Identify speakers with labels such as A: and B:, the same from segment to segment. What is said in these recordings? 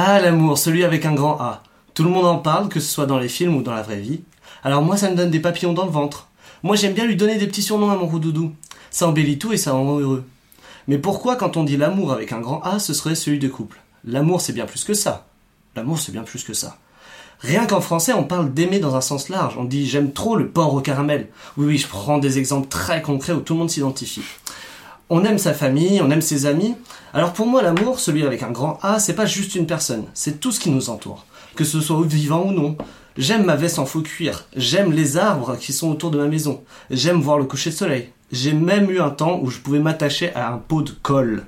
A: Ah, l'amour, celui avec un grand A. Tout le monde en parle, que ce soit dans les films ou dans la vraie vie. Alors moi, ça me donne des papillons dans le ventre. Moi, j'aime bien lui donner des petits surnoms à mon roudoudou. Ça embellit tout et ça rend heureux. Mais pourquoi, quand on dit l'amour avec un grand A, ce serait celui de couple? L'amour, c'est bien plus que ça. L'amour, c'est bien plus que ça. Rien qu'en français, on parle d'aimer dans un sens large. On dit j'aime trop le porc au caramel. Oui, oui, je prends des exemples très concrets où tout le monde s'identifie. On aime sa famille, on aime ses amis. Alors pour moi, l'amour, celui avec un grand A, c'est pas juste une personne, c'est tout ce qui nous entoure. Que ce soit vivant ou non. J'aime ma veste en faux cuir. J'aime les arbres qui sont autour de ma maison. J'aime voir le coucher de soleil. J'ai même eu un temps où je pouvais m'attacher à un pot de colle.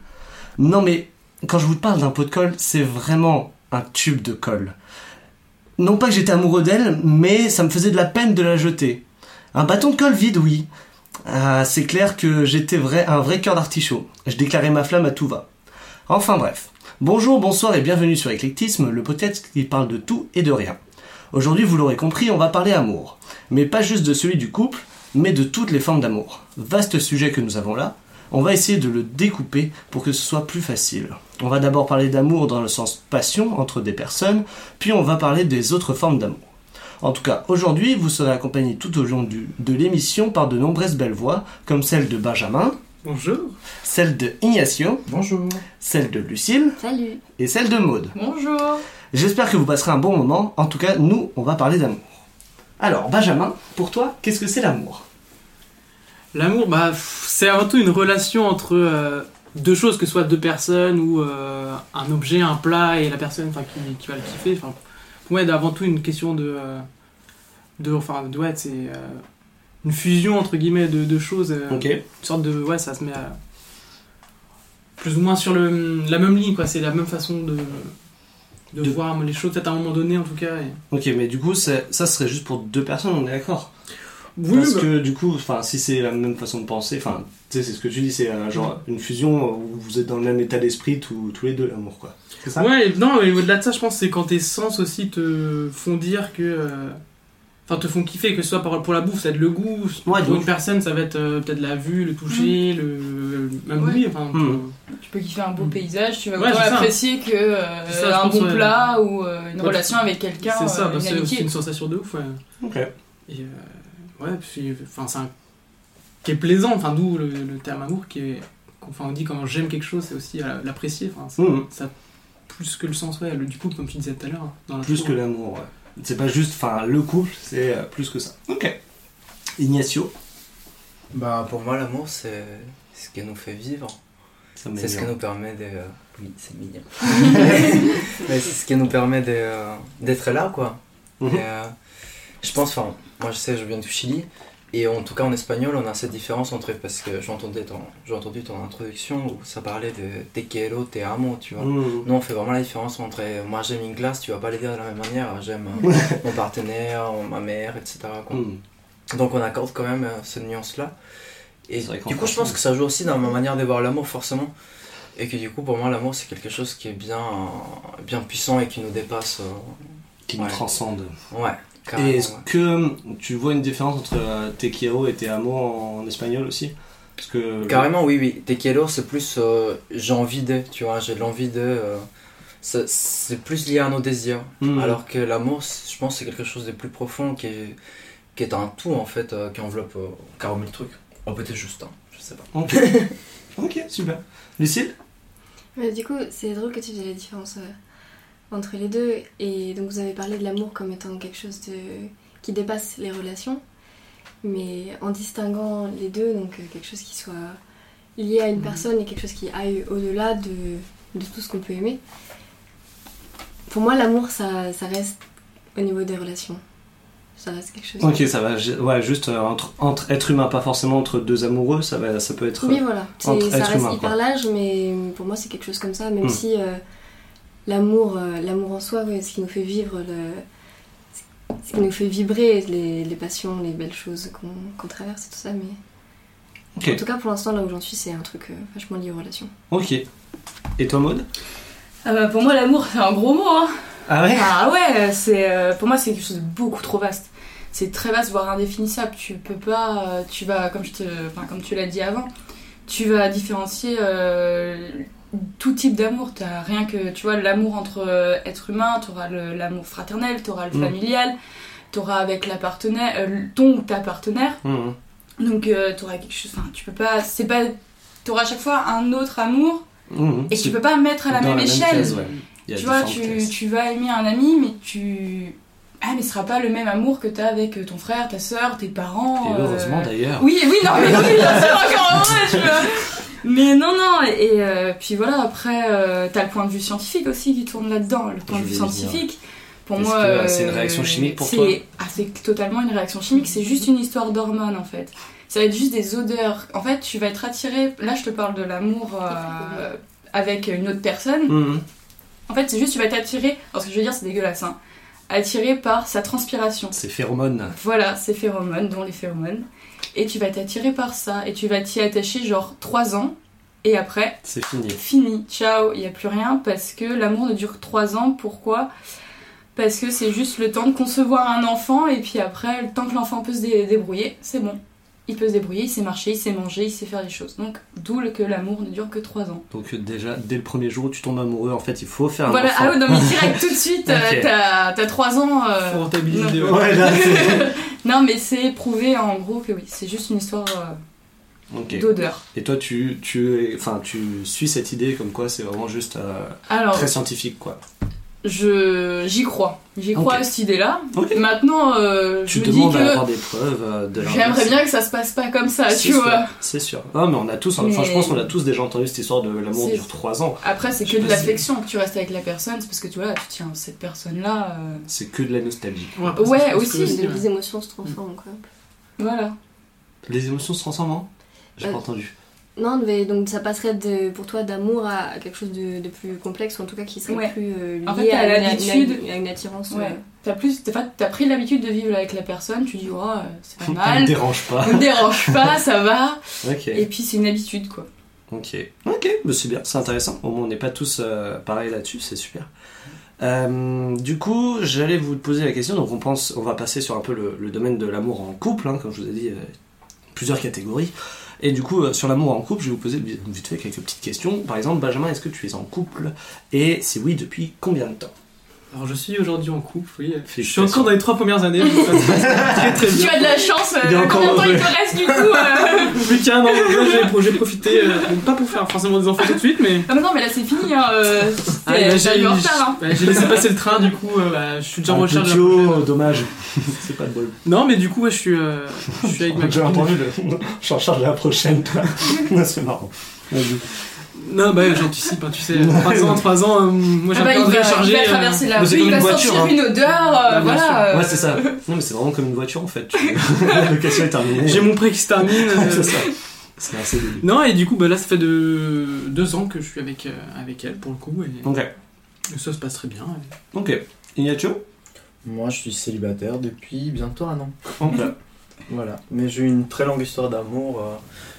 A: Non mais, quand je vous parle d'un pot de colle, c'est vraiment un tube de colle. Non pas que j'étais amoureux d'elle, mais ça me faisait de la peine de la jeter. Un bâton de colle vide, oui. Ah, c'est clair que j'étais vrai, un vrai cœur d'artichaut. Je déclarais ma flamme à tout va. Enfin bref. Bonjour, bonsoir et bienvenue sur Éclectisme, le podcast qui parle de tout et de rien. Aujourd'hui, vous l'aurez compris, on va parler amour. Mais pas juste de celui du couple, mais de toutes les formes d'amour. Vaste sujet que nous avons là. On va essayer de le découper pour que ce soit plus facile. On va d'abord parler d'amour dans le sens passion entre des personnes, puis on va parler des autres formes d'amour. En tout cas, aujourd'hui, vous serez accompagné tout au long du- de l'émission par de nombreuses belles voix, comme celle de Benjamin,
B: Bonjour.
A: celle de Ignacio,
B: Bonjour.
A: celle de Lucille
C: Salut.
A: et celle de Maude.
C: Bonjour.
A: J'espère que vous passerez un bon moment. En tout cas, nous, on va parler d'amour. Alors, Benjamin, pour toi, qu'est-ce que c'est l'amour?
B: L'amour, bah, c'est avant tout une relation entre euh, deux choses, que ce soit deux personnes ou euh, un objet, un plat et la personne qui, qui va le kiffer. Enfin, c'est avant tout une question de. euh, de enfin, de- ouais, c'est euh, une fusion entre guillemets de deux choses. euh. Une sorte de. Ouais, ça se met à- plus ou moins sur le, la même ligne, quoi. C'est la même façon de. De,
A: De-
B: voir les choses, peut-être à un moment donné en tout cas. et-
A: Ok, mais du coup, ça serait juste pour deux personnes, on est d'accord?
B: Oui,
A: Parce
B: bah,
A: que du coup, enfin, si c'est la même façon de penser, enfin, tu sais, c'est ce que tu dis, c'est euh, genre une fusion où vous êtes dans le même état d'esprit tous tous les deux, l'amour, quoi. C'est ça?
B: Ouais, non, mais au-delà de ça, je pense que c'est quand tes sens aussi te font dire que. euh, Enfin, te font kiffer, que ce soit pour la bouffe, ça va être le goût.
A: Ouais,
B: pour une personne, ça va être euh, peut-être la vue, le toucher, le. Même
C: Ouais.
B: oui, enfin.
A: Hmm.
D: Tu peux kiffer un beau paysage, tu vas
B: Ouais,
D: apprécier que euh,
B: ça,
D: un
B: pense,
D: bon
B: ouais.
D: plat ou euh, une
B: Ouais,
D: relation avec quelqu'un,
B: C'est ça,
D: une
B: c'est une sensation de ouf, ouais.
A: Ok.
B: Et, euh, ouais, puis. Enfin, c'est un. qui est plaisant, enfin, d'où le, le terme amour, qui est. Enfin, on dit quand j'aime quelque chose, c'est aussi à l'apprécier, enfin,
A: Mhm.
B: ça. Plus que le sens, ouais, le, du couple, comme tu disais tout à l'heure. hein,
A: Plus
B: tour.
A: que l'amour, ouais. C'est pas juste, enfin, le couple, c'est euh, plus que ça. Ok. Ignacio,
E: Bah pour moi l'amour c'est ce qui nous fait vivre, c'est ce qui nous permet de... euh, Oui c'est mignon. Mais c'est ce qui nous permet de, euh, d'être là quoi. Et, euh, je pense, enfin moi je sais je viens du Chili et en tout cas en espagnol on a cette différence entre... Parce que j'ai entendu ton, j'ai entendu ton introduction où ça parlait de te quiero, te amo tu vois.
A: Mhm.
E: Nous on fait vraiment la différence entre euh, moi j'aime une glace, tu vas pas les dire de la même manière, j'aime euh, mon partenaire, ma mère, etc. quoi.
A: Mhm.
E: Donc on accorde quand même euh, cette nuance-là. Et du coup, je pense que ça joue aussi dans ma manière de voir l'amour, forcément. Et que du coup, pour moi, l'amour, c'est quelque chose qui est bien, euh, bien puissant et qui nous dépasse. euh,
A: Qui nous
E: Ouais.
A: transcende.
E: Ouais,
A: est-ce
E: ouais.
A: que tu vois une différence entre euh, te quiero et te amo en espagnol aussi? Parce que.
E: Carrément, oui, oui. Te quiero, c'est plus euh, j'ai envie de, tu vois, j'ai l'envie de. euh, c'est plus lié à nos désirs.
A: Mhm.
E: Alors que l'amour, je pense, c'est quelque chose de plus profond qui est, qui est un tout, en fait, euh, qui enveloppe euh, carrément le truc. Oh, peut-être juste un, je sais pas.
A: Ok. super. Lucille?
C: Mais du coup, c'est drôle que tu fasses la différence euh, entre les deux. Et donc, vous avez parlé de l'amour comme étant quelque chose de... qui dépasse les relations. Mais en distinguant les deux, donc euh, quelque chose qui soit lié à une personne et quelque chose qui aille au-delà de, de tout ce qu'on peut aimer. Pour moi, l'amour, ça, ça reste au niveau des relations. Ça reste quelque chose.
A: Ok, ça va. Ouais, juste euh, entre, entre êtres humains, pas forcément entre deux amoureux, ça, va, ça peut être.
C: Oui, voilà. C'est-
A: entre
C: ça reste
A: humains,
C: hyper large, mais pour moi, c'est quelque chose comme ça. Même
A: Hmm.
C: si euh, l'amour, euh, l'amour en soi, ouais, ce qui nous fait vivre, le... ce qui nous fait vibrer, les, les passions, les belles choses qu'on qu'on traverse et tout ça. Mais en tout cas, pour l'instant, là où j'en suis, c'est un truc euh, vachement lié aux relations.
A: Ok. Et toi, Maud
D: Ah bah, pour moi, l'amour, c'est un gros mot. Hein.
A: Ah ouais?
D: Ah ouais, c'est euh, pour moi, c'est quelque chose de beaucoup trop vaste. C'est très vaste, voire indéfinissable. Tu peux pas, euh, tu vas, comme je te, enfin, comme tu l'as dit avant, tu vas différencier euh, tout type d'amour. T'as rien que, tu vois, l'amour entre euh, êtres humains, t'auras l'amour fraternel, t'auras le
A: Mm.
D: familial, t'auras avec la partenaire, euh, ton ou ta partenaire.
A: Mhm.
D: Donc euh, t'auras quelque chose. Enfin, tu peux pas. C'est pas. T'auras à chaque fois un autre amour et tu peux pas mettre à la même
A: la même
D: échelle.
A: ouais.
D: Tu vois, tu, tu vas aimer un ami, mais tu. Ah, mais ce sera pas le même amour que t'as avec ton frère, ta soeur, tes parents.
A: Et
D: euh,
A: heureusement d'ailleurs.
D: Oui, oui, non, mais oui, bien sûr, encore heureux, tu vois. Mais non, non, et, et, euh, puis voilà, après, euh, t'as le point de vue scientifique aussi qui tourne là-dedans, le point
A: Je
D: de vue scientifique. Pour
A: Est-ce
D: moi,
A: que, euh,
D: euh,
A: c'est une réaction chimique pour
D: c'est-
A: toi
D: Ah, c'est totalement une réaction chimique, c'est juste une histoire d'hormones en fait. Ça va être juste des odeurs. En fait, tu vas être attiré. Là, je te parle de l'amour euh, avec une autre personne.
A: Mhm.
D: En fait, c'est juste, tu vas être attiré. Alors, ce que je veux dire, c'est dégueulasse, hein. Attiré par sa transpiration.
A: C'est phéromones.
D: Voilà, ces phéromones, dont les phéromones. Et tu vas être attiré par ça. Et tu vas t'y attacher genre 3 ans. Et après,
A: C'est fini.
D: fini, ciao, il n'y a plus rien. Parce que l'amour ne dure que 3 ans. Pourquoi? Parce que c'est juste le temps de concevoir un enfant. Et puis après, le temps que l'enfant peut se dé- débrouiller, c'est bon. Il peut se débrouiller, il sait marcher, il sait manger, il sait faire des choses. Donc, d'où le- que l'amour ne dure que 3 ans.
A: Donc euh, déjà, dès le premier jour où tu tombes amoureux, en fait, il faut faire un
D: Voilà,
A: enfant.
D: ah ouais, non mais direct tout de suite, euh,
A: Ok.
D: t'as t'as 3 ans. euh,
B: Faut rentabiliser.
D: non.
B: ouais.
A: Ouais, là, c'est...
D: Non mais c'est prouvé en gros que oui, c'est juste une histoire euh, d'odeur.
A: Et toi, tu, tu, es- enfin, tu suis cette idée comme quoi c'est vraiment juste euh,
D: Alors,
A: très scientifique, quoi.
D: Je j'y crois. J'y crois à cette idée-là.
A: Ok.
D: Maintenant, euh,
A: Tu
D: je me dis
A: demandes à avoir des preuves euh, de
D: j'aimerais bien que ça se passe pas comme ça,
A: C'est
D: tu
A: sûr,
D: vois.
A: C'est sûr. Non, mais on a tous, enfin,
D: Mais-
A: je pense qu'on a tous déjà entendu cette histoire de l'amour dure 3 ans.
D: Après, c'est que de
A: si-
D: l'affection que tu restes avec la personne, c'est parce que tu vois, tu tiens cette personne-là. euh,
A: C'est que de la nostalgie.
D: Ouais, aussi,
B: que
C: Les, émotions se transforment quoi.
D: Voilà.
A: Les émotions se transforment en J'ai
C: Euh,
A: pas entendu.
C: Non, mais donc ça passerait de, pour toi d'amour à quelque chose de, de plus complexe, ou en tout cas qui serait
D: Ouais.
C: plus euh, lié
D: En fait, t'as
C: à, une-
D: l'habitude-
C: une, à une attirance.
D: Ouais.
C: euh,
D: T'as plus, t'as t'as pris l'habitude de vivre avec la personne, tu dis, oh, euh, c'est pas
A: Ça me
D: mal,
A: dérange pas.
D: on me dérange pas, ça va. Et puis c'est une habitude, quoi.
A: Ok, ok, bah c'est bien, c'est intéressant. Au moins, on n'est pas tous euh, pareils là-dessus, c'est super. Euh, du coup, j'allais vous poser la question. Donc, on pense, on va passer sur un peu le, le domaine de l'amour en couple, hein, comme je vous ai dit, euh, plusieurs catégories. Et du coup, euh, sur l'amour en couple, je vais vous poser vite vite fait quelques petites questions. Par exemple, Benjamin, est-ce que tu es en couple? Et si oui, depuis combien de temps?
B: Alors je suis aujourd'hui en couple, oui. Je suis encore dans les trois premières années, donc ça se passe très très
D: Tu
B: bien.
D: as de la chance, euh,
A: Il est encore
D: combien de temps il te reste du coup euh
B: Plus qu'un an, j'ai profité, euh, pas pour faire forcément des enfants tout de suite, mais
D: Ah mais non mais là c'est fini hein, euh,
B: Ah, bah, j'ai
D: retard hein.
B: bah, j'ai laissé passer le train, du coup euh, bah, je suis déjà en recherche. prochaine.
A: dommage. c'est pas de bol.
B: Non mais du coup ouais, je suis, euh, je suis avec ma
A: J'ai entendu le. Je suis en charge de la prochaine. toi. c'est marrant. Vas-y.
B: Non bah j'anticipe, hein, tu sais, 3 ans, 3 ans, euh, moi j'ai
D: Ah bah,
B: un
D: il
B: peu
D: va,
B: chargé.
D: il va traverser la rue, il
A: comme
D: va
A: une voiture,
D: sentir
A: hein.
D: une odeur, euh,
B: Ah,
D: voilà. euh,
A: Ouais, c'est ça. Non, mais c'est vraiment comme une voiture en fait. Tu- La location est terminée.
B: J'ai mon prêt qui se termine. euh,
A: c'est ça. C'est assez débile.
B: Non et du coup bah là ça fait de 2 ans que je suis avec, euh, avec elle pour le coup et,
A: Ok.
B: et ça se passe très bien.
A: Ok. Ignacio?
F: Moi, je suis célibataire depuis bientôt un an.
A: Ok.
F: Voilà. Mais j'ai eu une très longue histoire d'amour euh,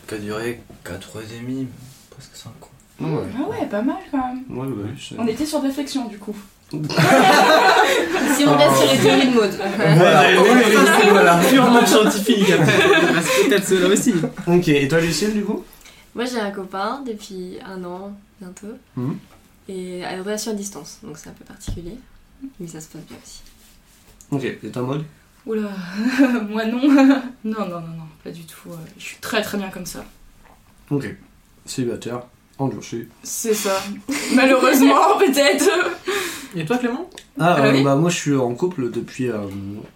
F: qui a duré 4 ans et demi, presque 5
A: Ouais,
D: Ah ouais, pas mal quand même.
A: ouais, ouais, je-
D: On était sur réflexion du coup.
C: Si on reste sur les théories de mode.
A: Voilà.
B: Ouais,
A: Ouais,
B: ça, c'est
A: voilà.
B: purement scientifique après. Il reste peut-être cela aussi.
A: Ok. Et toi, Lucille, du coup?
C: Moi j'ai un copain depuis un an bientôt.
A: Mhm.
C: Et à une relation à distance, donc c'est un peu particulier. Mais ça se passe bien aussi.
A: Ok. Et toi, Maud?
D: Oula, moi non. non, non, non, non, pas du tout. euh, Je suis très très bien comme ça.
A: Ok. Célibataire,
D: C'est ça. Malheureusement, peut-être.
B: Et toi Clément?
A: Ah, euh,
D: oui
A: bah moi je suis en couple depuis euh,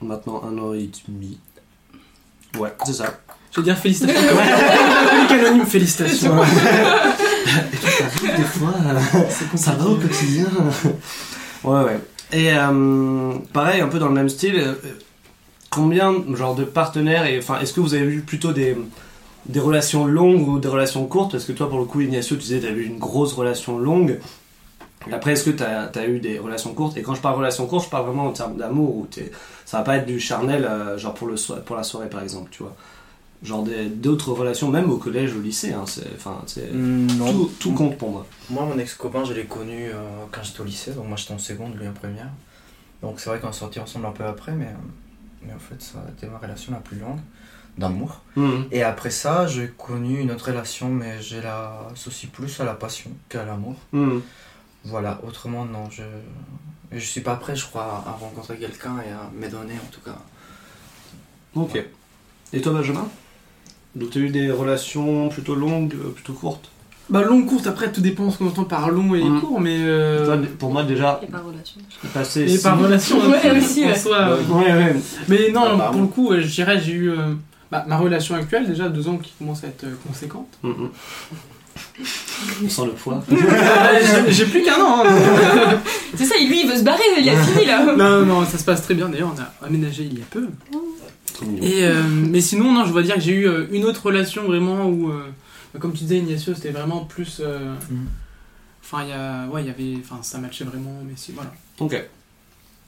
A: maintenant un an et demi. Ouais, c'est ça.
B: Je veux dire félicitations. Anonyme, félicitations.
A: Des fois, euh, ça va au quotidien. ouais, ouais. Et euh, pareil, un peu dans le même style, euh, combien genre de partenaires et enfin, est-ce que vous avez eu plutôt des des relations longues ou des relations courtes Parce que toi, pour le coup, Ignacio, tu disais que tu eu une grosse relation longue. Et Après, est-ce que tu as, eu des relations courtes? Et quand je parle relations courtes, je parle vraiment en termes d'amour, où t'es- ça va pas être du charnel, euh, genre pour, le so- pour la soirée par exemple, tu vois. Genre d'autres relations, même au collège, au lycée, hein, c'est- enfin, c'est-
F: Non.
A: tout, tout compte pour moi.
F: Moi, mon ex-copain, je l'ai connu euh, quand j'étais au lycée, donc moi j'étais en seconde, lui en première. Donc c'est vrai qu'on est sortis ensemble un peu après, mais, mais en fait, ça a été ma relation la plus longue. D'amour.
A: Mhm.
F: Et après ça, j'ai connu une autre relation, mais je l'associe plus à la passion qu'à l'amour.
A: Mhm.
F: Voilà, autrement, non, je je suis pas prêt, je crois, à rencontrer quelqu'un et à me donner en tout cas.
A: Ok. Et toi, Benjamin? Donc, tu as eu des relations plutôt longues, euh, plutôt courtes?
B: Bah, long, courte, après, tout dépend ce qu'on entend par long et
A: Mhm.
B: court, mais. euh,
A: Toi, Pour moi, déjà,
C: Et par relation.
A: passé.
B: Et
A: six-
B: par relation
D: Ouais,
B: en
D: aussi, ouais.
B: soi,
A: Ouais, ouais.
B: Mais non,
F: Ah, bah,
B: pour le coup, je dirais, j'ai eu euh, bah, ma relation actuelle, déjà deux ans qui commence à être euh, conséquente.
A: Mhm. On sent le poids.
B: J'ai- plus qu'un an. hein.
D: C'est ça, lui il veut se barrer, il a fini là.
B: non, non, ça se passe très bien. D'ailleurs, on a aménagé il y a peu. Et, euh, mais sinon, non, je dois dire que j'ai eu euh, une autre relation vraiment où, euh, bah, comme tu disais, Ignacio, c'était vraiment plus. euh,
F: Mhm.
B: Enfin, il y a, ouais, il y avait, enfin, ça matchait vraiment, mais si, voilà.
A: Ok.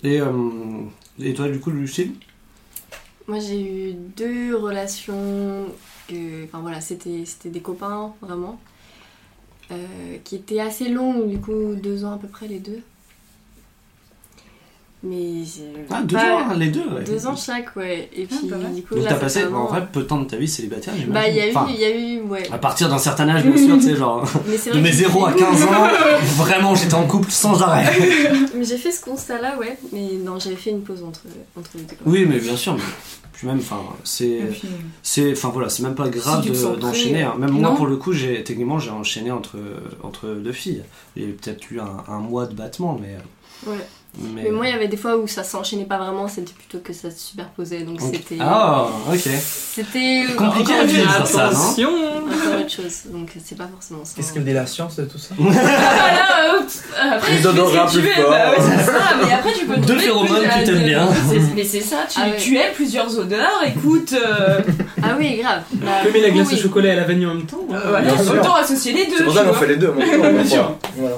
A: Et, euh, et toi, du coup, Lucille?
C: Moi, j'ai eu deux relations enfin voilà, c'était c'était des copains vraiment, euh, qui étaient assez longues, du coup deux ans à peu près les deux. Mais
A: Ah, deux
C: pas-
A: ans, hein, les deux. ouais.
C: Deux ans chaque, ouais. Et puis
D: pas mal.
C: du coup
A: Donc, t'as passé, en vrai, peu de temps de ta vie célibataire, j'imagine.
C: Bah, il y a eu,
A: Enfin,
C: il y a eu, ouais.
A: à partir d'un certain âge, bien sûr, tu sais, genre,
C: Mais c'est
A: de
C: vrai
A: mes
C: que
A: 0 à
C: j'ai-
A: 15 ans, vraiment, j'étais en couple sans arrêt.
C: Mais j'ai fait ce constat-là, ouais. Mais non, j'avais fait une pause entre, entre les deux.
A: Oui, mais bien sûr, mais puis même, enfin, c'est,
D: puis,
A: c'est, enfin voilà, c'est même pas grave de- d'enchaîner. hein. Même moi, pour le coup, j'ai, techniquement, j'ai enchaîné entre, entre deux filles. Il y a eu peut-être eu un, un mois de battement, mais,
C: Ouais.
A: Mais.
C: Mais moi, il y avait des fois où ça s'enchaînait pas vraiment, c'était plutôt que ça se superposait. Donc c'était.
A: Ah, ok.
C: C'était.
A: Compliqué à vivre, ça, non
B: Attention
C: Encore autre chose. Donc c'est pas forcément ça.
F: Qu'est-ce qu'elle dit la science de tout ça
D: Ah, là, euh, après,
F: Les
D: tu que tu
F: plus forts.
D: bah ouais, c'est ça, mais après tu peux
A: Deux
D: trouver
A: phéromones que t'aimes bien.
D: C'est- Mais c'est ça, tu,
C: Ah ouais.
D: tu aimes plusieurs odeurs, écoute, euh,
C: Ah oui, grave. Bah,
B: Tu peux mettre la glace
C: oui.
B: au chocolat et la vanille en même temps
D: euh, voilà, autant associer les deux.
F: C'est pour
D: tu
F: ça qu'on fait les deux, moi.
B: Bien sûr.
F: Voilà.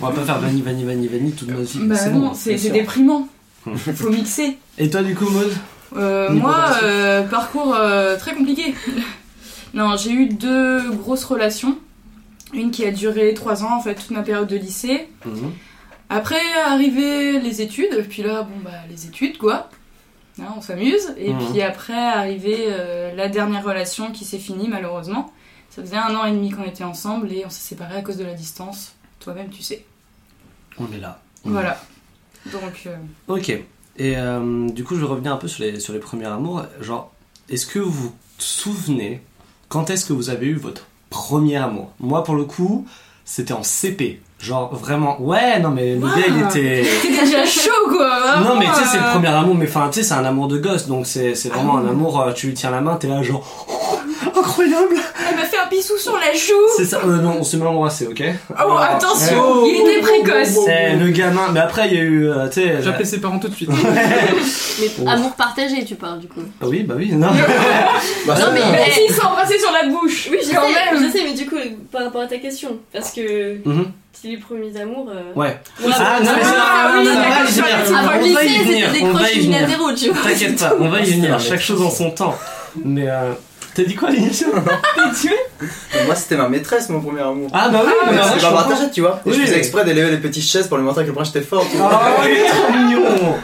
A: On va pas faire vanille, vanille, vanille, vanille toute notre vie. C'est
D: non, déprimant.
A: Hmm.
D: Faut mixer.
A: Et toi, du coup, Maud
D: Euh, moi, euh, parcours euh, très compliqué. non, j'ai eu deux grosses relations. Une qui a duré trois ans, en fait, toute ma période de lycée.
A: Mhm.
D: Après, arrivé les études, puis là, bon, bah, les études, quoi. Hein, on s'amuse. Et
A: Mhm.
D: puis après, arrivé la dernière relation qui s'est finie, malheureusement. Ça faisait un an et demi qu'on était ensemble et on s'est séparés à cause de la distance. Toi-même, tu sais.
A: On est là.
D: Voilà. Donc, euh,
A: Ok. Et euh, du coup, je vais revenir un peu sur les, sur les premiers amours. Genre, est-ce que vous vous souvenez quand est-ce que vous avez eu votre premier amour? Moi, pour le coup, c'était en CP. Genre, vraiment, ouais, non, mais le
D: Wow.
A: gars, il était.
D: t'es déjà chaud, quoi.
A: Non, mais tu sais, c'est le
D: vraiment,
A: premier amour, mais enfin, tu sais, c'est un amour de gosse, donc c'est c'est vraiment
D: Ah
A: un amour, euh, tu lui tiens la main, t'es là, genre, incroyable
D: Elle m'a fait un bisou sur la joue.
A: C'est ça, euh, non, on s'est même embrassé, ok
D: Oh, attention,
A: Eh,
D: il était précoce.
A: C'est le gamin, mais après, il y a eu, euh, tu sais.
B: J'ai appelé ses parents tout de suite.
C: Mais
A: Oh.
C: amour partagé, tu parles du coup.
A: Ah oui, bah oui, non.
F: Bah,
C: Non, mais-
D: Mais si, ils sont embrassés sur la bouche.
C: Oui, je
D: quand
C: sais,
D: même.
C: je sais, mais du coup, par rapport à ta question, parce que
A: Mhm.
C: si les premiers amours. euh,
A: Ouais.
C: ouais,
A: Ah, non, mais
C: ah,
A: c'est-
C: oui,
A: on va
C: d'accord,
A: y venir.
C: sur-
A: On va y venir, on va y venir.
C: zéro, tu vois.
A: T'inquiète pas, on va y venir, chaque chose en son temps. Mais euh, t'as dit quoi l'initial
F: Moi, c'était ma maîtresse, mon premier amour.
A: Ah bah oui,
D: Ah,
A: mais
F: c'est
A: je
F: pas partagé, tu vois. Et
A: Oui.
F: je faisais exprès d'élever les petites chaises pour lui montrer à quel point j'étais fort.
A: Ah, il est trop mignon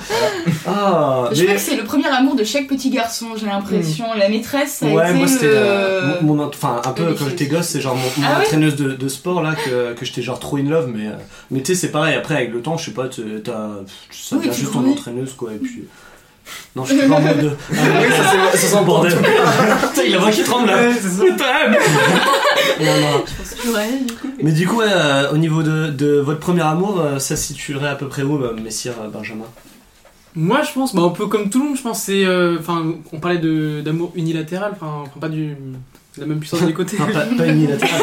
A: Ah,
D: Je crois que c'est le premier amour de chaque petit garçon, j'ai l'impression. La maîtresse, ça a
A: Ouais,
D: été
A: moi c'était
D: le...
A: euh, mon, mon- enfin un peu quand j'étais gosse, c'est genre mon, mon
D: Ah
A: entraîneuse de, de sport là que, que j'étais genre trop in love, mais euh, mais tu sais c'est pareil après avec le temps, je sais pas, tu- t'as ça
D: Oui,
A: juste ton entraîneuse quoi et puis non je suis toujours en mode de
F: Oui, ça c'est- ça sent
A: bordel.
F: bordel.
A: Putain, il a voix qui tremble là.
B: Ouais, c'est ça.
A: Je t'aime. non non.
C: Je pense toujours à elle, du coup.
A: Mais du coup, ouais, euh, au niveau de, de votre premier amour, euh, ça se situerait à peu près où, euh, messire euh, Benjamin?
B: Moi, je pense, bah, un peu comme tout le monde, je pense, c'est. euh, Enfin, on parlait de- d'amour unilatéral, enfin, enfin, pas du. La même puissance des côtés.
A: Non, pas, pas unilatéral.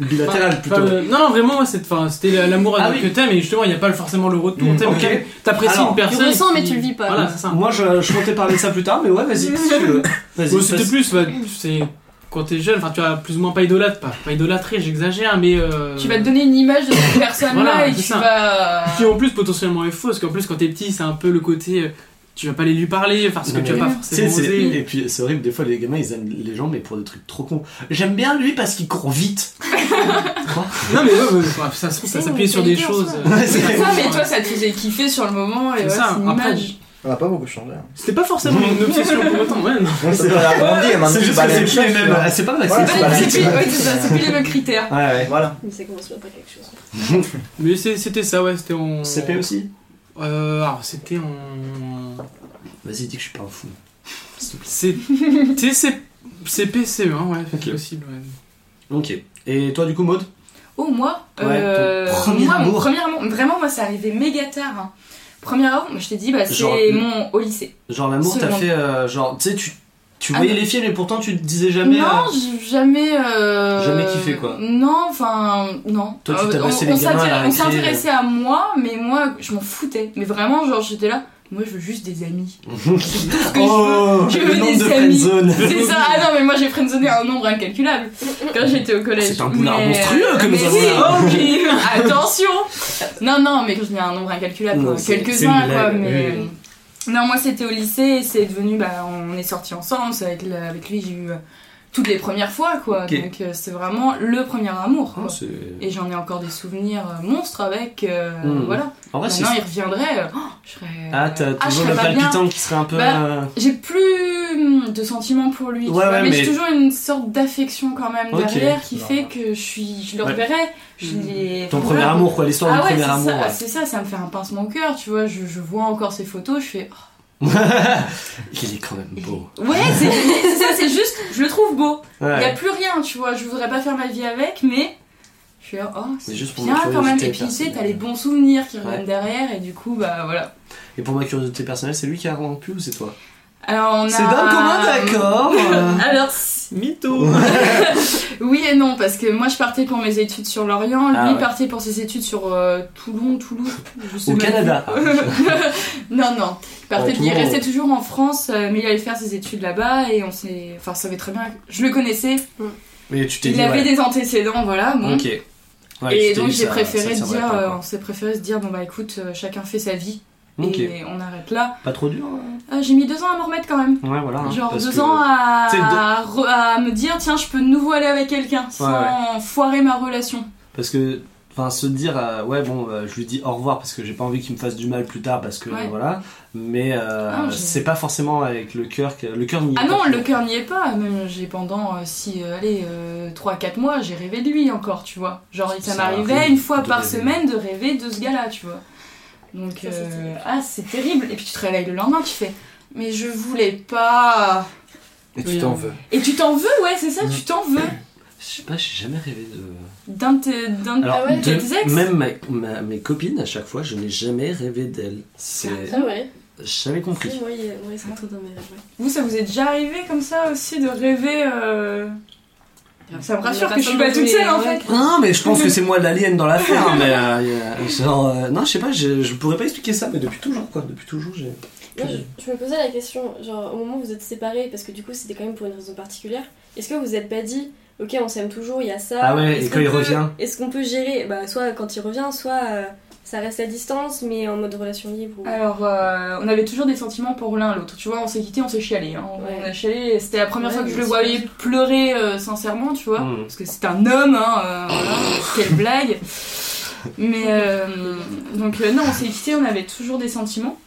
A: Bilatéral plutôt.
B: Euh, non, non, vraiment, c'était l'amour
A: Ah
B: que
A: oui.
B: t'aimes, et justement, il n'y a pas forcément le retour.
A: Mm,
B: t'aimes,
A: ok.
B: t'aimes- T'apprécies une
C: Tu
B: personne.
C: ressens, mais tu le vis pas.
B: Voilà, c'est ça.
A: Moi, je, je comptais parler de ça plus tard, mais ouais, vas-y. veux. Vas-y.
B: Bon, C'était plus, bah, c'est. Quand t'es jeune, enfin, tu as plus ou moins pas idolâtre, pas, pas idolâtré, j'exagère, mais. euh,
D: Tu vas te donner une image de cette personne-là
B: Voilà,
D: et tu
B: ça.
D: vas...
B: Qui en plus potentiellement est faux, parce qu'en plus, quand t'es petit, c'est un peu le côté. Tu vas pas aller lui parler, parce que
A: Non,
B: tu vas pas forcément
A: c'est-
B: oser.
A: Et puis c'est horrible, des fois les gamins ils aiment les gens, mais pour des trucs trop cons. J'aime bien lui parce qu'il court vite.
B: Non, mais ouais, ouais, ouais, ça, se trouve, ça
C: C'est une
B: sur des choses. euh,
A: Ouais, c'est-
D: C'est ça, mais toi, ça te faisait kiffer sur le moment et
B: C'est
D: ouais,
B: ça.
D: c'est une
B: Après,
D: image.
E: On n'a pas beaucoup changé. hein.
B: C'était pas forcément une obsession pour autant, ouais. non.
E: Maintenant
A: C'est
E: tu
A: juste que c'est
E: même
A: plus les mêmes. C'est pas vrai, c'est
E: c'est
A: pas
E: pas
D: C'est plus, ouais, c'est c'est les mêmes critères.
A: Ouais, ouais.
E: Voilà.
C: Mais ça commence bien par quelque chose.
B: Mais c'est- c'était ça, ouais, c'était en.
A: CP aussi
B: Euh, alors c'était en.
A: Vas-y, dis que je suis pas un fou.
B: C'était c'est CP, 1 ouais, c'est
A: Ok.
B: possible, ouais.
A: Ok. Et toi, du coup, Maud
D: Oh, moi
A: Ouais,
D: euh,
A: ton premier
D: moi, mon
A: amour.
D: premier amour. Vraiment, moi, c'est arrivé méga tard. hein. Premier amour, je t'ai dit, bah, c'est mon au lycée.
A: Genre, l'amour, t'as fait. euh, genre, tu sais, tu, tu
D: Ah,
A: voyais
D: non.
A: les films et pourtant tu te disais jamais.
D: non,
A: euh,
D: jamais. euh,
A: Jamais kiffé, quoi.
D: Non, enfin, non.
A: Toi, tu
D: Euh,
A: tabassais
D: on-
A: les récré.
D: s'intéressait à moi, mais moi, je m'en foutais. Mais vraiment, genre, j'étais là. Moi, je veux juste des amis. Tout ce que
A: Oh,
D: je veux. Je
A: le
D: veux des
A: de
D: amis. C'est ça. Ah non, mais moi, j'ai friendzoné un nombre incalculable quand j'étais au collège.
A: C'est un boulard
D: Mais-
A: monstrueux que nous avons là.
D: Attention. Non, non, mais quand je dis un nombre incalculable, quelques-uns, quoi. Mais
A: oui,
D: non, moi, c'était au lycée. et C'est devenu, bah, on est sortis ensemble. C'est avec, la- avec lui, j'ai eu euh, toutes les premières fois, quoi.
A: Ok.
D: Donc, euh, c'est vraiment le premier amour. Quoi.
A: c'est-
D: Et j'en ai encore des souvenirs euh, monstres avec. euh,
A: Hmm.
D: Voilà.
A: En vrai, c'est.
D: Maintenant, il reviendrait. euh, oh, je serais.
A: Ah, t'as
D: Ah, je
A: toujours
D: serais
A: le
D: pas bien.
A: palpitant qui serait un peu.
D: Bah,
A: euh,
D: J'ai plus de sentiments pour lui, tu
A: Ouais,
D: vois,
A: ouais,
D: mais,
A: mais-
D: j'ai toujours une sorte d'affection quand même
A: Ok.
D: derrière qui
E: Non.
D: fait que je suis, je le
A: Ouais.
D: reverrai. Je l'ai-
A: Ton premier amour, quoi, l'histoire
D: Ah
A: du
D: ouais,
A: premier amour. ouais.
D: c'est ça, ça me fait un pincement au cœur, tu vois. Je, je vois encore ces photos, je fais.
A: Il est quand même beau.
D: oh. Ouais, c'est ça, c'est juste, je le trouve beau. Il y a
A: Ouais.
D: plus rien, tu vois. Je voudrais pas faire ma vie avec, mais je suis là, oh, c'est
A: juste pour
D: bien quand même. Et puis tu sais, t'as les bons souvenirs qui reviennent
A: Ouais.
D: derrière, et du coup, bah voilà.
A: Et pour ma curiosité personnelle, c'est lui qui a rompu ou c'est toi?
D: Alors on a.
A: C'est d'un commun d'accord.
D: Alors,
B: Mytho
D: Oui et non, parce que moi je partais pour mes études sur Lorient, lui
A: Ah ouais.
D: partait pour ses études sur euh, Toulon, Toulouse, je sais
A: Au
D: même
A: Canada.
D: non, non, il, partait,
A: Ouais,
D: il
A: Toulon.
D: restait toujours en France, euh, mais il allait faire ses études là-bas et on s'est. Enfin, ça savait très bien. Je le connaissais,
A: Mais tu t'es
D: il
A: dit.
D: avait
A: ouais.
D: des antécédents, voilà, bon.
A: Ok. Ouais,
D: et donc j'ai préféré
A: ça
D: dire,
A: pas,
D: euh, on s'est préféré se dire, bon bah écoute, euh, chacun fait sa vie Et on arrête là.
A: Pas trop dur hein
D: Euh, j'ai mis deux ans à m'en remettre quand même.
A: Ouais, voilà. hein,
D: Genre deux
A: que-
D: ans à, me dire tiens je peux de nouveau aller avec quelqu'un sans
A: Ouais,
D: foirer ma relation.
A: Parce que. Enfin, se dire, euh, ouais, bon, euh, je lui dis au revoir parce que j'ai pas envie qu'il me fasse du mal plus tard parce que voilà. Mais euh,
D: Ah,
A: c'est pas forcément avec le cœur que. Le cœur n'y est
D: Ah
A: pas
D: non
A: toujours.
D: le cœur n'y est pas, même j'ai pendant si allez 3-4 mois j'ai rêvé de lui encore tu vois. Genre ça,
A: Ça
D: m'arrivait une fois par
A: rêver.
D: semaine de rêver de ce gars-là tu vois. Donc
C: Ça, c'est
D: euh,
C: terrible.
D: ah c'est terrible et puis tu te réveilles le lendemain tu fais mais je voulais pas.
F: Et tu
B: Oui,
F: t'en veux.
D: Et tu t'en veux ouais c'est ça tu t'en veux
A: Je sais pas, j'ai jamais rêvé de.
D: d'un de tes
C: Ah
D: ex.
A: même ma- ma- mes copines, à chaque fois, je n'ai jamais rêvé d'elles. C'est.
C: Ah ouais
A: J'avais compris.
C: Ils sont tous dans mes rêves. ouais.
D: Vous, ça vous est déjà arrivé comme ça aussi de rêver euh, Ça me rassure que je suis pas toute seule en fait.
A: Non, mais je pense que c'est moi l'alien dans l'affaire. mais euh, genre, euh, non, je sais pas, je, je pourrais pas expliquer ça, mais depuis toujours, quoi. Depuis toujours, j'ai.
C: Moi, je, je me posais la question, genre, au moment où vous êtes séparés, parce que du coup, c'était quand même pour une raison particulière, est-ce que vous vous êtes pas dit, ok, on s'aime toujours, il y a ça.
A: Ah ouais,
C: est-ce
A: et quand il
C: peut-
A: revient
C: Est-ce qu'on peut gérer Bah, soit quand il revient, soit euh, ça reste à distance, mais en mode relation libre. ou-
D: Alors, euh, on avait toujours des sentiments pour l'un l'autre. Tu vois, on s'est quitté, on s'est chialé. hein. On a chialé. C'était la première
C: Ouais,
D: fois que je le voyais pleurer euh, sincèrement, tu vois.
A: Hmm.
D: Parce que c'est un homme, hein. euh, voilà. Quelle blague. Mais euh, donc euh, non, on s'est quitté, on avait toujours des sentiments.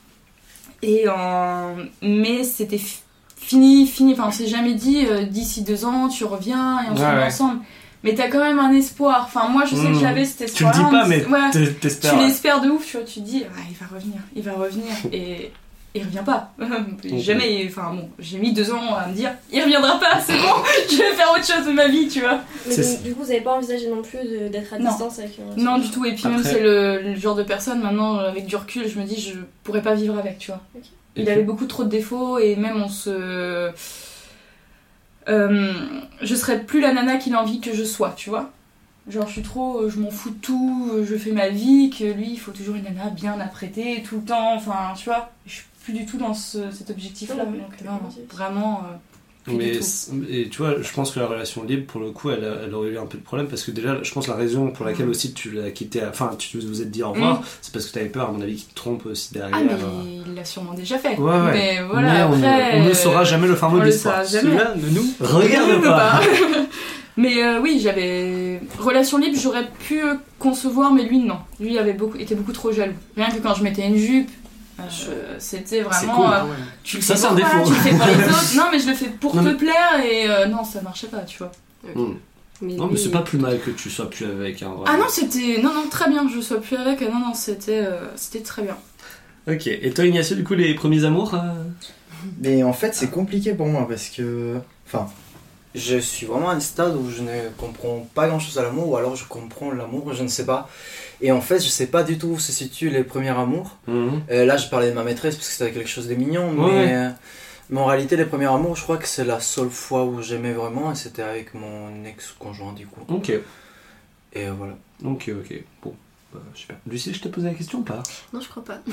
D: Et en... mais c'était fi- fini, fini. Enfin, on s'est jamais dit euh, d'ici deux ans tu reviens et on se
A: ouais.
D: ensemble. Mais t'as quand même un espoir. Enfin, moi je sais que
A: Mhm.
D: j'avais cet
A: Tu le
D: espoir.
A: dis pas, mais
D: ouais, tu l'espères de ouf. Tu vois, tu te dis ah, il va revenir, il va revenir et il revient pas. jamais. Enfin bon, j'ai mis deux ans à me dire il reviendra pas. C'est bon, je vais faire autre chose de ma vie, tu vois.
C: Mais donc, du coup, vous avez pas envisagé non plus d'être à
D: Non.
C: distance avec une
D: Non, du tout. Et puis même, c'est le, le genre de personne, maintenant, avec du recul, je me dis, je pourrais pas vivre avec, tu vois. Il avait beaucoup trop de défauts et même on se. Euh, je serais plus la nana qu'il a envie que je sois, tu vois. Genre, je suis trop. euh, Je m'en fous de tout, euh, je fais ma vie, que lui, il faut toujours une nana bien apprêtée, tout le temps, enfin, tu vois. Je suis plus du tout dans ce- cet objectif-là. Donc, non, vraiment. euh,
A: Mais et tu vois, je pense que la relation libre, pour le coup, elle, a- elle aurait eu un peu de problème parce que déjà, je pense que la raison pour laquelle aussi tu l'as quitté, enfin, tu vous êtes dit au revoir, c'est parce que tu avais peur, à mon avis, qu'il te trompe aussi derrière.
D: Ah, mais
A: euh.
D: il l'a sûrement déjà fait.
A: Ouais, ouais.
D: Mais voilà,
A: Mais on, ne-
D: après.
A: on ne saura jamais le fin mot de l'histoire.
B: Celui-là, ne nous.
A: Regarde pas.
D: Mais euh, oui, j'avais relation libre, j'aurais pu euh, concevoir, mais lui non. Lui avait beaucoup, était beaucoup trop jaloux. Rien que quand je mettais une jupe, C'était
A: C'est
D: vraiment.
A: cool.
D: euh,
B: Ah ouais.
D: tu le
A: Ça,
D: fais
A: c'est un défaut.
D: Tu le fais pour les autres. Non, mais je le fais pour
A: Non,
D: te
A: mais-
D: plaire et euh, non, ça marchait pas, tu vois.
A: Hmm.
C: Mais
A: Non, mais c'est pas plus mal que tu sois plus avec. Hein,
D: Ah non, c'était. Non, non, très bien, je sois plus avec. Non, non, c'était euh, c'était très bien.
A: Ok. Et toi, Ignacio, du coup, les premiers amours euh
E: Mais en fait, c'est compliqué pour moi parce que. Enfin,
F: Je suis vraiment à un stade où je ne comprends pas grand chose à l'amour, ou alors je comprends l'amour, je ne sais pas. Et en fait, je sais pas du tout où se situent les premiers amours.
A: Mhm.
F: Euh, là, je parlais de ma maîtresse parce que c'était quelque chose de mignon, mais, euh, mais en réalité, les premiers amours, je crois que c'est la seule fois où j'aimais vraiment, et c'était avec mon ex-conjoint du coup.
A: Ok.
F: Et euh, voilà.
A: Ok, ok. Bon. Bah, super. Lucie, je t'ai posé la question ou pas?
C: Non, je crois pas.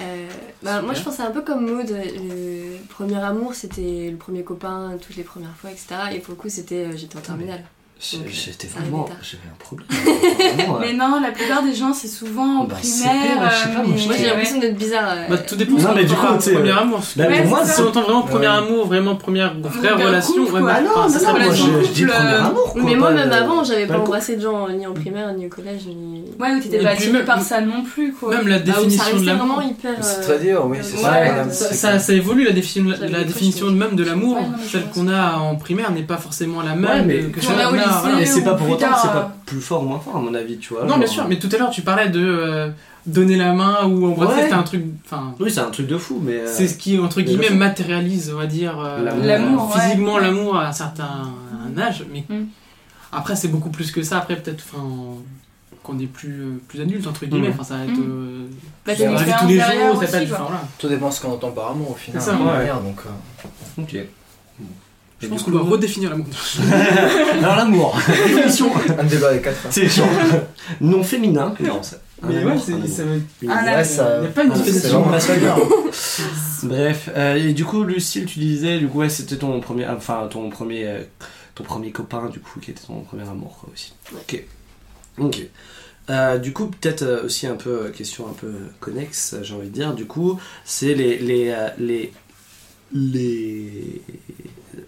C: Euh, bah, moi, je pensais un peu comme Maud. Le premier amour, c'était le premier copain, toutes les premières fois, etc. Et pour le coup, c'était euh, j'étais en terminale.
A: J'étais
C: Ça
A: vraiment. J'avais un problème. Vraiment,
D: Mais
A: ouais.
D: non, la plupart des gens, c'est souvent en
A: Bah,
D: primaire.
A: CP, ouais, je sais pas,
D: euh,
A: moi,
C: j'ai l'impression d'être bizarre. euh,
B: Bah, tout dépend
A: Non,
B: ce qu'on
A: mais du coup, tu sais,
B: premier
A: euh,
B: amour.
A: Bah,
D: Ouais,
A: pour moi,
D: c'est
B: Si
A: c'est.
B: on entend vraiment premier
F: Ouais.
B: amour, vraiment première vraie relation,
D: couple,
B: ouais,
D: quoi.
B: bah,
A: Ah non,
B: enfin,
A: non,
B: c'est ça,
A: non, moi
B: relation
A: je,
B: de
A: je dis
B: couple,
A: premier
B: euh,
A: amour. quoi,
C: mais moi, même avant, j'avais
A: pas
C: embrassé de gens ni en primaire, ni au collège, ni.
D: Ouais, ou t'étais pas attiré par ça non plus, quoi.
B: Même la
C: Ah, ça
B: définition de l'amour.
C: vraiment hyper.
F: C'est
C: euh,
F: très dur, oui, c'est ça.
B: Ça,
F: C'est
B: évolue la, définition, même de l'amour. Celle qu'on a en primaire n'est pas forcément la même que
D: qu'on
B: celle.
D: Lycée.
B: voilà.
A: C'est pas
D: ou
A: pour
D: plus
A: autant c'est
D: euh,
A: pas plus fort ou moins fort, à mon avis, tu vois.
B: Non, bien sûr, mais tout à l'heure tu parlais de euh, donner la main ou embrasser,
A: Ouais.
B: c'était un truc. Enfin,
A: Oui, c'est un truc de fou, mais. euh,
B: c'est ce qui, entre
A: mais
B: guillemets,
A: le-
B: matérialise, on va dire, euh,
A: L'amour.
B: Physiquement
D: Ouais.
B: l'amour à un certain âge. Mais
D: Mm.
B: après, c'est beaucoup plus que ça. Après, peut-être enfin, qu'on est plus, euh, plus adulte, entre guillemets.
A: Mm.
B: Enfin, ça va être.
D: Mm.
B: euh,
D: Bah,
B: tous les jours, ça
D: aussi,
B: être.
F: Tout dépend ce qu'on entend par amour au final.
B: C'est ça,
A: ouais.
F: manière, donc, euh,
A: Ok.
B: Je pense qu'on doit redéfinir l'amour.
A: Alors, l'amour. Définition.
E: un débat des quatre.
A: C'est genre non féminin. Non, c'est. un
B: Mais ouais, c'est- ça
D: amour.
E: ça.
B: Il y a pas une
E: c'est
B: définition.
A: Bref, euh, et du coup, Lucille, tu disais, du coup, ouais, c'était ton premier, enfin, ton premier, euh, ton premier copain, du coup, qui était ton premier amour, quoi, aussi. Ok. Ok. Euh, du coup, peut-être euh, aussi un peu, euh, question un peu connexe, j'ai envie de dire, du coup, c'est les, les, euh, les, les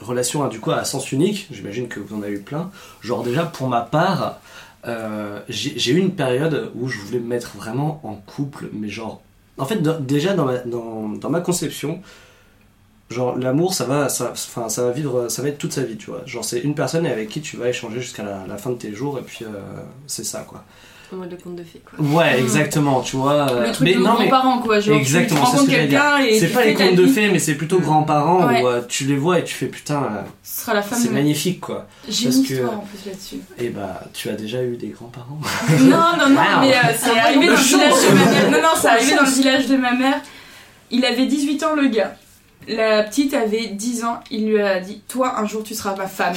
A: relations, hein, du coup, à sens unique, j'imagine que vous en avez eu plein. Genre, déjà, pour ma part, euh, j'ai eu une période où je voulais me mettre vraiment en couple, mais genre en fait, déjà dans ma, dans, dans ma conception, genre l'amour, ça va, ça, enfin, ça va vivre, ça va être toute sa vie, tu vois. Genre c'est une personne avec qui tu vas échanger jusqu'à la, la fin de tes jours, et puis euh, c'est ça, quoi.
C: En mode de conte de fées, quoi.
A: Ouais,
D: Mm.
A: exactement, tu vois. euh,
D: Le truc
A: mais
D: de
A: non, mais
D: grands-parents, quoi. Genre,
A: Exactement, c'est ce que j'allais dire.
D: quelqu'un et
A: c'est pas les contes de fées, mais c'est plutôt grands-parents
D: Ouais.
A: où euh, tu les vois et tu fais putain, euh,
D: Ce sera la femme
A: c'est magnifique, quoi.
D: J'ai une
A: que-
D: histoire en plus là-dessus.
A: Et bah, tu as déjà eu des grands-parents.
D: Non, non, non,
A: Wow.
D: mais euh, c'est
C: Ah,
D: arrivé dans le village de ma mère. Non, non, c'est arrivé dans le village de ma mère. Il avait 18 ans, le gars. La petite avait 10 ans. Il lui a dit Toi, un jour, tu seras ma femme.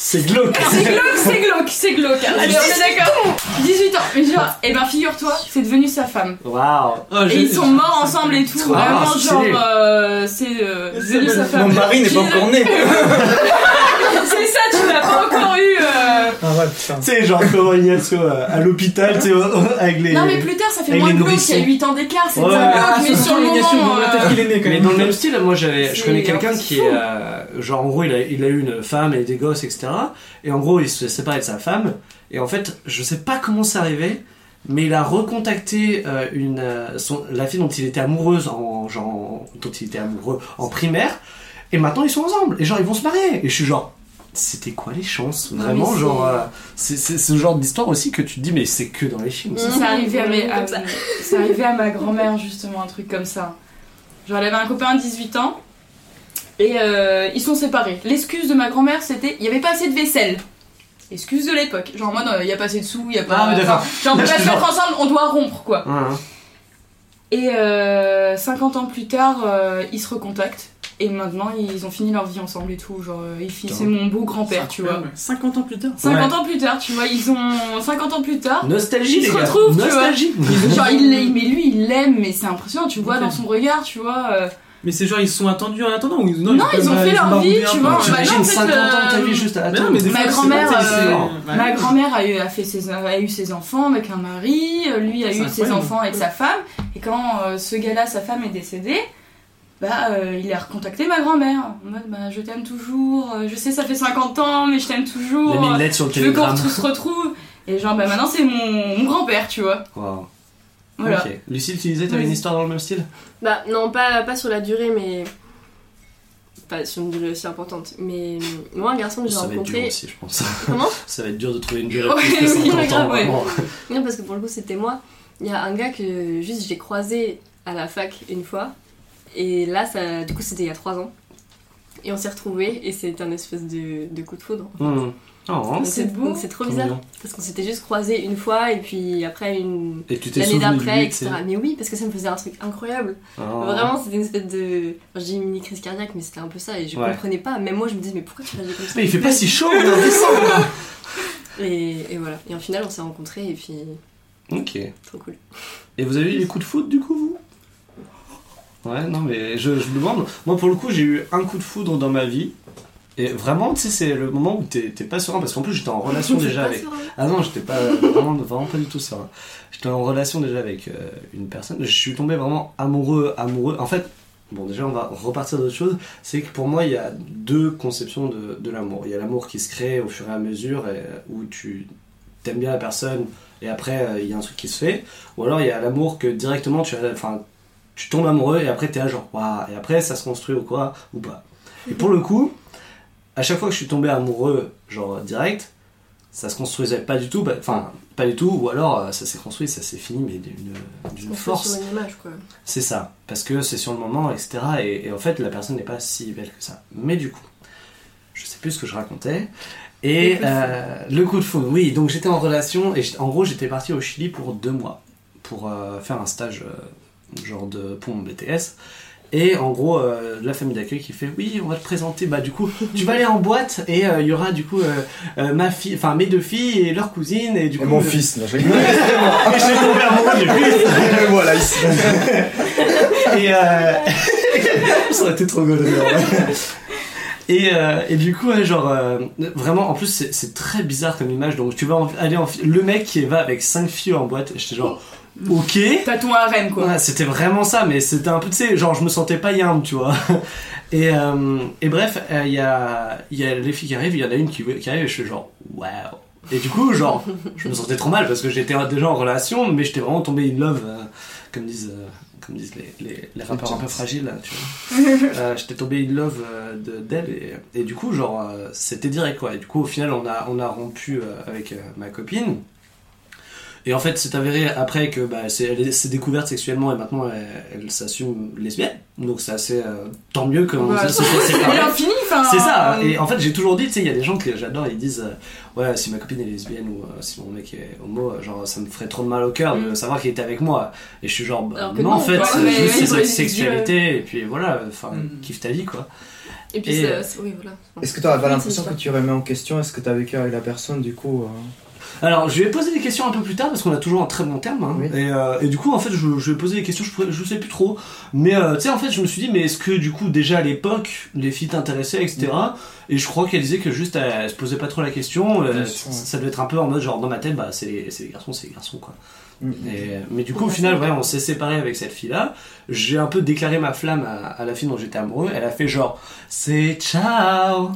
A: C'est glauque.
D: C'est glauque, c'est glauque, c'est glauque. hein. Mais on est d'accord 18 ans. Mais genre, eh ben, figure-toi, c'est devenu sa femme.
A: Waouh.
B: Oh,
D: Et ils sont morts ensemble et tout.
A: Trop
D: Vraiment, genre, euh, c'est euh, devenu sa
E: Mon
D: femme.
E: mari n'est pas encore né.
D: C'est ça, tu l'as pas encore eu. euh.
E: Ah ouais, putain.
A: Tu sais, genre comment Ignacio euh, à l'hôpital, tu sais, avec les.
D: Non, mais plus tard, ça fait moins
A: les
D: glauque. Il y a 8 ans d'écart, c'est
A: Ouais.
B: Ah,
D: mais
B: sur
D: le moment.
B: dans la tête
D: euh,
B: qu'il est né quand
A: Mais dans le même style, moi j'avais, je connais quelqu'un qui est, euh, genre en gros il a, il a eu une femme et des gosses, etc. Et en gros il se séparé de sa femme. Et en fait, je sais pas comment c'est arrivé, mais il a recontacté euh, une, son, la fille dont il était amoureuse, en, genre, dont il était amoureux en primaire. Et maintenant ils sont ensemble. Et genre ils vont se marier. Et je suis genre, c'était quoi les chances
D: Non,
A: Vraiment,
D: mais c'est-
A: genre, euh, c'est ce genre d'histoire aussi que tu te dis, mais c'est que dans les films. ça.
D: C'est arrivé, à mes-
C: Comme
D: à-
C: ça.
D: arrivé à ma grand-mère, justement, un truc comme ça. Genre, elle avait un copain de 18 ans, et euh, ils sont séparés. L'excuse de ma grand-mère, c'était il n'y avait pas assez de vaisselle. Excuse de l'époque. Genre, en mode, il n'y a pas assez de sous, il n'y a pas.
A: Ah d'accord.
D: enfin, genre, on peut pas se mettre ensemble, on doit rompre, quoi.
A: Ouais.
D: Et euh, 50 ans plus tard, euh, ils se recontactent. Et maintenant, ils ont fini leur vie ensemble et tout. Genre, euh, c'est mon beau grand-père, tu vois.
B: 50 ans plus tard.
D: 50 ans plus tard, tu vois, ils ont 50 ans plus tard.
A: Nostalgie,
D: Ils
A: les
D: se retrouvent, tu vois.
A: Nostalgie.
D: Genre, il l'aime, mais lui, il l'aime, mais c'est impressionnant, tu vois, dans son regard, tu vois. euh,
B: Mais c'est genre ils se sont attendus en attendant ou ils,
D: Non, ils ont fait leur vie, tu vois. Bah, non, en fait,
A: 50 ans de ta
D: euh,
A: vie juste à
B: Mais non, mais des
D: Ma grand-mère, euh,
B: ouais.
D: Ma grand-mère a eu, a, fait ses, a eu ses enfants avec un mari, euh, lui a eu ses enfants avec sa femme, et quand euh, ce gars-là, sa femme est décédée, bah euh, il a recontacté ma grand-mère en mode bah je t'aime toujours, euh, je sais ça fait 50 ans mais je t'aime
A: Il a
D: toujours,
A: mis une lettre sur le
D: je veux qu'on se retrouve. Et genre bah maintenant c'est mon, mon grand-père, tu vois.
A: Wow.
D: Voilà.
A: Ok. Lucille, tu disais t'avais une histoire dans le même style?
C: Bah non, pas, pas sur la durée, mais... Pas sur une durée aussi importante. Mais moi, un garçon que j'ai
A: Ça va être dur
C: rencontré...
A: aussi, je pense.
C: Comment?
A: Ça va être dur de trouver une durée
C: Ouais,
A: plus que
C: oui,
A: 50 ans,
C: grave, ouais.
A: vraiment.
C: Non, parce que pour le coup, c'était moi. Il y a un gars que juste j'ai croisé à la fac une fois. Et là, ça, du coup, c'était il y a trois ans. Et on s'est retrouvés et c'était un espèce de, de coup de foudre.
A: Oh,
D: c'est
C: c'est
D: beau.
C: c'est trop bizarre.
A: mignon.
C: Parce qu'on s'était juste croisés une fois et puis après une.
A: Et tu t'es
C: L'année d'après, etc. Mais oui, parce que ça me faisait un truc incroyable.
A: Oh.
C: Vraiment, c'était une espèce de. Enfin, j'ai une mini crise cardiaque, mais c'était un peu ça. Et je
A: Ouais.
C: comprenais pas. Même moi, je me disais, mais pourquoi tu réagis comme ça?
A: Mais il fait pas si chaud, on est en décembre
C: et, et voilà. Et en final, on s'est rencontrés et puis.
A: Ok.
C: Trop cool.
A: Et vous avez eu les coups de foudre du coup, vous? Ouais, non, mais je, je me demande. Moi, pour le coup, j'ai eu un coup de foudre dans ma vie. Et vraiment, tu sais, c'est le moment où t'es t'es pas serein parce qu'en plus, j'étais en relation déjà avec. Ah non, j'étais pas vraiment, vraiment pas du tout serein. J'étais en relation déjà avec euh, une personne. Je suis tombé vraiment amoureux, amoureux. En fait, bon, déjà, on va repartir d'autre chose. C'est que pour moi, il y a deux conceptions de, de l'amour. Il y a l'amour qui se crée au fur et à mesure et, où tu t'aimes bien la personne et après, euh, il y a un truc qui se fait. Ou alors, il y a l'amour que directement, tu, as- enfin, tu tombes amoureux et après, t'es à genre, waouh, et après, ça se construit ou quoi, ou pas. Et pour le coup, à chaque fois que je suis tombé amoureux, genre direct, ça se construisait pas du tout, bah, enfin, pas du tout, ou alors euh, ça s'est construit, ça s'est fini, mais d'une force. C'est ça, parce que c'est sur le moment, etc. Et, et en fait, la personne n'est pas si belle que ça. Mais du coup, je sais plus ce que je racontais. Et
C: Le coup de
A: euh, le coup de foudre, oui. Donc j'étais en relation et en gros j'étais parti au Chili pour deux mois pour euh, faire un stage euh, genre de mon BTS. Et en gros, euh, la famille d'accueil qui fait oui, on va te présenter. Bah du coup, tu vas aller en boîte et euh, il y aura du coup euh, ma fille, enfin mes deux filles et leur cousine et du
E: Et
A: coup
E: mon fils, là, je.
A: Et je suis tombé amoureux du fils.
E: Et voilà, ici.
A: Et ça aurait été trop vrai. Et, euh, et du coup, genre, euh, vraiment, en plus, c'est très bizarre comme image. Donc, tu vas en- aller en. Le mec qui va avec 5 filles en boîte, j'étais genre, ok.
D: T'as ton harem quoi.
A: Ouais, c'était vraiment ça, mais c'était un peu, tu sais, genre, je me sentais pas yam, tu vois. Et, euh, et bref, euh, il y, a, il y a les filles qui arrivent, il y en a une qui, qui arrive, et je suis genre, waouh. Et du coup, genre, je me sentais trop mal parce que j'étais déjà en relation, mais j'étais vraiment tombé in love, euh, comme disent, euh, comme disent les, les, les rappeurs un peu fragiles, là, tu vois. Euh, j'étais tombé in love euh, de- d'elle, et, et du coup, genre, euh, c'était direct, quoi. Et du coup, au final, on a, on a rompu euh, avec euh, ma copine. Et en fait, c'est avéré après que bah, c'est, elle s'est découverte sexuellement et maintenant elle, elle s'assume lesbienne. Donc c'est assez euh, tant mieux qu'on
D: Bah,
A: se
D: enfin.
A: C'est ça.
D: euh,
A: Et en fait, j'ai toujours dit, tu sais, il y a des gens que j'adore, ils disent, euh, ouais, si ma copine est lesbienne ou euh, si mon mec est homo, genre, ça me ferait trop de mal au cœur de
D: Mm.
A: savoir qu'il était avec moi. Et je suis genre, bah,
C: que
A: non,
C: non,
A: en fait, c'est juste
D: ouais,
A: sexualité, et puis voilà, enfin,
B: Mm.
A: kiffe ta vie, quoi.
C: Et puis,
A: Et,
C: c'est-
A: euh,
C: c'est- oui, voilà.
E: Est-ce que pas
C: Oui,
E: l'impression que tu remets en question Est-ce que t'as vécu avec la personne du coup euh,
A: Alors, je vais poser des questions un peu plus tard parce qu'on a toujours un très bon terme. hein.
E: Oui.
A: Et, euh, et du coup, en fait, je, je vais poser des questions, je, je sais plus trop. Mais euh, tu sais, en fait, je me suis dit, mais est-ce que du coup, déjà à l'époque, les filles t'intéressaient, etc. Et je crois qu'elle disait que juste, elle, elle se posait pas trop la question. euh,
E: ouais.
A: Ça devait être un peu en mode, genre, dans ma tête, bah, c'est les, les garçons, c'est les garçons, quoi.
E: Mm.
A: Et, mais du coup, au final, ouais, on s'est séparés avec cette fille-là. J'ai un peu déclaré ma flamme à, à la fille dont j'étais amoureux. Elle a fait genre, c'est ciao.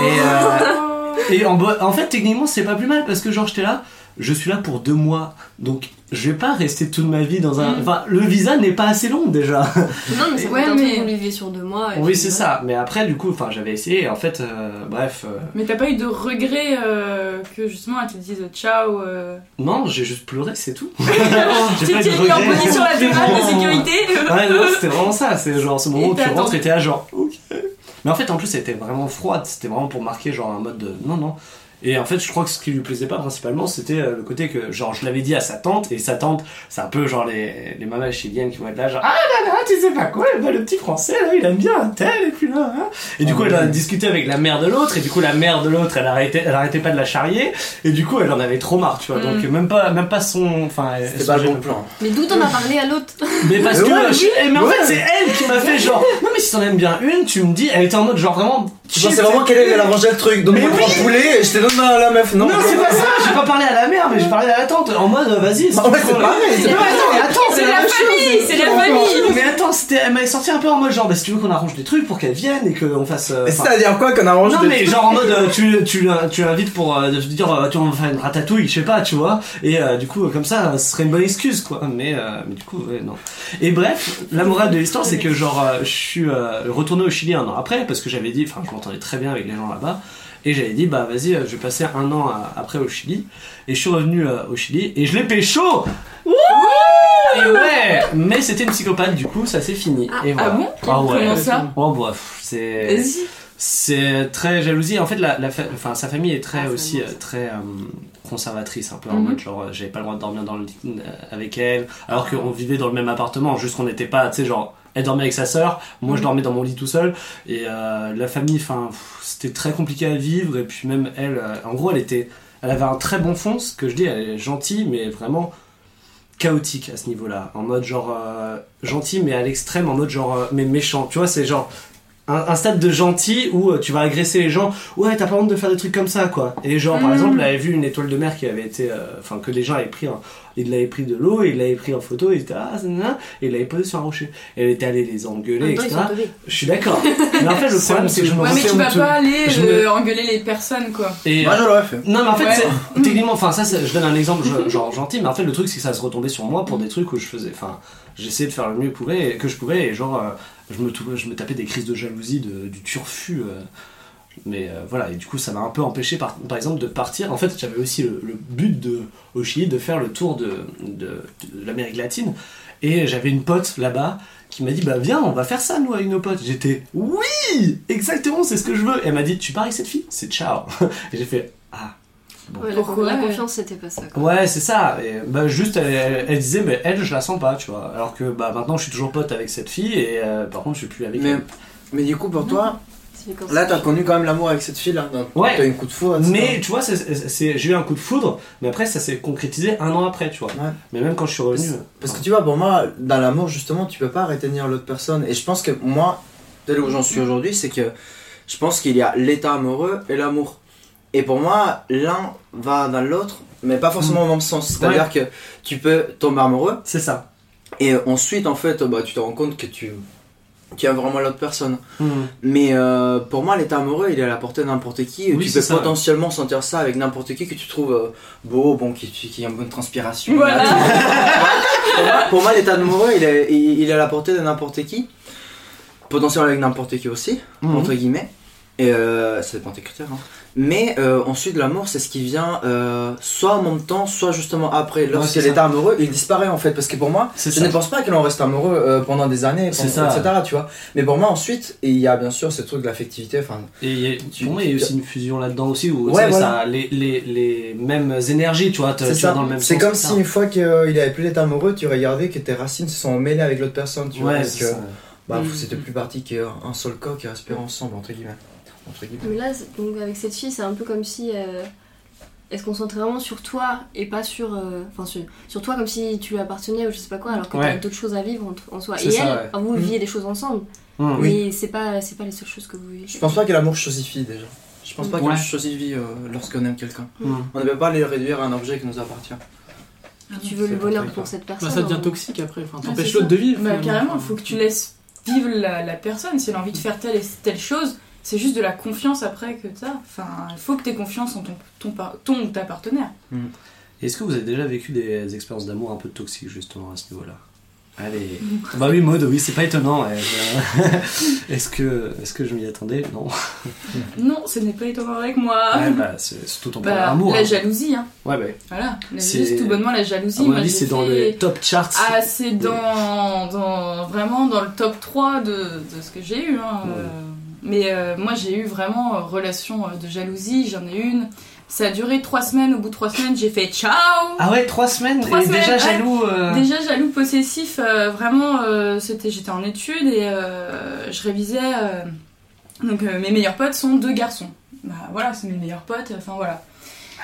A: Et, euh, et en, bo- en fait, techniquement, c'est pas plus mal parce que genre, j'étais là, je suis là pour deux mois. Donc, je vais pas rester toute ma vie dans un.
D: Mm.
A: Enfin, le visa n'est pas assez long déjà.
C: Non, mais c'est
D: Ouais, mais-
C: vivait sur deux mois. et
A: oui, c'est ça. Mais après, du coup, enfin, j'avais essayé. Et en fait, euh, bref. euh,
D: Mais t'as pas eu de regret euh, que justement elle te dise ciao euh...
A: non, j'ai juste pleuré, c'est tout. J'ai pas eu de regrets.
D: position latérale de sécurité
A: Ouais, non, c'était vraiment ça. C'est genre ce moment où tu rentres et t'es là, genre, ok. Mais en fait, en plus, c'était vraiment froide. C'était vraiment pour marquer, genre, un mode de non, non. Et en fait, je crois que ce qui lui plaisait pas principalement, c'était euh, le côté que, genre, je l'avais dit à sa tante, et sa tante, c'est un peu genre les, les mamas chiliennes qui vont être là, genre, ah là là, tu sais pas quoi, bah, le petit français, là, il aime bien un tel, et puis là, hein. Et du
E: Ah
A: coup, elle a discuté avec la mère de l'autre, et du coup, la mère de l'autre, elle arrêtait, elle arrêtait pas de la charrier, et du coup, elle en avait trop marre, tu vois. Donc,
D: Mm.
A: même pas, même pas son, enfin, elle-
E: C'était pas le bon plan.
C: Mais d'où t'en as parlé à l'autre?
A: Mais parce
E: Mais
A: que.
E: ouais,
A: je- eh, mais en
E: ouais.
A: fait, c'est elle qui m'a fait genre. Non, mais si t'en aimes bien une, tu me dis. Elle était en mode genre vraiment.
E: Tu pensais vraiment qu'elle elle a rangé le truc, donc
A: Mais oui.
E: trois poulets et j'étais la, la meuf. Non,
A: Non, c'est pas ça, j'ai pas parlé à la mère, mais j'ai parlé à la tante. En mode, vas-y.
E: Ouais, c'est pareil, c'est
A: Mais attends, mais attends,
D: C'est
A: la
D: famille, c'est la famille.
A: Mais attends, c'était, elle m'avait sorti un peu en mode genre, bah, si tu veux qu'on arrange des trucs pour qu'elle vienne et qu'on fasse. euh,
E: Mais c'est-à-dire quoi qu'on arrange
A: non
E: des
A: mais
E: trucs
A: genre en mode euh, tu tu tu l'invites pour euh, te dire tu on va faire une ratatouille je sais pas tu vois et du coup comme ça ce serait une bonne excuse quoi mais mais du coup ouais, non et bref la morale de l'histoire c'est que genre je suis retourné au Chili un an après parce que j'avais dit enfin je m'entendais très bien avec les gens là-bas et j'avais dit bah vas-y euh, je vais passer un an à- après au Chili et je suis revenu euh, au Chili et je l'ai pécho et ouais mais c'était une psychopathe du coup ça s'est fini
C: Ah,
A: et voilà
D: Ah bon
A: ah ouais
D: Comment ça
A: oh bref c'est
D: Vas-y.
A: c'est très jalousie. En fait, la, la fa- enfin, sa famille est très
C: Ah,
A: aussi euh, très euh, conservatrice, un peu en
D: Mhm.
A: mode genre j'avais pas le droit de dormir dans le lit avec elle, alors qu'on vivait dans le même appartement, juste qu'on n'était pas, tu sais, genre elle dormait avec sa sœur, moi je
D: Mhm.
A: dormais dans mon lit tout seul, et euh, la famille, enfin, pff, c'était très compliqué à vivre, et puis même elle, euh, en gros, elle était, elle avait un très bon fond, ce que je dis, elle est gentille, mais vraiment chaotique à ce niveau-là, en mode genre euh, gentil, mais à l'extrême, en mode genre euh, mais méchant, tu vois, c'est genre un, un stade de gentil où euh, tu vas agresser les gens. Ouais, t'as pas honte de faire des trucs comme ça, quoi. Et genre, par
D: Mm.
A: exemple, elle avait vu une étoile de mer qui avait été. Enfin, que les gens avaient pris. en- il l'avait pris de l'eau, il l'avait pris en photo, il était ah, et il l'avait posé sur un rocher. Et elle était allée les
C: En
A: engueuler, etc. Je suis d'accord. Mais en fait, le problème, c'est que je me
D: Ouais, mais tu vas pas aller euh, engueuler les personnes, quoi.
A: Et,
E: Moi, je l'aurais fait.
A: non, mais en fait,
D: Ouais.
A: techniquement, enfin, ça, c'est- je donne un exemple je- genre gentil, mais en fait, le truc, c'est que ça se retombait sur moi pour des trucs où je faisais, enfin, j'essayais de faire le mieux que, je pouvais, et genre, euh, je, me, tou- je me tapais des crises de jalousie, de, du turfu. euh, mais euh, voilà, et du coup, ça m'a un peu empêché, par, par exemple, de partir. En fait, j'avais aussi le, le but de, au Chili de faire le tour de, de, de l'Amérique latine, et j'avais une pote là-bas qui m'a dit bah viens on va faire ça nous avec nos potes j'étais oui exactement c'est ce que je veux elle m'a dit tu pars avec cette fille c'est ciao et j'ai fait ah bon.
C: Ouais, la,
D: Pourquoi
C: la confiance, c'était pas ça. quoi.
A: Ouais, c'est ça. Et, bah, juste, elle, elle- elle disait, mais elle, je la sens pas, tu vois. Alors que bah, maintenant, je suis toujours pote avec cette fille et euh, par contre, je suis plus avec
E: Mais,
A: elle.
E: mais du coup, pour toi, là, t'as connu quand même l'amour avec cette fille-là. donc
A: Ouais.
E: T'as eu un coup de foudre, etc.
A: Mais tu vois, c'est- j'ai eu un coup de foudre, mais après, ça s'est concrétisé un an après, tu vois.
E: Ouais.
A: Mais même quand je suis revenu. euh,
E: Parce que tu vois, pour moi, dans l'amour, justement, tu peux pas retenir l'autre personne. Et je pense que moi, tel où j'en suis aujourd'hui, c'est que je pense qu'il y a l'état amoureux et l'amour. Et pour moi, l'un va dans l'autre, mais pas forcément au même sens. C'est-à-dire que tu peux tomber amoureux,
A: c'est ça.
E: et ensuite, en fait, bah, tu te rends compte que tu, tu aimes vraiment l'autre personne.
A: Mhm.
E: Mais euh, pour moi, l'état amoureux, il est à la portée de n'importe qui.
A: Oui,
E: tu peux
A: ça.
E: potentiellement sentir ça avec n'importe qui que tu trouves euh, beau, bon, qui, qui a une bonne transpiration.
D: Voilà.
E: pour moi, pour moi, l'état amoureux, il est, il, il est à la portée de n'importe qui. Potentiellement avec n'importe qui aussi,
A: Mhm.
E: entre guillemets. Et euh, ça dépend de tes critères. hein. Mais euh, ensuite, l'amour, c'est ce qui vient euh, soit en même temps, soit justement après.
A: Ça.
E: l'état amoureux, il disparaît en fait. Parce que pour moi, je
A: ça.
E: ne pense pas que l'on reste amoureux euh, pendant des années,
A: C'est
E: pendant-
A: ça.
E: etc. Tu vois. Mais pour moi, ensuite, il y a bien sûr ce truc de l'affectivité. Enfin,
A: Et il y a-
E: Tu-
A: pour moi, il y a aussi une fusion là-dedans aussi où
E: Ouais,
A: sais,
E: voilà.
A: ça, les, les, les mêmes énergies, tu vois, tu dans le même
E: C'est comme
A: ça.
E: si une fois qu'il avait plus l'état amoureux, tu regardais que tes racines se sont mêlées avec l'autre personne. Tu vois. Parce que bah,
D: Mm.
E: c'était plus parti qu'un seul corps qui respirait ensemble, entre guillemets. Entre guillemets.
C: Mais là, donc, avec cette fille, c'est un peu comme si euh, elle se concentrait vraiment sur toi et pas sur. euh, Enfin, sur, sur toi comme si tu lui appartenais ou je sais pas quoi, alors que
A: Ouais.
C: t'as d'autres choses à vivre en, en soi. Et
A: ça,
C: elle,
A: ouais.
C: enfin, vous
E: Mhm.
C: viviez des choses ensemble,
A: Mhm.
C: mais c'est pas, c'est pas les seules choses que vous vivez.
E: Je pense pas que l'amour chosifie déjà. Je pense pas
A: Ouais.
E: que chosifie euh, lorsqu'on aime quelqu'un.
A: Mhm.
E: On ne peut pas les réduire à un objet qui nous appartient.
C: Tu veux le bonheur pour cette personne.
B: Bah, ça devient
C: hein.
B: toxique après. Enfin,
D: Ah,
B: t'empêches
D: c'est
B: l'autre de vivre.
D: Bah, carrément, il faut que tu laisses vivre la, la personne. Si elle a envie de faire telle et telle chose, c'est juste de la confiance après que t'as. Enfin, il faut que tu aies confiance en ton, ton, ou ta partenaire.
A: Est-ce que vous avez déjà vécu des expériences d'amour un peu toxiques justement à ce niveau-là? Allez. bah oui, mode, oui, c'est pas étonnant. ouais. Est-ce que, est-ce que je m'y attendais? Non.
D: Non, ce n'est pas étonnant avec moi.
A: Ouais, bah, c'est surtout ton
D: Bah,
A: amour.
D: la
A: hein.
D: jalousie, hein.
A: Ouais, bah,
D: Voilà.
A: C'est-
D: Juste tout bonnement la
A: à
D: jalousie.
A: mon
D: Moi,
A: avis, c'est dans les top charts.
D: Ah, c'est dans, dans. Vraiment dans le top 3 de, de ce que j'ai eu. hein,
A: Ouais.
D: euh. Mais euh, moi, j'ai eu vraiment euh, relation euh, de jalousie. J'en ai une. Ça a duré 3 semaines. Au bout de 3 semaines, j'ai fait ciao
A: Ah ouais, trois semaines
D: Trois
A: et
D: semaines,
A: déjà
D: ouais.
A: jaloux. euh,
D: Déjà jaloux possessif, vraiment, c'était, j'étais en études et je révisais. donc mes meilleurs potes sont deux garçons. Bah voilà, c'est mes meilleurs potes. Enfin voilà,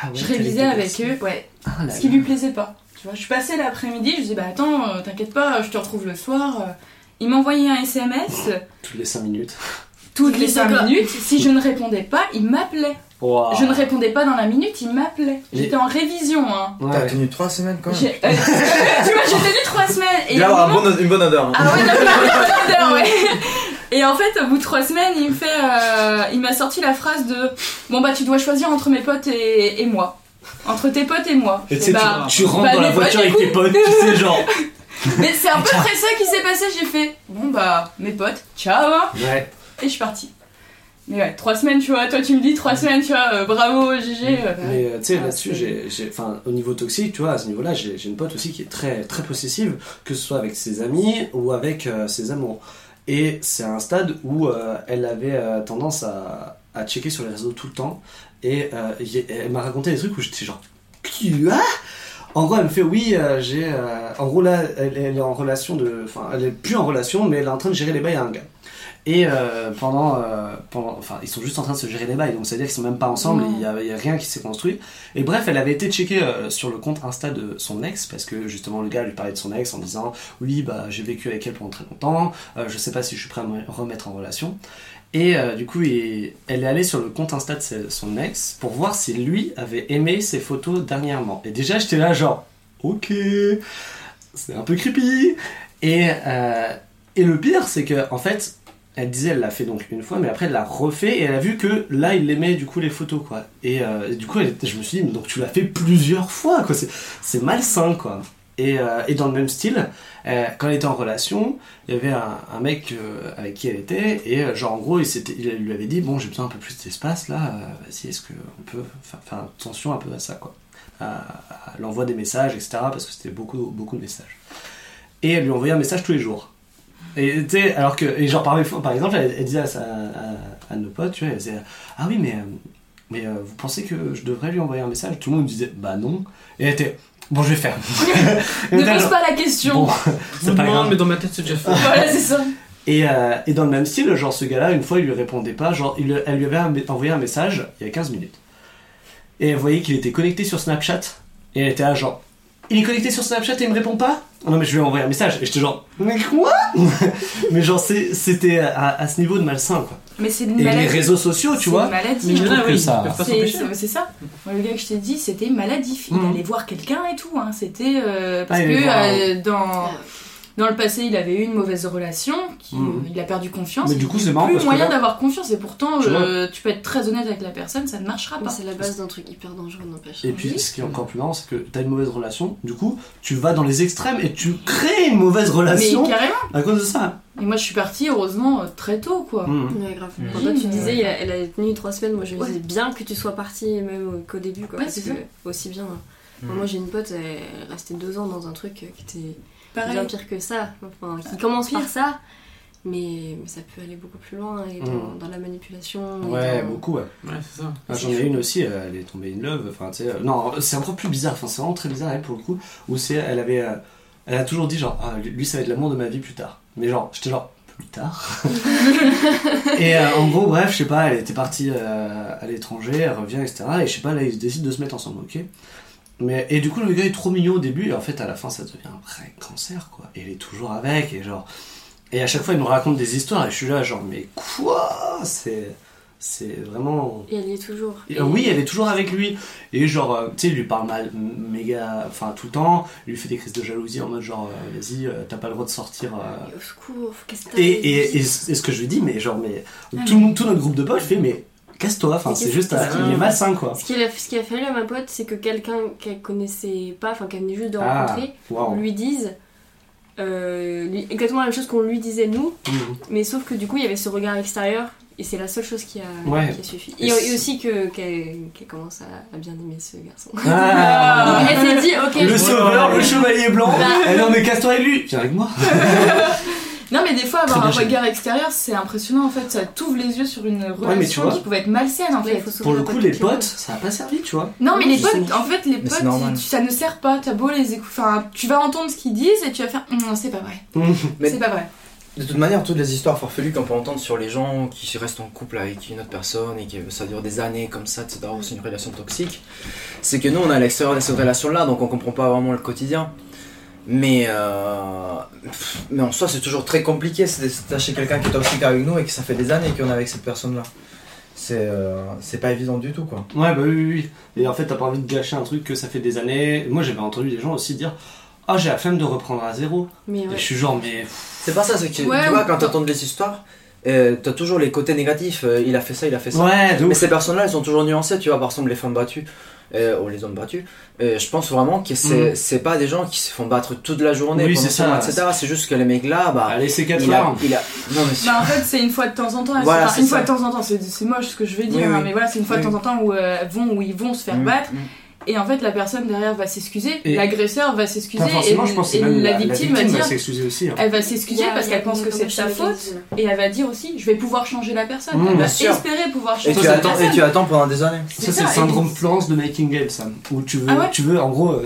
A: Ah ouais,
D: je révisais avec
A: garçons.
D: eux, ouais.
A: Ah là
D: Ce qui
A: là.
D: lui plaisait pas. Tu vois, je suis passée l'après-midi, je disais bah attends, t'inquiète pas, je te retrouve le soir. Il m'envoyait un SMS
A: Toutes les 5 minutes.
D: Toutes les
C: Les
D: 5
C: d'accord.
D: minutes. Si je ne répondais pas, il m'appelait.
A: Wow.
D: Je ne répondais pas dans la minute, il m'appelait. J'étais en révision. Hein.
A: Ouais.
E: T'as tenu 3 semaines quand même.
D: J'ai- euh, tu vois, j'ai tenu trois semaines. Et
E: Il
D: à
E: va
D: un moment-
E: bon- une bonne odeur. hein.
D: Ah ouais, une bonne odeur, ouais. Et en fait, au bout de trois semaines, il me fait, euh, il m'a sorti la phrase de, bon bah tu dois choisir entre mes potes et, et moi, entre tes potes et moi.
A: Et tu-
D: bah,
A: tu, rentres
D: bah,
A: dans la voiture avec tes potes, tu sais, genre.
D: Mais c'est un peu près ça qui s'est passé. J'ai fait, bon bah mes potes, ciao. hein.
A: Ouais.
D: Et je suis partie. Mais ouais, trois semaines, tu vois. Toi, tu me dis trois semaines, tu vois. euh, bravo, GG. euh,
A: Mais euh, tu sais,
D: Ah,
A: là-dessus, j'ai, j'ai- enfin, au niveau toxique, tu vois, à ce niveau-là, j'ai, j'ai une pote aussi qui est très, très possessive, que ce soit avec ses amis ou avec euh, ses amours. Et c'est un stade où euh, elle avait euh, tendance à, à checker sur les réseaux tout le temps. Et euh, y- elle m'a raconté des trucs où j'étais genre, quoi? En gros, elle me fait, oui, euh, j'ai. euh, en gros, là, elle, elle est en relation de. Enfin, elle est plus en relation, mais elle est en train de gérer les bails à un gars. Et euh, pendant, euh, pendant. Enfin, ils sont juste en train de se gérer les bails, donc c'est-à-dire qu'ils sont même pas ensemble, il y a, il y a rien qui s'est construit. Et bref, elle avait été checker euh, sur le compte Insta de son ex, parce que justement, le gars lui parlait de son ex en disant Oui, bah, j'ai vécu avec elle pendant très longtemps, je sais pas si je suis prêt à me remettre en relation. Et du coup, il- elle est allée sur le compte Insta de son ex pour voir si lui avait aimé ses photos dernièrement. Et déjà, j'étais là, genre, ok, c'est un peu creepy. Et, et le pire, c'est que, en fait, elle disait, elle l'a fait donc une fois, mais après, elle l'a refait et elle a vu que là, il aimait du coup les photos, quoi. Et, euh, du coup, elle je me suis dit, donc tu l'as fait plusieurs fois, quoi. C'est- malsain, quoi. Et, euh, et dans le même style, euh, quand elle était en relation, il y avait un, mec avec qui elle était, et genre en gros, il, il lui avait dit Bon, j'ai besoin un peu plus d'espace là, vas-y, est-ce qu'on peut fa- faire attention un peu à ça, quoi À, à l'envoi des messages, etc., parce que c'était beaucoup, beaucoup de messages. Et elle lui envoyait un message tous les jours. Et tu sais, alors que, et genre par, par exemple, elle, elle disait à, sa, à, à nos potes, tu vois, elle disait Ah oui, mais, euh, mais euh, vous pensez que je devrais lui envoyer un message? Tout le monde disait Bah non. Et elle était Bon, je vais faire.
D: Ne pose
A: genre,
D: pas la question.
A: Bon, c'est pas
B: demande,
A: grave.
B: mais dans ma tête, c'est déjà fait.
D: Voilà, c'est ça.
A: Et, euh, et dans le même style, genre ce gars-là, une fois, il lui répondait pas, genre il, elle lui avait un- envoyé un message il y a 15 minutes. Et elle voyait qu'il était connecté sur Snapchat. Et elle était là, genre, il est connecté sur Snapchat et il me répond pas Non, mais je lui ai envoyé un message. Et j'étais genre, mais quoi Mais genre, c'est- c'était à, à ce niveau de malsain, quoi.
D: Mais c'est une
A: Et
D: maladie.
A: les réseaux sociaux, tu
D: C'est
A: vois.
D: une maladie.
B: Oui,
A: ça-
D: C'est c'est- c'est ça. Moi, le gars que je t'ai dit, c'était maladif. Il
A: Mhm.
D: allait voir quelqu'un et tout. Hein. C'était euh, parce
A: Ah,
D: que euh, dans dans le passé, il avait eu une mauvaise relation. Qui,
A: Mhm.
D: Il a perdu confiance.
A: Mais du coup, c'est marrant
D: Plus
A: parce que
D: moyen d'avoir confiance. Et pourtant,
A: Tu
D: euh, tu peux être très honnête avec la personne, ça ne marchera
C: Mais
D: pas.
C: c'est la base d'un truc hyper dangereux, n'empêche.
A: Et puis, ce qui est encore plus marrant, c'est que t'as une mauvaise relation, du coup, tu vas dans les extrêmes et tu crées une mauvaise
D: Mais
A: relation
D: carrément.
A: à cause de ça.
D: Et moi, je suis partie heureusement euh, très tôt, quoi.
A: Mhm.
C: Ouais, grave. Quand toi tu disais, il a- elle a tenu trois semaines, moi je me disais bien que tu sois partie, même au- qu'au début, quoi.
D: Ouais,
C: parce
D: c'est
C: que
D: ça.
C: aussi bien.
F: Mhm.
C: Moi j'ai une pote, elle est restée deux ans dans un truc qui était
D: Pareil.
C: bien pire que ça. Enfin, qui commence
D: Pire.
C: par ça, mais, mais ça peut aller beaucoup plus loin et dans, dans la manipulation.
A: Ouais,
C: dans-
A: beaucoup, ouais.
B: Ouais, c'est ça.
A: Ah, J'en ai une aussi, elle est tombée in love. Enfin, tu sais, euh, non, c'est encore plus bizarre. Enfin, c'est vraiment très bizarre elle pour le coup. Où c'est, elle avait, euh, elle a toujours dit genre, ah, lui, ça va être l'amour de ma vie plus tard. Mais genre, j'étais genre plus tard? et euh, en gros, bref, je sais pas, elle était partie euh, à l'étranger, elle revient, etc. Et je sais pas, là, ils décident de se mettre ensemble, ok? Mais et du coup, le gars est trop mignon au début, et en fait, à la fin, ça devient un vrai cancer, quoi. Et il est toujours avec, et genre. Et à chaque fois, il nous raconte des histoires, et je suis là, genre, mais quoi? C'est. C'est vraiment.
C: Et elle y est toujours.
A: Et, oui, elle est toujours avec lui. Et genre, euh, tu sais, il lui parle mal, méga, enfin tout le temps. Il lui fait des crises de jalousie en mode genre, euh, vas-y, euh, t'as pas le droit de sortir.
C: Et Au secours, qu'est-ce que t'as
A: Et, et, et, et ce que je lui dis, mais genre, mais
D: Ah,
A: tout, tout notre groupe de potes fait, mais casse-toi. Enfin, c'est juste, à- il est malsain quoi.
C: Ce qu'il a, ce qui a fallu à ma pote, c'est que quelqu'un qu'elle connaissait pas, enfin qu'elle venait juste de
A: Ah,
C: rencontrer, lui dise euh, lui- exactement la même chose qu'on lui disait nous,
A: Mhm.
C: mais sauf que du coup il y avait ce regard extérieur et c'est la seule chose qui a,
A: Ouais.
C: qui a suffi.
A: Et
C: Et, et aussi que qu'elle commence à, à bien aimer ce garçon.
A: Ah.
C: elle s'est dit ok.
A: Le sauveur, le chevalier blanc.
C: Bah.
A: Eh non, mais casse-toi avec lui. Viens avec moi.
D: Non, mais des fois, avoir un regard extérieur, c'est impressionnant en fait. Ça t'ouvre les yeux sur une relation
A: vois-
D: qui pouvait être malsaine en fait.
A: Pour le coup, les potes, ça a pas servi, tu vois.
D: Non, mais les potes, en fait, les potes, ils- ça ne sert pas. T'as beau les écouter. Enfin, tu vas entendre ce qu'ils disent et tu vas faire. Hum, c'est pas vrai.
F: Mais-
D: C'est pas vrai.
F: De toute manière, toutes les histoires farfelues qu'on peut entendre sur les gens qui restent en couple avec une autre personne et que ça dure des années comme ça, etc., ou c'est une relation toxique, c'est que nous, on est à l'extérieur de cette relation-là, donc on comprend pas vraiment le quotidien. Mais, euh, pff, mais en soi, c'est toujours très compliqué c'est de s'attacher quelqu'un qui est toxique avec nous et que ça fait des années qu'on est avec cette personne-là.
E: c'est euh, c'est pas évident du tout quoi.
A: Ouais, bah oui, oui, oui. Et en fait, t'as pas envie de gâcher un truc que ça fait des années. Moi, j'avais entendu des gens aussi dire Ah, j'ai la flemme de reprendre à zéro.
C: Mais
A: Et je suis genre, mais.
E: C'est pas ça, c'est que
D: Ouais,
E: tu vois, quand t'entends des histoires, euh, t'as toujours les côtés négatifs. euh, il a fait ça, il a fait ça.
A: Ouais, de
E: Mais
A: ouf.
E: ces personnes-là, elles sont toujours nuancées, tu vois, par exemple les femmes battues, euh, ou les hommes battus. Euh, je pense vraiment que c'est c'est pas des gens qui se font battre toute la journée,
A: Oui,
E: pendant
A: c'est ça.
E: etc. C'est juste que les mecs là, bah.
A: Allez, c'est 4
E: il a,
A: heures.
E: il a. Non, mais
D: Bah en fait c'est une fois de temps en temps,
E: Voilà,
D: enfin,
E: c'est
D: une
E: ça.
D: fois de temps en temps, c'est c'est moche ce que je vais dire,
E: Oui,
D: hein, mais voilà c'est une fois de temps en temps où euh, elles vont où ils vont se faire
E: Mhm,
D: battre
E: mhm.
D: Et en fait la personne derrière va s'excuser,
A: Et-
D: l'agresseur va s'excuser et,
A: je pense que
D: et
A: c'est même
D: la, victime va dire
A: s'excuser aussi. hein.
D: elle va s'excuser
C: a-
D: parce qu'elle pense que c'est de sa faute et elle va dire aussi je vais pouvoir changer la personne,
A: Mhm,
D: elle va espérer pouvoir
E: Et
D: changer
E: tu,
D: la
E: attends, et
D: personne.
E: tu attends pendant des années.
A: Ça, c'est le
D: et-
A: syndrome Florence de Making Game, ça. Où tu veux,
D: Ah ouais
A: tu veux en gros, euh,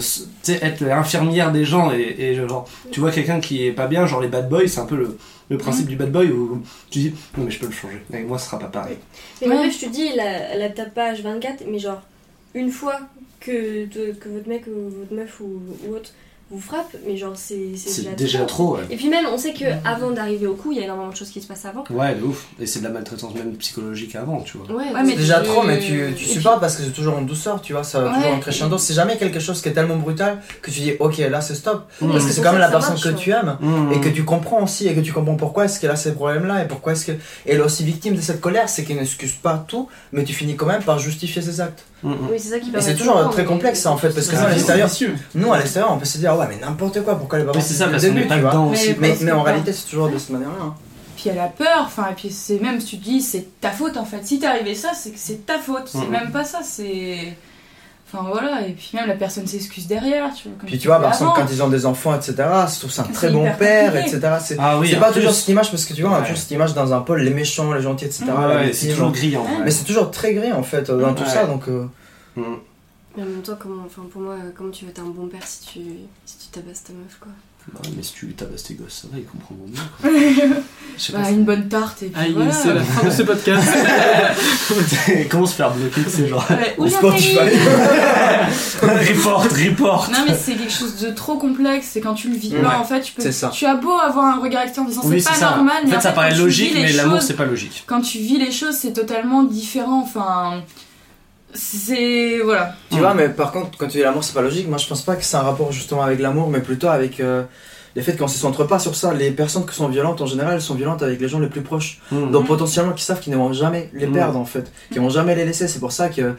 A: être l'infirmière des gens et, et genre, tu vois quelqu'un qui est pas bien, genre les bad boys, c'est un peu le, le principe du bad boy où tu dis, non mais je peux le changer. Avec moi, ce sera pas pareil.
C: Mais
D: Ouais.
C: en fait, je te dis, la, la tape pas H24, mais genre, une fois que, de- que votre mec ou votre meuf ou, ou autre vous frappe, mais genre, c'est
A: C'est déjà trop, ouais.
C: Et puis même, on sait que avant d'arriver au coup, il y a énormément de choses qui se passent avant.
A: Ouais, de ouf. Et c'est de la maltraitance même psychologique avant, tu vois.
C: Ouais,
D: Ouais, mais
E: C'est déjà
D: tu-
E: trop, mais tu, tu supportes parce que c'est toujours en douceur, tu vois, ça va
D: Ouais.
E: toujours en crescendo. C'est jamais quelque chose qui est tellement brutal que tu dis, ok, là c'est stop.
A: Mmh.
E: Parce que
C: c'est
E: quand même la personne
C: marche,
E: que tu aimes.
A: Mmh.
E: et que tu comprends aussi et que tu comprends pourquoi est-ce qu'elle a ces problèmes là et pourquoi est-ce que et elle est aussi victime de cette colère c'est qu'elle n'excuse pas tout mais tu finis quand même par justifier ses actes
A: Mmh, mmh.
C: Oui, c'est ça qui
E: et c'est toujours très
C: mais-
E: complexe ça en fait parce que nous à l'extérieur nous à l'extérieur on peut se dire ouais mais n'importe quoi pourquoi elle est pas
A: Mais
E: partie
A: c'est ça, parce qu'on pas
E: tu vois
A: dedans
D: Mais-
A: aussi.
E: mais, mais en
D: pas.
E: réalité c'est toujours de cette manière là
D: Puis elle a peur, enfin, et puis c'est même si tu dis c'est ta faute en fait. Si t'es arrivé ça, c'est que c'est ta faute. C'est
A: Mhm.
D: même pas ça, c'est. Enfin voilà, et puis même la personne s'excuse derrière, tu vois. comme
E: puis tu vois par exemple quand ils ont des enfants etc je trouve ça un
D: C'est
E: très bon père
D: compliqué.
E: etc c'est
A: Ah oui,
E: c'est pas
A: plus.
E: toujours cette image parce que tu vois on a toujours cette image dans un pôle les méchants les gentils etc
A: Ouais, c'est toujours gris en
D: Ouais.
A: vrai.
E: mais c'est toujours très gris en fait dans tout
A: Ouais.
E: ça donc euh,
A: Mmh.
C: Mais en même temps, comment, enfin, pour moi, comment tu veux être un bon père si tu, si tu tabasses ta meuf, quoi?
A: Bah mais si tu tabasses tes gosses, ça va, ils comprendront bien. quoi. Je sais
D: Bah,
A: pas.
D: une bonne tarte et puis
B: Aïe,
D: voilà.
B: c'est la fin de ce podcast.
A: Comment se faire bloquer, c'est genre.
D: Ouais,
E: Spotify
A: report, report.
D: Non mais c'est quelque chose de trop complexe, c'est quand tu le vis
E: Ouais,
D: pas en fait, tu peux
E: c'est ça.
D: tu as beau avoir un regard extérieur en disant
A: Oui,
D: c'est pas
A: ça.
D: normal,
A: En
D: mais
A: fait, ça
D: quand
A: paraît logique, mais l'amour, c'est pas logique.
D: quand tu vis les choses, c'est totalement différent, enfin c'est voilà.
E: Tu vois, mais par contre, quand tu dis l'amour, c'est pas logique. Moi, je pense pas que c'est un rapport justement avec l'amour, mais plutôt avec euh, le fait qu'on se centre pas sur ça. Les personnes qui sont violentes, en général, sont violentes avec les gens les plus proches.
A: Mmh.
E: Donc, potentiellement, qui savent qu'ils ne vont jamais les
A: Mm.
E: perdre, en fait. Qu'ils vont jamais les laisser. C'est pour ça que,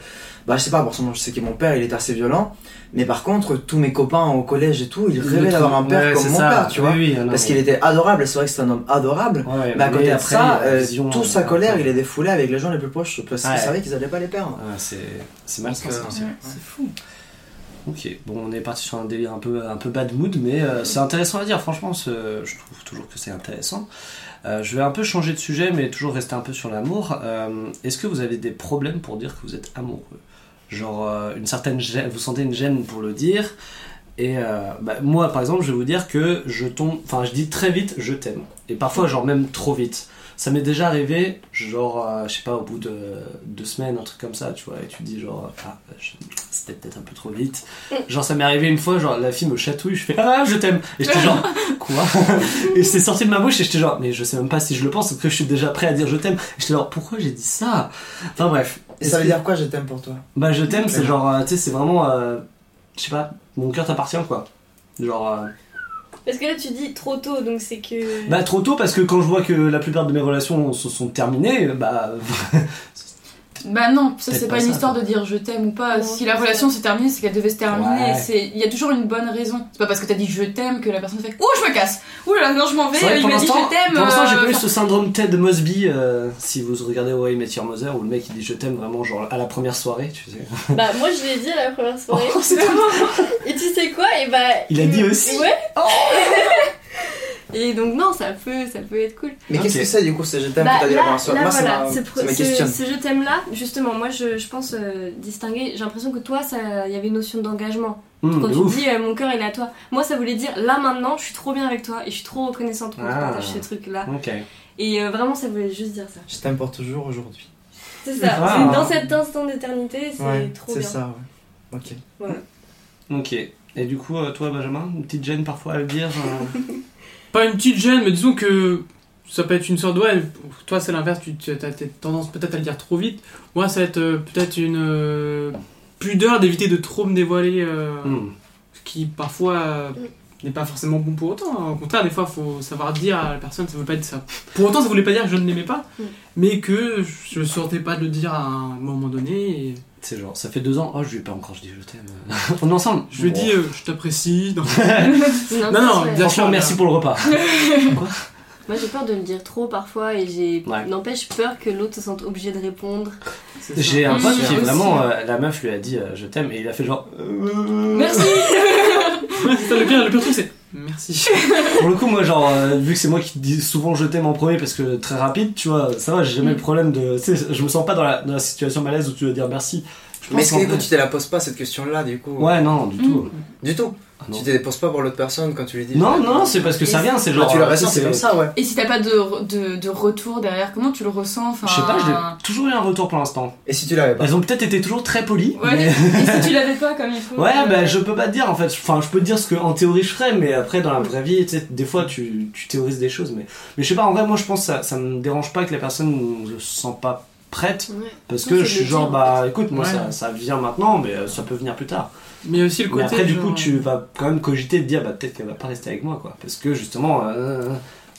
E: bah, je sais pas, forcément, je sais que mon père, il est assez violent. Mais par contre, tous mes copains au collège et tout, ils rêvaient d'avoir un père
A: Ouais,
E: comme
A: c'est
E: mon
A: ça.
E: père, tu vois.
A: Oui,
E: Parce qu'il était adorable, et c'est vrai que c'est un homme adorable.
A: Ouais,
E: Mais à côté de
A: après,
E: ça, euh,
A: vision,
E: toute
A: euh,
E: sa colère, il est défoulé avec les gens les plus proches parce qu'il
A: Ouais.
E: savait qu'ils allaient pas les perdre.
A: Ah, c'est c'est
E: euh.
D: Ouais, c'est fou.
A: Ok, bon, on est parti sur un délire un peu, un peu bad mood, mais euh, c'est intéressant à dire. Franchement, je trouve toujours que c'est intéressant. Euh, je vais un peu changer de sujet, mais toujours rester un peu sur l'amour. Euh, Est-ce que vous avez des problèmes pour dire que vous êtes amoureux? Genre, une certaine gêne, vous sentez une gêne pour le dire et bah, moi, par exemple, je vais vous dire que je tombe, enfin, je dis très vite, je t'aime. Et parfois, genre même trop vite. Ça m'est déjà arrivé, genre, euh, je sais pas, au bout de deux semaines, un truc comme ça, tu vois, et tu te dis genre, ah, je- c'était peut-être un peu trop vite. Genre, ça m'est arrivé une fois, genre, la fille me chatouille, je fais, ah, je t'aime. Et j'étais genre, quoi? Et c'est sorti de ma bouche, et j'étais genre, mais je sais même pas si je le pense, parce que je suis déjà prêt à dire je t'aime. Et j'étais genre, pourquoi j'ai dit ça? Enfin bref.
E: Et ça veut
A: que-
E: dire quoi, je t'aime pour toi?
A: Bah, je t'aime, c'est genre, euh, tu sais, c'est vraiment, euh, je sais pas, mon cœur t'appartient, quoi. Genre, euh,
C: Parce que là, tu dis trop tôt, donc c'est que.
A: bah trop tôt parce que quand je vois que la plupart de mes relations se sont terminées, bah
D: Bah non, ça c'est
A: pas
D: pas une histoire de dire je t'aime ou pas.
C: Non,
D: si la relation s'est terminée, c'est qu'elle devait se terminer.
A: Ouais.
D: Il y a toujours une bonne raison. C'est pas parce que t'as dit je t'aime que la personne fait ouh je me casse. Ouh là non je m'en vais. Lui ai dit je t'aime.
A: pour l'instant, j'ai
D: euh,
A: pas eu ce syndrome Ted Mosby. euh, si vous regardez I Met Your Mother, où le mec il dit je t'aime vraiment genre à la première soirée, tu sais.
C: Bah, moi, je l'ai dit à la première soirée.
A: Oh,
C: Et tu sais quoi? Et bah.
A: Il a dit aussi
C: Ouais. Et donc, non, ça peut, ça peut être cool.
E: Mais qu'est-ce que c'est du coup, c'est je t'aime
C: Bah,
E: que t'as
C: là, là,
E: Moi,
C: voilà,
E: m'a-
C: ce,
E: ça me
C: ce- ce je t'aime là, justement, moi je, je pense euh, distinguer. J'ai l'impression que toi, ça- il y avait une notion d'engagement.
A: Hum,
C: Quand
A: de
C: tu
A: ouf.
C: dis euh, mon cœur il est à toi, moi ça voulait dire là maintenant, je suis trop bien avec toi et je suis trop reconnaissante qu'on
A: Ah.
C: partage ce truc là. Et euh, vraiment, ça voulait juste dire ça.
E: Je t'aime pour toujours aujourd'hui.
C: C'est ça.
A: Ah.
C: C'est dans cet instant d'éternité, c'est
E: Ouais,
C: trop
E: c'est
C: bien.
E: ça, ouais. Ok.
A: Ok. Et du coup, toi, Benjamin, une petite gêne parfois à le dire euh,
B: Pas une petite gêne, mais disons que ça peut être une sorte de. Ouais, toi, c'est l'inverse, tu as peut-être tendance peut-être à le dire trop vite. Moi, ça va être euh, peut-être une euh, pudeur d'éviter de trop me dévoiler, euh,
A: Hmm.
B: ce qui parfois euh, n'est pas forcément bon pour autant. hein. Au contraire, des fois, il faut savoir dire à la personne, ça veut pas être ça. Pour autant, ça voulait pas dire que je ne l'aimais pas,
C: Mm.
B: mais que je ne sentais pas de le dire à un moment donné. Et
A: C'est genre, ça fait deux ans, oh, je lui ai pas encore, je dis je t'aime. On est ensemble.
B: je lui
A: Bon.
B: dis, euh, je t'apprécie. Non.
C: Non,
B: Non, non, bien sûr,
A: merci
B: là.
A: pour le repas.
C: Moi j'ai peur de le dire trop parfois et j'ai
A: Ouais.
C: n'empêche peur que l'autre se sente obligé de répondre.
A: J'ai un
D: Mmh,
A: pote qui
D: aussi.
A: vraiment, euh, la meuf lui a dit euh, je t'aime et il a fait genre. euh,
D: Merci
B: ça, le pire, le pire truc, c'est merci.
A: Pour le coup, moi, genre, euh, vu que c'est moi qui dis souvent je t'aime en premier parce que très rapide, tu vois, ça va, j'ai jamais
D: Mm.
A: le problème de. Tu sais, je me sens pas dans la, dans la situation malaise où tu dois dire merci. Je
E: Mais est-ce que du coup,
A: vrai-
E: tu te la poses pas cette question-là du coup
A: Ouais, non, du tout.
E: Du tout
A: Ah.
E: Tu te la poses pas pour l'autre personne quand tu lui dis
A: Non, non, non, c'est parce que ça vient, c'est
E: Bah,
A: genre.
E: tu le
A: euh,
E: ressens, c'est comme ça, ouais.
D: Et si t'as pas de, de, de retour derrière, comment tu le ressens enfin...
A: Je sais pas, j'ai toujours eu un retour pour l'instant.
E: Et si tu l'avais pas?
A: Elles ont peut-être été toujours très polies.
D: Ouais.
A: mais-
D: Et si tu l'avais pas comme il faut
A: Ouais,
D: euh,
A: bah je peux pas te dire en fait. Enfin, je peux te dire ce que en théorie je ferais, mais après dans la vraie vie, tu sais, des fois tu, tu théorises des choses. Mais, mais je sais pas, en vrai, moi je pense que ça, ça me dérange pas que la personne ne se sent pas prête.
C: Ouais.
A: Parce que je suis genre, bah écoute, moi
B: Ouais.
A: ça, ça vient maintenant, mais euh, ça peut venir plus tard.
B: Mais aussi le côté.
A: Mais après, du coup, tu vas quand même cogiter de dire, bah peut-être qu'elle va pas rester avec moi, quoi. Parce que justement, euh,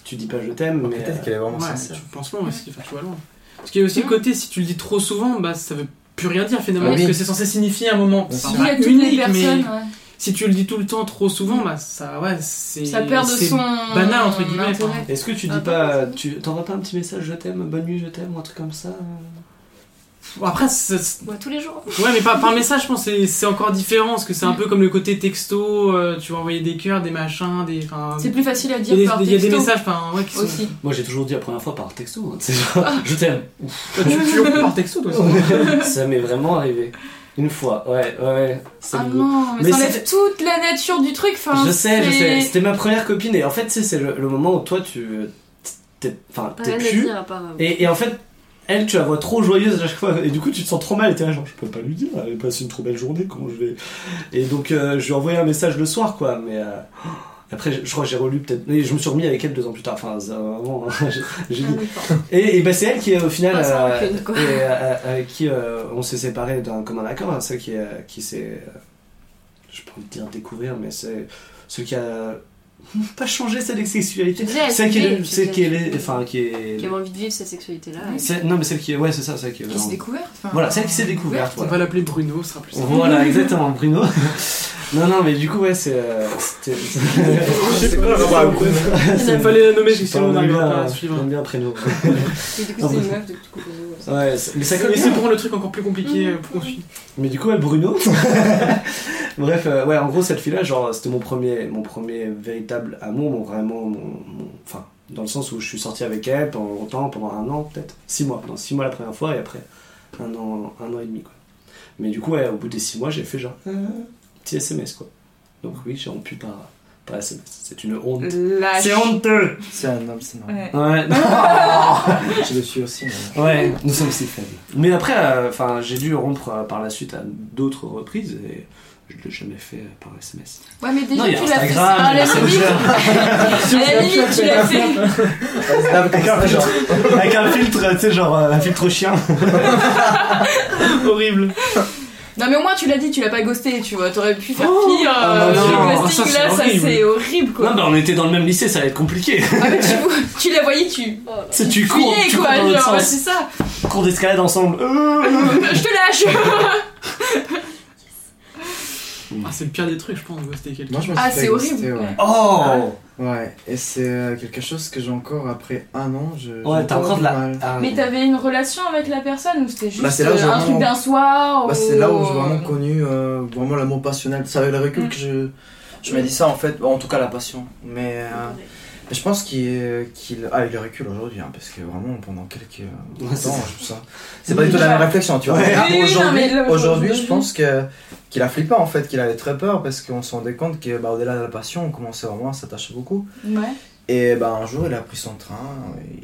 A: tu dis pas je t'aime, mais.
E: Peut-être qu'elle est vraiment
B: Ouais,
E: sincère.
B: tu penses loin aussi, enfin, tu vois loin. Parce qu'il y a aussi le côté, si tu le dis trop souvent, bah ça veut plus rien dire finalement,
E: Ah
B: parce que c'est censé signifier un moment.
E: Bien
B: Enfin,
E: sûr.
D: Il y a
B: pas
D: toutes
B: unique,
D: les personnes,
B: mais
D: ouais.
B: Si tu le dis tout le temps trop souvent, bah ça, ouais, c'est.
D: ça perd de son
B: banal entre guillemets.
A: Est-ce que tu dis
C: Ah,
A: pas. Tu t'envoies pas un petit message je t'aime, bonne nuit, je t'aime, ou un truc comme ça
B: Bon, après, c'est-
C: Ouais, tous les jours.
B: ouais, mais par, par message, je pense que c'est- encore différent, parce que c'est un peu comme le côté texto, euh, tu vas envoyer des cœurs, des machins, des.
D: C'est plus facile à dire par
B: des, il y a des
D: texto
B: messages, enfin, ouais, qui sont.
D: aussi.
A: Moi j'ai toujours dit la première fois par texto, hein, c'est genre, je t'aime.
B: Tu, tu par texto, toi
A: ça m'est vraiment arrivé. Une fois, ouais, ouais, c'est
D: Ah non, mais,
A: Mais
D: ça enlève toute la nature du truc. Enfin,
A: je sais, je sais. C'était ma première copine et en fait, c'est le, le moment où toi tu. T'es, enfin, t'es plus.
C: dire à part.
A: Et, et en fait, elle, tu la vois trop joyeuse à chaque fois. Et du coup, tu te sens trop mal. Et t'es là, genre, je peux pas lui dire. Elle passe une trop belle journée. Comment je vais? Et donc, euh, je lui ai envoyé un message le soir, quoi. Mais. euh, Après, je, je crois que j'ai relu peut-être. Et je me suis remis avec elle deux ans plus tard. Enfin, ça, vraiment, hein, j'ai- dit. Et, et bah, c'est elle qui, au final,
C: ça
A: euh, et, euh, avec qui euh, on s'est séparés d'un commun accord. hein, celle qui, euh, qui s'est. euh, je peux pas dire découvrir, mais c'est. Celle qui a. Pas changé sa sexualité. Celle qui est. Celle qui est. Enfin, qui est.
C: Qui avait envie de vivre cette sexualité-là. et-
A: C'est- Non, mais celle qui est. Ouais, c'est ça, celle qui est.
D: Qui s'est découverte.
A: Voilà, celle qui s'est découverte.
B: On va l'appeler Bruno, ce sera plus simple.
A: Voilà, exactement, Bruno. Non, non, mais du coup, ouais, c'est. euh, c'était-
E: C'est le Bruno
B: Il fallait la nommer, sinon
A: pas,
B: on n'arrivera
A: bien,
B: pas à suivre.
A: on aime bien un prénom.
C: Et du coup,
A: Ah,
C: c'est une meuf, de coup, euh, ouais.
A: Mais ça bien.
B: c'est pour rendre le truc encore plus compliqué euh, pour qu'on suive.
A: Mais du coup, ouais, Bruno. Bref, euh, ouais, en gros, cette fille-là, genre, c'était mon premier, mon premier véritable amour, mon vraiment, mon, mon- enfin, dans le sens où je suis sorti avec elle pendant longtemps, pendant un an peut-être, six mois, pendant six mois la première fois et après un an, un an et demi quoi. Mais du coup, ouais, au bout des six mois, j'ai fait genre euh, petit SMS quoi. Donc oui, j'ai rompu par, par SMS. C'est une honte.
D: Lâche.
A: C'est honteux.
E: C'est un homme, c'est normal.
D: Ouais.
A: Ouais.
E: Je le suis aussi. mais-
A: Ouais, nous sommes si faibles. Mais après, euh, enfin, j'ai dû rompre euh, par la suite à d'autres reprises et je l'ai jamais fait euh, par SMS.
D: Ouais, mais déjà,
A: Non,
D: tu l'as fait.
A: Instagram,
D: À
A: il y a
D: la limite,
A: Messenger.
D: à la limite, tu l'as fait.
E: Snap comme ça, genre.
A: Avec un filtre, tu sais, genre un filtre chien.
B: Horrible.
D: Non, mais au moins, tu l'as dit, tu l'as pas ghosté, tu vois. T'aurais pu faire
A: Oh
D: pire.
A: Ah,
D: euh,
A: non,
D: le ghosting,
B: ça, c'est
D: là, ça,
B: horrible.
D: c'est horrible, quoi.
A: Non, mais on était dans le même lycée, ça va être compliqué.
D: Ah, mais tu, tu la voyais, tu.
C: Oh.
A: C'est tu cours,
D: fuyais,
A: tu cours dans
D: genre, c'est ça.
A: Cours d'escalade ensemble. Euh.
D: Je te lâche.
B: Ah, c'est le pire des trucs, je pense, de ghoster quelqu'un.
D: Ah, c'est horrible.
E: ouais.
A: Oh
E: Ouais, et c'est euh, quelque chose que j'ai encore après un an. Je,
A: Ouais,
E: j'ai
A: t'as encore de la.
E: mal.
A: Ah,
D: Mais t'avais une relation avec la personne ou c'était juste
E: Bah, là
D: euh,
E: j'ai
D: un
E: vraiment-
D: truc d'un soir
E: Bah,
D: ou-
E: c'est là où j'ai vraiment connu euh, vraiment l'amour passionnel. C'est avec le recul
D: Mm.
E: que je, je me dis ça en fait, Bon, en tout cas la passion. Mais euh, mais je pense qu'il qu'il ah, avec le recul aujourd'hui, hein, parce que vraiment pendant quelques
A: Ouais,
E: temps,
A: ça.
E: je- ça- c'est pas du tout la même réflexion, tu vois.
D: Oui, oui,
E: aujourd'hui, je pense que qu'il a flippé en fait, qu'il avait très peur parce qu'on se rendait compte que bah, au-delà de la passion, on commençait vraiment à s'attacher beaucoup.
D: Ouais.
E: Et bah, un jour, il a pris son train,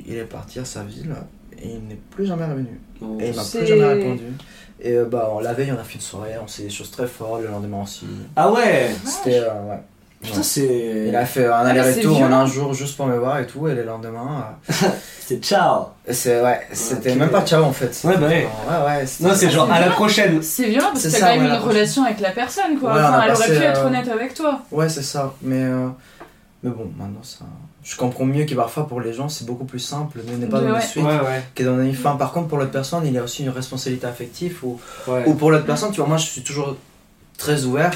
E: il est parti à sa ville et il n'est plus jamais revenu.
A: Oh.
E: Et il m'a plus jamais répondu. Et bah, la veille, on a fait une soirée, on s'est dit des choses très fortes, le lendemain aussi.
A: Ah ouais
E: C'était. euh, ouais.
A: Putain, c'est.
E: Il a fait un
D: Ah,
E: aller-retour en
D: violent.
E: un jour juste pour me voir et tout, et le lendemain.
A: C'est ciao.
E: euh, c'est ouais, c'était même pas ciao en fait.
A: Ouais, bah ouais.
E: Ouais, ouais. c'était-
A: Non, c'est genre à la prochaine.
D: C'est violent parce que t'as
E: ça,
D: quand même une relation avec la personne, quoi.
E: Ouais,
D: enfin, elle aurait pu être
E: euh,
D: honnête avec toi.
E: Ouais, c'est ça. Mais, euh, mais bon, maintenant ça. Je comprends mieux que parfois pour les gens c'est beaucoup plus simple de ne pas donner
D: ouais.
E: suite
A: Ouais, ouais.
E: que de donner une fin. Par contre, pour l'autre personne, il y a aussi une responsabilité affective ou,
A: Ouais.
E: ou pour l'autre personne, tu vois, moi je suis toujours très ouvert.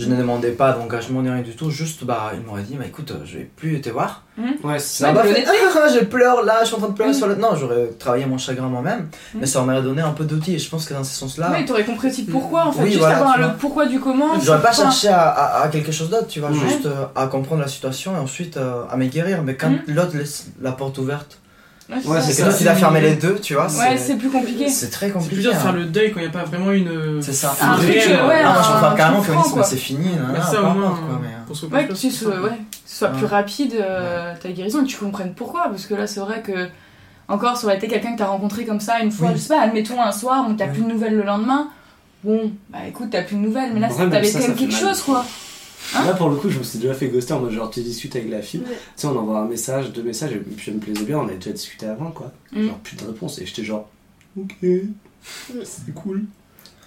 E: Je ne demandais pas d'engagement ni rien du tout, juste bah il m'aurait dit bah écoute je vais plus te voir.
A: Ouais, c'est
E: Ça m'a fait ah, je pleure là, je suis en train de pleurer
D: Mm.
E: sur le. Non, j'aurais travaillé mon chagrin moi-même,
D: Mm.
E: mais ça m'aurait donné un peu d'outils et je pense que dans ce sens-là,
D: Ouais, t'aurais compris aussi pourquoi, en fait.
E: Oui,
D: juste
E: voilà,
D: avoir
E: tu
D: le pourquoi du comment.
E: J'aurais pas cherché à, à- à quelque chose d'autre, tu vois,
A: Ouais.
E: juste euh, à comprendre la situation et ensuite euh, à me guérir. Mais quand
D: Mhm.
E: l'autre laisse la porte ouverte,
D: Ouais,
A: c'est
E: toi tu dois fermer les deux, tu vois,
D: Ouais, c'est plus compliqué.
E: c'est très
B: C'est
E: compliqué.
B: plus dur de faire
E: hein.
B: le deuil quand il n'y a pas vraiment une.
E: C'est ça.
D: Un truc, euh, ouais,
E: je préfère carrément qu'on dise c'est fini,
B: ça, au moins,
D: Ouais, que tu sois, plus rapide euh, ta guérison et que tu comprennes pourquoi. Parce que là, c'est vrai que, encore, ça aurait été quelqu'un que t'as rencontré comme ça une fois,
E: Oui.
D: je sais pas, admettons un soir, on t'as
E: Ouais.
D: plus de nouvelles le lendemain. Bon, bah écoute, t'as plus de nouvelles, mais là, c'est- t'avais
A: ça,
D: quand même
A: fait
D: quelque chose, quoi. Hein
A: Là, pour le coup, je me suis déjà fait ghoster en mode genre, tu discutes avec la fille.
C: Ouais.
A: Tu sais, on envoie un message, deux messages, et puis elle me plaisait bien, on avait déjà discuté avant, quoi.
D: Mm.
A: Genre, plus de réponse, et j'étais genre, ok, c'est cool.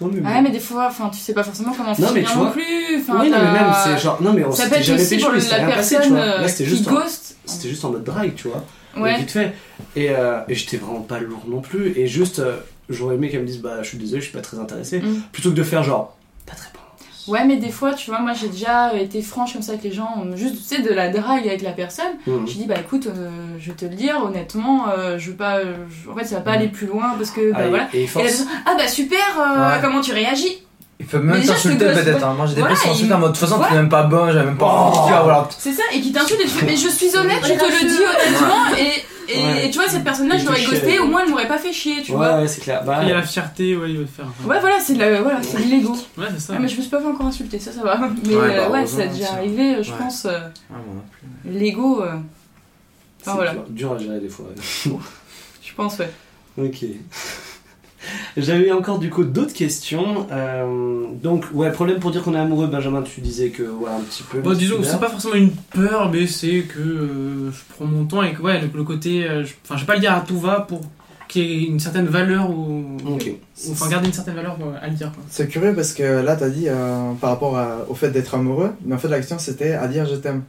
A: Non, mais
D: Ouais, mais des fois, enfin, tu sais pas forcément comment
A: Non, mais
D: finir
A: tu
D: non
A: vois-
D: plus. Enfin,
A: oui, non, mais même, c'est genre, non, mais on s'était jamais
D: pour
A: s'était
D: la
A: rien passé, tu
D: personne
A: vois. Là, c'était juste, en-
D: ghost.
A: c'était juste en mode drague, tu vois.
D: Ouais.
A: Vite fait. Et, euh, et j'étais vraiment pas lourd non plus, et juste, euh, j'aurais aimé qu'elle me dise, bah, je suis désolé, je suis pas très intéressé,
D: Mm.
A: plutôt que de faire genre, pas très bon.
D: Ouais, mais des fois, tu vois, moi j'ai déjà été franche comme ça avec les gens, juste, tu sais, de la drague avec la personne.
A: Mm.
D: J'ai dit, bah écoute, euh, je vais te le dire, honnêtement, euh, je veux pas. euh, je- En fait, ça va pas aller plus loin parce que, bah
A: Ah,
D: voilà.
A: Et,
D: Et la personne, ah bah super, euh,
E: Ouais.
D: comment tu réagis?
E: Il peut même t'insulter peut-être, hein. moi j'ai des
D: Voilà,
E: personnes qui m'insultent en mode de toute façon tu n'es même pas bon, j'avais même pas
A: Oh.
E: voilà.
D: C'est ça, et qui t'insulte et tu fais, mais je suis honnête, je te le dis honnêtement, et, et,
A: Ouais.
D: et tu vois, cette personne-là, je l'aurais ghosté, au moins elle m'aurait pas fait chier, tu
A: ouais,
D: vois.
A: ouais, c'est clair. Bah,
B: Il y a la fierté, ouais, il veut faire.
D: Ouais, voilà, c'est de la- voilà, c'est de l'ego.
B: Ouais, c'est ça.
D: Ouais, mais je me suis pas fait encore insulter, ça, ça va. Mais
E: Ouais,
D: ouais,
E: bah,
D: ouais ça a déjà arrivé, je pense, euh,
E: plus.
D: l'ego, euh,
A: c'est
D: voilà.
A: dur, dur à gérer des fois.
D: je pense, ouais.
A: Ok. J'avais encore du coup d'autres questions. Euh, donc, ouais, problème pour dire qu'on est amoureux, Benjamin, tu disais que, ouais, un petit peu.
B: Bon,
A: mais
B: disons, c'est pas forcément une peur, mais c'est que euh, je prends mon temps et que ouais, le, le côté. euh, je- Enfin, je vais pas le dire à tout va pour qu'il y ait une certaine valeur ou. Enfin, garder une certaine valeur à le dire. Quoi.
G: C'est curieux parce que là, t'as dit euh, par rapport à- au fait d'être amoureux, mais en fait, la question c'était à dire je t'aime.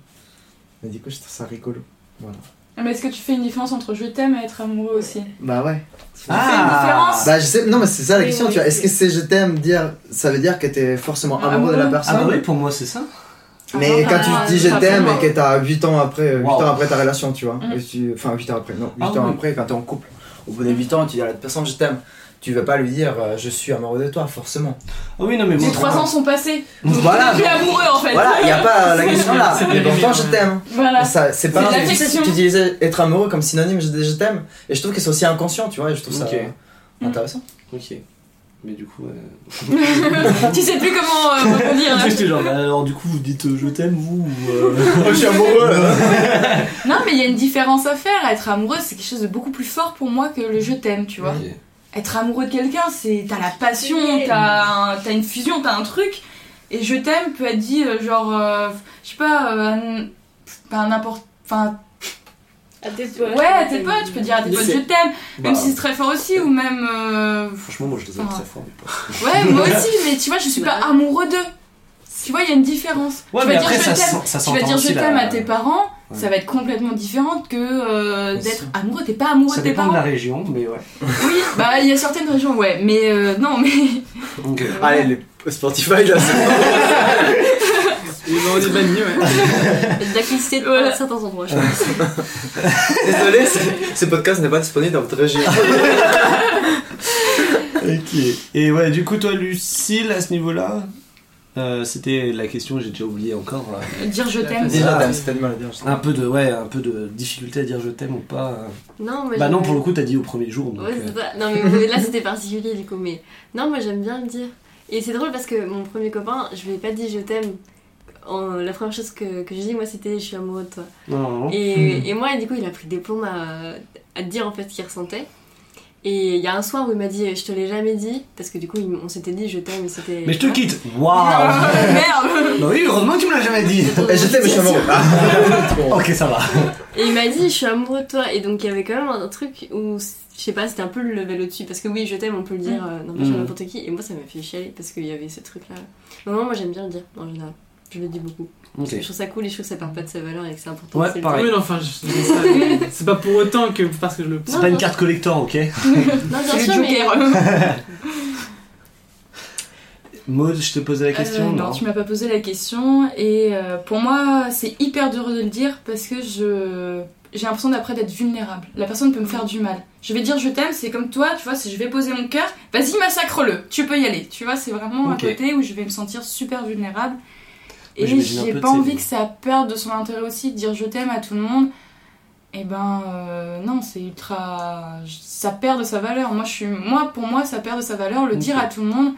G: Mais du coup, je trouve ça rigolo. Voilà.
D: Ah, Mais est-ce que tu fais une différence entre je t'aime et être amoureux aussi?
G: Bah ouais.
D: Tu fais une différence?
G: Bah je sais, non mais c'est ça la question,
C: oui,
G: tu vois. Est-ce que c'est je t'aime dire, ça veut dire que t'es forcément
D: Ah,
G: amoureux de la personne?
A: Ah, bah oui, pour moi, c'est ça.
G: Mais
D: Ah,
G: quand
D: ah,
G: tu dis je t'aime et que t'as 8 ans après, euh, 8
A: Wow.
G: ans après ta relation, tu vois.
D: Mm.
G: et tu- Enfin 8 ans après, non, 8
A: Ah
G: ans
A: oui.
G: après quand t'es en couple. Au bout de 8 ans, tu dis à la personne je t'aime. Tu veux pas lui dire euh, je suis amoureux de toi, forcément.
A: Ah oui, non, mais moi.
D: Les trois ans sont passés.
G: Voilà,
D: Tu es
G: donc-
D: amoureux en fait.
G: Voilà, il y a pas la question là. Mais pourtant je t'aime.
D: Voilà.
G: Ça, c'est pas
D: C'est de
G: tu-
D: l'affection.
G: tu utilisais être amoureux comme synonyme je, je t'aime et je trouve que c'est aussi inconscient tu vois et je trouve ça
A: Ok.
G: intéressant
A: Ok. Mais du coup. ouais.
D: tu sais plus comment euh, rebondir là.
A: J'étais genre, bah, alors du coup, vous dites euh, je t'aime, vous ou, euh,
G: je suis amoureux
D: Non, mais il y a une différence à faire. Être amoureux, c'est quelque chose de beaucoup plus fort pour moi que le je t'aime, tu vois.
A: Ok.
D: Être amoureux de quelqu'un, c'est t'as la passion, t'as un- t'as une fusion, t'as un truc. Et je t'aime peut être dit euh, genre, euh, je sais pas, euh, pas n'importe. Enfin,
C: À tes potes.
D: ouais, à tes potes, tu peux dire à tes potes je t'aime,
A: Bah,
D: même si c'est très fort aussi, ou même. euh,
A: Franchement, moi je les aime très fort, mes potes.
D: Ouais, moi aussi, mais tu vois, je suis pas
C: Bah.
D: amoureux d'eux. Tu vois, il y a une différence.
A: Ouais,
D: tu
A: mais
D: vas
A: après,
D: dire je
A: ça,
D: t'aime, tu vas dire je t'aime
A: la-
D: à tes parents,
A: Ouais.
D: ça va être complètement différent que euh, d'être amoureux. T'es pas amoureux
A: Ça
D: de tes
A: dépend
D: parents.
A: de la région, mais ouais.
D: Oui, bah il y a certaines régions, ouais, mais euh, non, mais.
A: Ok.
G: allez les Spotify là c'est
B: Et ben, on est banni, ouais.
C: D'acquitter
D: Voilà.
C: à certains endroits, je pense.
G: désolé ce- ce podcast n'est pas disponible dans votre région
A: Ok. Et ouais, du coup, toi, Lucille, à ce niveau-là, euh, c'était la question, j'ai déjà oublié encore. euh,
D: Dire je t'aime.
G: T'aime.
A: un peu de, ouais, un peu de difficulté à dire je t'aime ou pas. euh.
C: Non, mais
A: Bah non, pour le coup, t'as dit au premier jour. Donc,
C: Ouais,
A: euh.
C: Non, mais là c'était particulier du coup. Mais non, moi j'aime bien le dire. Et c'est drôle parce que mon premier copain, je lui ai pas dit je t'aime. En- La première chose que, que j'ai dit, moi c'était je suis amoureux de toi.
A: non.
C: Et, et moi, du coup, il a pris des plombs à, à dire en fait ce qu'il ressentait. Et il y a un soir où il m'a dit je te l'ai jamais dit parce que du coup on s'était dit je t'aime et c'était.
A: Mais je te quitte. Waouh
D: Merde
A: Bah oui, heureusement que tu me l'as jamais dit.
G: Et je t'aime, je suis amoureux.
A: Ok, ça va.
C: Et il m'a dit je suis amoureux de toi et donc il y avait quand même un truc où je sais pas c'était un peu le level au-dessus parce que oui je t'aime on peut le dire euh, n'empêche
A: Mm.
C: n'importe qui et moi ça m'a fait chialer parce qu'il y avait ce truc là. Non, non moi j'aime bien le dire en général. Je le dis beaucoup. Je trouve ça cool et je trouve que ça perd pas de sa valeur et que c'est important.
A: Ouais, pareil.
B: Oui, non, enfin, mais c'est pas pour autant que parce que je le.
A: C'est pas une carte collector, ok.
C: Non bien
D: C'est
C: sûr mais.
A: Maud, je te posais la question.
D: Euh, non, tu m'as pas posé la question et euh, pour moi c'est hyper dur de le dire parce que je j'ai l'impression d'après d'être vulnérable. La personne peut me faire du mal. Je vais dire je t'aime, c'est comme toi, tu vois, si je vais poser mon cœur, vas-y massacre-le, tu peux y aller. Tu vois, c'est vraiment un côté où je vais me sentir super vulnérable. Et
A: un
D: j'ai pas envie que ça perde de son intérêt aussi de dire je t'aime à tout le monde. Et ben euh, non, c'est ultra ça perd de sa valeur. Moi je suis moi pour moi ça perd de sa valeur le dire
A: Ok.
D: à tout le monde.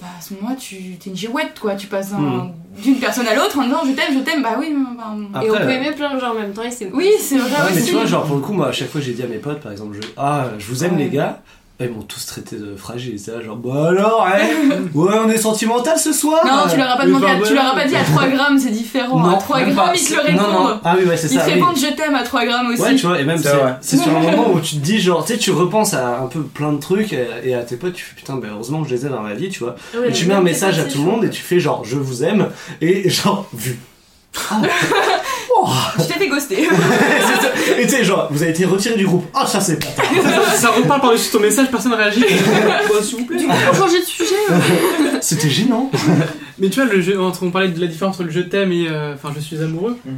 D: Bah à ce moment-là, tu t'es une girouette quoi, tu passes
A: Hmm.
D: d'une personne à l'autre en disant je t'aime, je t'aime. Bah oui, mais bah,
C: Et on
A: Après,
C: peut
A: euh,
C: aimer plein de gens en même temps et c'est
D: oui, c'est vrai
A: Ouais, mais
D: aussi.
A: tu vois, genre pour le coup, moi à chaque fois j'ai dit à mes potes, par exemple, je... ah, je vous aime
D: Ouais.
A: les gars, bah, ils m'ont tous traité de fragile. C'est là, genre, bah alors, hein Ouais, on est sentimental ce soir
D: Non, tu leur as pas demandé,
A: bah,
D: à- tu leur as pas dit à 3 grammes, c'est différent.
A: Non,
D: à 3
A: même
D: grammes,
A: pas.
D: ils te le
A: Non, non.
D: répondent.
A: Ah oui, ouais, c'est
D: Ils
A: ça.
D: te
A: oui.
D: répondent je t'aime à 3 grammes aussi.
A: Ouais, tu vois, et même
G: C'est
A: sur un moment où tu te dis, genre, tu sais, tu repenses à un peu plein de trucs et, et à tes potes, tu fais putain, bah heureusement que je les ai dans ma vie, tu vois.
C: Ouais,
A: et tu mets un message à tout le monde et tu fais genre, je vous aime, et genre, vu. Ah. Oh.
D: Je t'ai fait ghoster.
A: Et tu sais, genre, vous avez été retiré du groupe. Ah, ça c'est pas.
B: ça, ça reparle par-dessus ton message, personne réagit. Bah, S'il vous plaît.
C: Pour changer de sujet. ouais.
A: C'était gênant.
B: Mais tu vois, le jeu, entre, on parlait de la différence entre le je t'aime et euh, enfin je suis amoureux.
G: Mhm.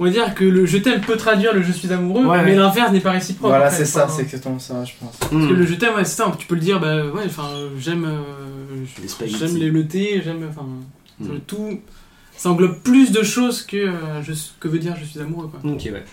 B: On va dire que le je t'aime peut traduire le je suis amoureux,
G: Ouais,
B: mais
G: ouais.
B: l'inverse n'est pas réciproque.
G: Voilà, c'est ça, c'est exactement ça, je pense.
B: Parce que le je t'aime, ouais, c'est ça. Tu peux le dire, bah ouais, enfin j'aime, euh, j'aime les le thé, j'aime, enfin le tout. Ça englobe plus de choses que euh, je, que veut dire je suis amoureux quoi.
A: Ok, ouais.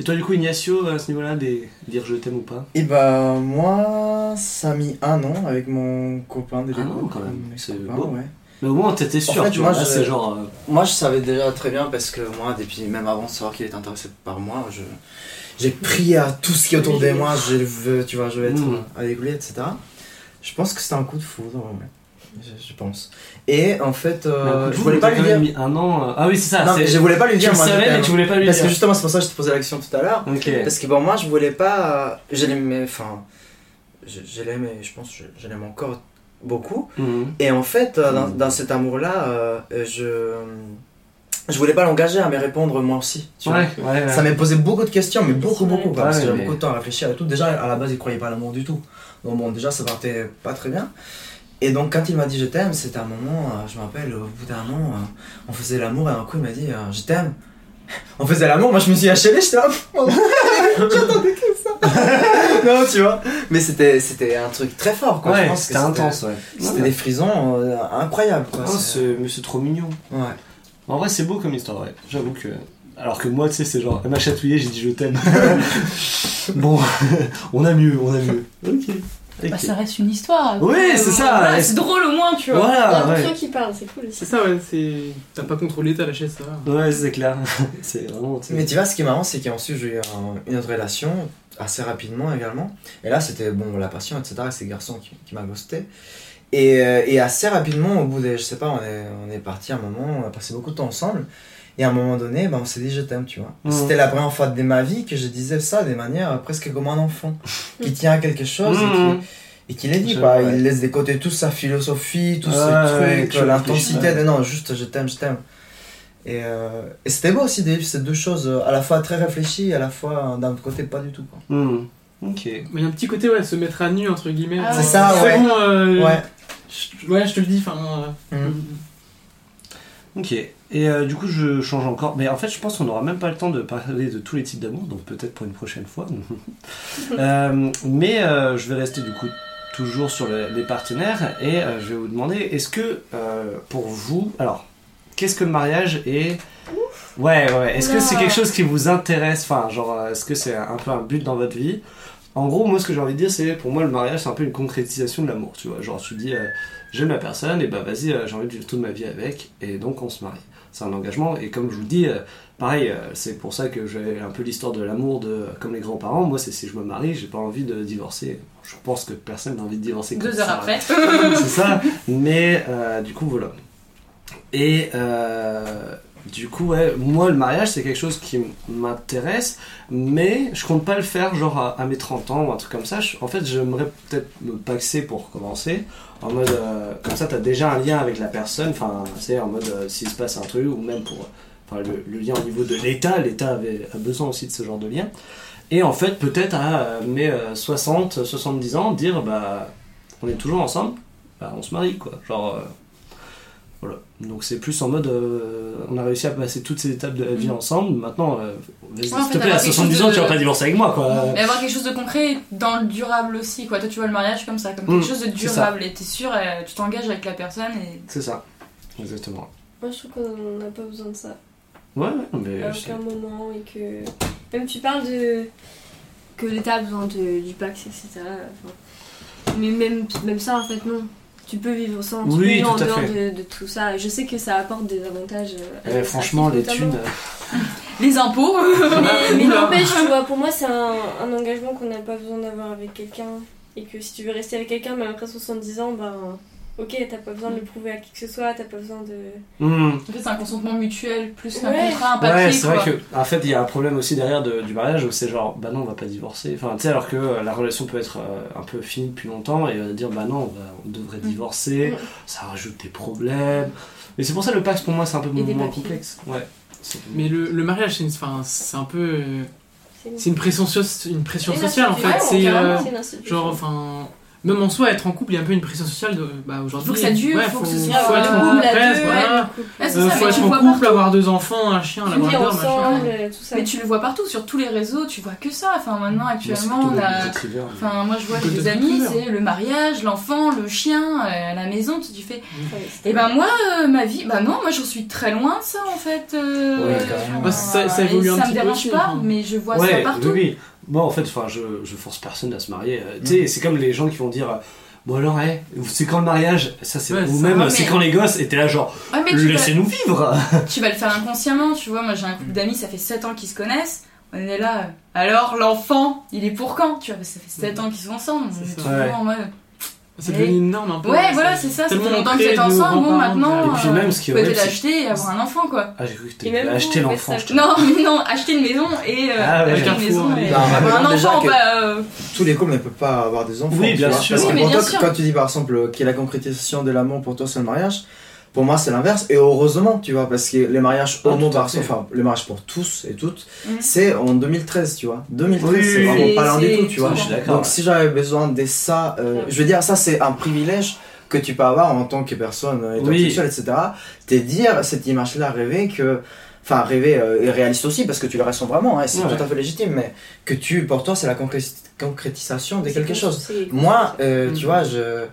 A: Et toi, du coup, Ignacio, à ce niveau-là, des... dire je t'aime ou pas?
G: Et bah, moi, ça a mis un an avec mon copain de
A: Un
G: l'époque.
A: an, quand même. C'est beau.
G: ouais.
A: Mais au moins, t'étais sûr,
E: En fait,
A: tu
E: moi,
A: vois.
E: Je-
A: c'est genre. euh,
E: Moi, je savais déjà très bien parce que moi, depuis même avant de savoir qu'il était intéressé par moi, je j'ai prié à tout ce qui est autour de moi. Je veux, tu vois, je veux être
A: Mm.
E: avec lui, etc. Je pense que c'était un coup de foudre, ouais. Je, pense. Et en fait, euh, je voulais pas lui dire.
A: un an. euh, Ah oui, c'est ça.
E: non, je voulais pas lui dire. moi,
A: savais, mais tu voulais pas lui
E: Parce que justement, c'est pour ça que je te posais la question tout à l'heure. Parce que bon, moi, je voulais pas. Je l'aimais, enfin. Je, je l'aimais, je pense, je, je l'aime encore beaucoup.
A: Mhm.
E: Et en fait, euh, dans,
A: Mm.
E: dans cet amour-là, euh, je. Je voulais pas l'engager à me répondre moi aussi. Tu vois.
A: Ouais, ouais, ouais.
E: Ça m'a posé beaucoup de questions, mais beaucoup, beaucoup. quoi,
A: Ouais,
E: parce que j'avais
A: mais-
E: beaucoup de temps à réfléchir et tout. Déjà, à la base, il croyait pas à l'amour du tout. Donc, bon, déjà, ça partait pas très bien. Et donc, quand il m'a dit je t'aime, c'était un moment, euh, je me rappelle, au bout d'un an, euh, on faisait l'amour et un coup, il m'a dit euh, je t'aime. On faisait l'amour, moi je me suis achelé, j'étais là. J'attendais que ça. non, tu vois. Mais c'était c'était un truc très fort, quoi. Je
A: Ouais, c'était intense, ouais.
E: C'était
A: Ouais.
E: des frisons euh, incroyables, quoi.
A: Ah,
E: C'est-
A: c'est- mais c'est trop mignon.
E: Ouais.
A: En vrai, c'est beau comme histoire, ouais. J'avoue que. Alors que moi, tu sais, c'est genre, elle m'a chatouillé, j'ai dit je t'aime. bon, on a mieux, on a mieux. Ok.
D: Bah, ça reste une histoire. après.
A: Oui, c'est ça.
D: Voilà, c'est drôle au moins, tu vois.
C: Il y a
A: Voilà,
C: un
A: ouais.
C: chien qui parle, c'est cool
B: C'est
C: aussi.
B: ça ouais, c'est t'as pas contrôlé t'as lâché ça.
A: Ouais, c'est clair. c'est vraiment.
E: Mais tu vois, ce qui est marrant, c'est qu'ensuite j'ai eu un- une autre relation assez rapidement également. Et là, c'était bon, la passion, etc. Et c'est le garçon qui, qui m'a ghosté. Et, euh, et assez rapidement, au bout des, je sais pas, on est, on est parti un moment, on a passé beaucoup de temps ensemble. Et à un moment donné, ben, on s'est dit je t'aime, tu vois.
A: Mhm.
E: C'était la première fois de ma vie que je disais ça de manière presque comme un enfant qui tient à quelque chose et qui, et qui les dit
A: Je- ouais.
E: Il laisse de côté toute sa philosophie, ses
A: ouais,
E: trucs,
A: tu
E: l'intensité de non, juste je t'aime, je t'aime. Et, euh, et c'était beau aussi de vivre ces deux choses à la fois très réfléchies et à la fois d'un autre côté pas du tout. Quoi.
A: Hmm. Ok.
B: Mais il y a un petit côté ouais, se mettre à nu entre guillemets.
D: Ah
E: C'est ça, ouais.
B: euh,
E: Ouais.
B: je, ouais, je te le dis. Enfin. euh.
A: Ok. Et euh, du coup, je change encore. Mais en fait, je pense qu'on n'aura même pas le temps de parler de tous les types d'amour, donc peut-être pour une prochaine fois. Euh, mais euh, je vais rester du coup toujours sur le- les partenaires et je vais vous demander est-ce que pour vous, alors, qu'est-ce que le mariage est Ouais, ouais. Est-ce que c'est quelque chose qui vous intéresse? Enfin, genre, est-ce que c'est un peu un but dans votre vie? En gros, moi, ce que j'ai envie de dire, c'est pour moi, le mariage, c'est un peu une concrétisation de l'amour, tu vois. Genre, tu dis, j'aime la personne, et bah vas-y, j'ai envie de vivre toute ma vie avec, et donc on se marie. C'est un engagement. Et comme je vous dis, euh, pareil, euh, c'est pour ça que j'ai un peu l'histoire de l'amour de comme les grands-parents. Moi, c'est si je me marie, j'ai pas envie de divorcer. Je pense que personne n'a envie de divorcer.
D: Deux heures
A: ça.
D: après.
A: c'est ça. Mais euh, du coup, voilà. Et euh, du coup, ouais, moi, le mariage, c'est quelque chose qui m'intéresse, mais je compte pas le faire genre à, mes 30 ans ou un truc comme ça. En fait, j'aimerais peut-être me paxer pour commencer. En mode, euh, comme ça, t'as déjà un lien avec la personne. Enfin, c'est en mode, euh, s'il se passe un truc, ou même pour le, lien au niveau de l'État. L'État avait a besoin aussi de ce genre de lien. Et en fait, peut-être à euh, mes euh, 60, 70 ans, dire, bah, on est toujours ensemble, bah, on se marie, quoi. Genre, euh, voilà. Donc c'est plus en mode, euh, on a réussi à passer toutes ces étapes de la vie
D: Mhm.
A: ensemble. Maintenant, euh,
D: Ouais,
A: s'il te plaît, à
D: avoir quelque
A: 70
D: chose
A: ans,
D: de-
A: tu vas pas divorcer avec moi, quoi.
D: Mais avoir quelque chose de concret dans le durable aussi, quoi. Toi, tu vois le mariage comme ça, comme
A: Mm,
D: quelque chose de durable. Et t'es sûr, euh, tu t'engages avec la personne et.
A: C'est ça. Exactement.
C: Moi, je trouve qu'on n'a pas besoin de ça.
A: Ouais, ouais, mais.
C: à aucun moment et que même tu parles de que l'État a besoin de, du Pax etc enfin, mais même même ça en fait non tu peux vivre sans tu
A: Oui,
C: peux vivre en dehors de, de tout ça. Je sais que ça apporte des avantages euh,
A: Eh, franchement, les thunes.
D: Les impôts.
C: Mais, n'empêche tu vois pour moi c'est un, un engagement qu'on n'a pas besoin d'avoir avec quelqu'un. Et que si tu veux rester avec quelqu'un même après 70 ans ben ok t'as pas besoin de le prouver à qui que ce soit t'as pas besoin de
A: Hmm.
D: En fait, c'est un consentement mutuel plus qu'un
C: Ouais.
D: contrat, un papier.
A: Ouais, c'est vrai
D: quoi.
A: que en fait il y a un problème aussi derrière de- du mariage où c'est genre bah non on va pas divorcer. Enfin tu sais alors que euh, la relation peut être euh, un peu finie depuis longtemps et euh, dire bah non on, va- on devrait
D: Mm.
A: divorcer,
C: Mm.
A: ça rajoute des problèmes. Mais c'est pour ça le Pax pour moi c'est un peu moins
C: papiers.
A: complexe. Ouais.
B: Mais le, le mariage, c'est une, enfin, c'est un peu. euh,
C: c'est
B: une pression, so- une pression sociale en fait.
C: Ouais,
B: C'est
C: carrément,
B: euh,
C: c'est une institution.
B: genre, enfin. Même en soi, être en couple, il y a un peu une pression sociale de. Bah aujourd'hui.
D: Faut que ça dure,
B: ouais,
D: faut que ce soit
B: faut être
D: couple,
B: en
D: deux,
B: voilà.
D: C'est
B: Euh,
D: ça,
B: faut être en couple,
D: partout.
B: avoir deux enfants, un chien, la machin.
C: tout ça
D: Mais tu le vois partout, sur tous les réseaux, tu vois que ça. Enfin, maintenant, actuellement, on a. Enfin, moi je vois j'ai des amis, c'est le mariage, l'enfant, le chien, euh, la maison, tu tu fais.
C: C'est-
D: Et ben moi, euh, ma vie, bah non, moi j'en suis très loin de ça en fait. euh.
B: Bah, ça- évolue
D: ça me dérange pas,
B: enfin.
D: mais je vois ça partout.
A: Moi, en fait, enfin, je, je force personne à se marier. Euh,
B: Mm.
A: Tu sais, c'est comme les gens qui vont dire, euh, bon alors, hey, c'est quand le mariage? Ça, c'est
B: Ouais,
A: ou
B: ça
A: même,
D: va,
A: c'est
D: mais-
A: quand les gosses. Et t'es là, genre,
D: Ouais, mais tu vas,
A: laissez-nous vivre.
D: tu vas le faire inconsciemment, tu vois. Moi j'ai un couple d'amis, ça fait 7 ans qu'ils se connaissent. On est là, euh, alors l'enfant, il est pour quand? Tu vois, parce que ça fait 7 ans qu'ils sont ensemble. On est toujours
A: Ouais.
D: en mode.
B: C'est
D: Ouais.
B: devenu une norme un peu.
D: Ouais, voilà, c'est ça, fait
B: tellement
D: longtemps que vous êtes ensemble, bon
B: grands-parents,
D: maintenant.
A: Et puis
D: euh,
A: même, ce qui est
D: Peut-être
A: horrible, c'est-
D: l'acheter et avoir un enfant quoi.
A: Ah, j'ai cru que acheter l'enfant.
D: Non, mais non, acheter une maison et euh,
A: Ah ouais,
D: acheter une maison et un enfant, bah, euh,
E: tous les couples ne peuvent pas avoir des enfants.
A: Oui, bien sûr.
E: Parce que pour toi, quand tu dis par exemple qui est la concrétisation de l'amour pour toi c'est le mariage, pour moi c'est l'inverse. Et heureusement, tu vois, parce que les mariages
A: Ah,
E: homo
A: fait.
E: enfin les mariages pour tous et toutes,
D: Mm.
E: c'est en 2013, tu vois. 2013,
A: Oui,
E: c'est
A: oui,
E: vraiment
D: oui.
E: pas
D: C'est-
E: du tout, tu vois.
A: Je suis d'accord.
E: Donc si j'avais besoin de ça, euh, je veux dire, ça c'est un privilège que tu peux avoir en tant que personne euh,
A: Oui.
E: hétérosexuelle, etc. T'es dire cette image-là, rêver que. Enfin, rêver euh, et réaliste aussi, parce que tu le ressens vraiment, hein, c'est
A: Ouais.
E: tout à fait légitime, mais que tu, pour toi, c'est la concré- concrétisation de quelque chose. Moi, euh,
B: Mm.
E: tu vois, je,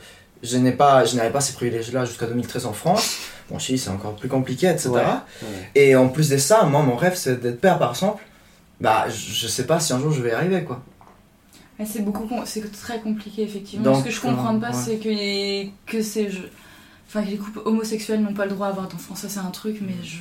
E: je n'ai pas, je n'avais pas ces privilèges-là jusqu'à 2013 en France. Bon, Chili, c'est encore plus compliqué, etc.
A: Ouais. Ouais.
E: Et en plus de ça, moi, mon rêve, c'est d'être père, par exemple. Bah, je, sais pas si un jour je vais y arriver, quoi.
D: Mais c'est beaucoup, c'est très compliqué effectivement.
E: Donc,
D: Ce que je comprends
E: euh,
D: pas,
E: ouais.
D: c'est que, que c'est, je- enfin, que les couples homosexuels n'ont pas le droit d'avoir d'enfants. Ça, c'est un truc, mais je.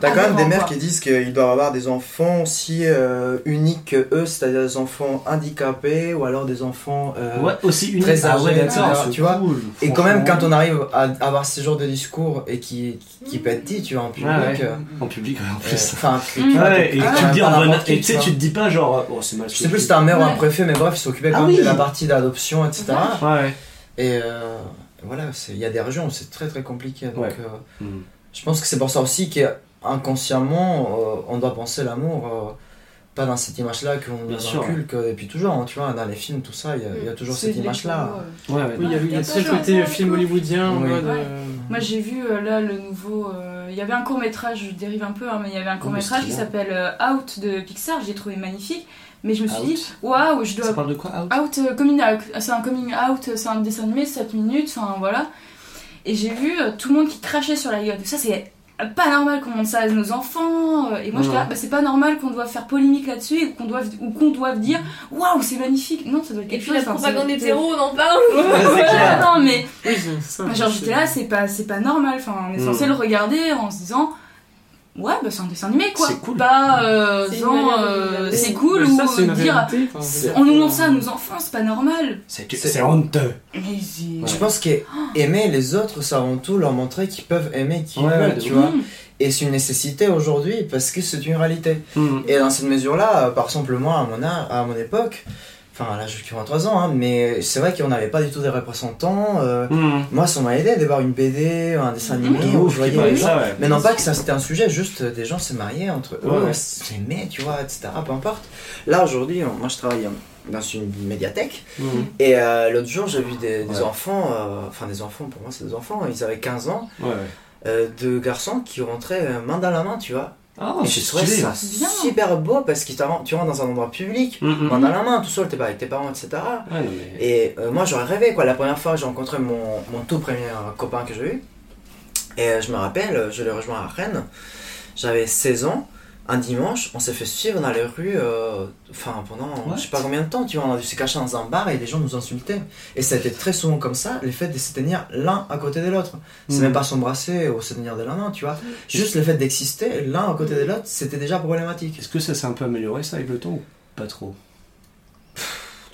E: T'as quand même des mères
D: quoi.
E: qui disent qu'ils doivent avoir des enfants aussi euh, uniques que eux, c'est-à-dire des enfants handicapés ou alors des enfants. euh,
A: Ouais, aussi unique.
E: très
A: Ah ouais,
E: âgé,
A: d'accord,
E: etc.,
A: c'est
E: tu vois.
A: cool,
E: Et quand même, quand on arrive à avoir ce genre de discours et qui, qui peut être dit, tu vois, en public,
A: Ouais, ouais.
E: euh,
A: En public, ouais, en
E: euh,
A: plus.
E: enfin, tu vois,
A: Ouais, et tu te dis
E: pas
A: en bonne. Et tu sais, tu te dis pas genre, oh, c'est mal
E: Je sais plus si c'était un maire ou un préfet, mais bref, il s'occupait
A: Ah
E: quand même
A: oui.
E: de la partie d'adoption, etc.
A: Ouais.
E: Et euh, voilà, c'est- il y a des régions où c'est très très compliqué. Donc
A: Ouais.
E: euh,
A: Mm.
E: je pense que c'est pour ça aussi qu'inconsciemment, euh, on doit penser l'amour, euh, pas dans cette image-là qu'on inculque depuis toujours. hein, tu vois, dans les films, tout ça, il y a, y a toujours cette image-là.
A: Ouais, ouais.
B: Oui, il y y a
D: Il y a
B: très le
D: toujours
B: côté film hollywoodien en
E: Oui.
B: mode.
D: Ouais.
B: euh,
D: Moi j'ai vu là le nouveau. euh, Il y avait un court métrage, je dérive un peu, hein, mais il y avait un court métrage
A: c'est
D: qui s'appelle Out de Pixar, j'ai trouvé magnifique. Mais je me suis
A: Out.
D: dit, waouh, je
A: Ça
D: dois.
A: parle de quoi Out?
D: Out, euh, coming out, c'est un coming out, c'est un dessin animé, 7 minutes, enfin voilà. Et j'ai vu euh, tout le monde qui crachait sur la gueule. Ça c'est pas normal qu'on montre ça à nos enfants. euh, Et moi, je dis, ah, bah, c'est pas normal qu'on doive faire polémique là-dessus ou qu'on doive, ou qu'on doive dire, waouh, c'est magnifique. Non, ça doit être
C: Et
D: quelque
C: puis la
D: chose. enfin,
C: propagande
D: c'est-
C: hétéro, on en parle
D: Ouais, non, mais
B: Oui, ça.
D: Genre j'étais là, c'est pas, c'est pas normal. Enfin, on est
A: Mm.
D: censé le regarder en se disant, ouais, bah c'est un dessin animé quoi.
A: C'est cool.
D: Pas euh,
C: une
D: disant,
C: manière de
D: euh,
C: regarder.
D: c'est cool
B: Mais
D: ou
B: ça, une
D: dire,
B: réalité. enfin,
E: c'est-
D: on nous montre ça à nos enfants, c'est pas normal.
A: C'est honteux.
D: Mais c'est-
E: Je pense qu'aimer les autres, c'est avant tout leur montrer qu'ils peuvent aimer qui
A: Ouais,
E: veulent,
A: ouais,
E: tu vois. Et c'est une nécessité aujourd'hui parce que c'est une réalité.
A: Hmm.
E: Et dans cette mesure-là, euh, par exemple, moi, à mon, à mon époque, enfin là, j'ai 23 ans, hein, mais c'est vrai qu'on n'avait pas du tout des représentants. euh,
A: Hmm.
E: moi, ça m'a aidé de voir une BD, un dessin animé,
A: De
E: où je voyais les
A: de
E: gens.
A: ça, ouais.
E: Mais non pas que ça c'était un sujet, juste euh, des gens se mariaient entre eux,
A: Ouais, ouais.
E: s'aimaient, tu vois, etc. Peu importe. Là aujourd'hui, on- moi je travaille dans une médiathèque
A: Hmm.
E: et euh, l'autre jour j'ai vu des, des
A: Ouais.
E: enfants, euh, enfin des enfants, pour moi c'est des enfants, ils avaient 15 ans, euh, de garçons qui rentraient main dans la main, tu vois.
A: Ah,
E: et
A: c'est
E: je trouvais ça
D: Bien.
E: super beau parce que tu rentres dans un endroit public,
A: Hmm, hmm.
E: main dans la main, tout seul, t'es pas avec tes parents, etc.
A: Ouais, non, mais-
E: Et euh, moi j'aurais rêvé quoi, la première fois que j'ai rencontré mon, mon tout premier copain que j'ai eu. Et euh, je me rappelle, je l'ai rejoint à Rennes, j'avais 16 ans, un dimanche, on s'est fait suivre dans les rues, euh, enfin pendant
A: What
E: je sais pas combien de temps, tu vois, on a dû se cacher dans un bar et les gens nous insultaient. Et ça a été très souvent comme ça, le fait de se tenir l'un à côté de l'autre. C'est
A: Mhm.
E: même pas s'embrasser ou se tenir de la main, tu vois. Juste le fait d'exister l'un à côté de l'autre, c'était déjà problématique.
A: Est-ce que ça s'est un peu amélioré ça avec le temps ou pas trop?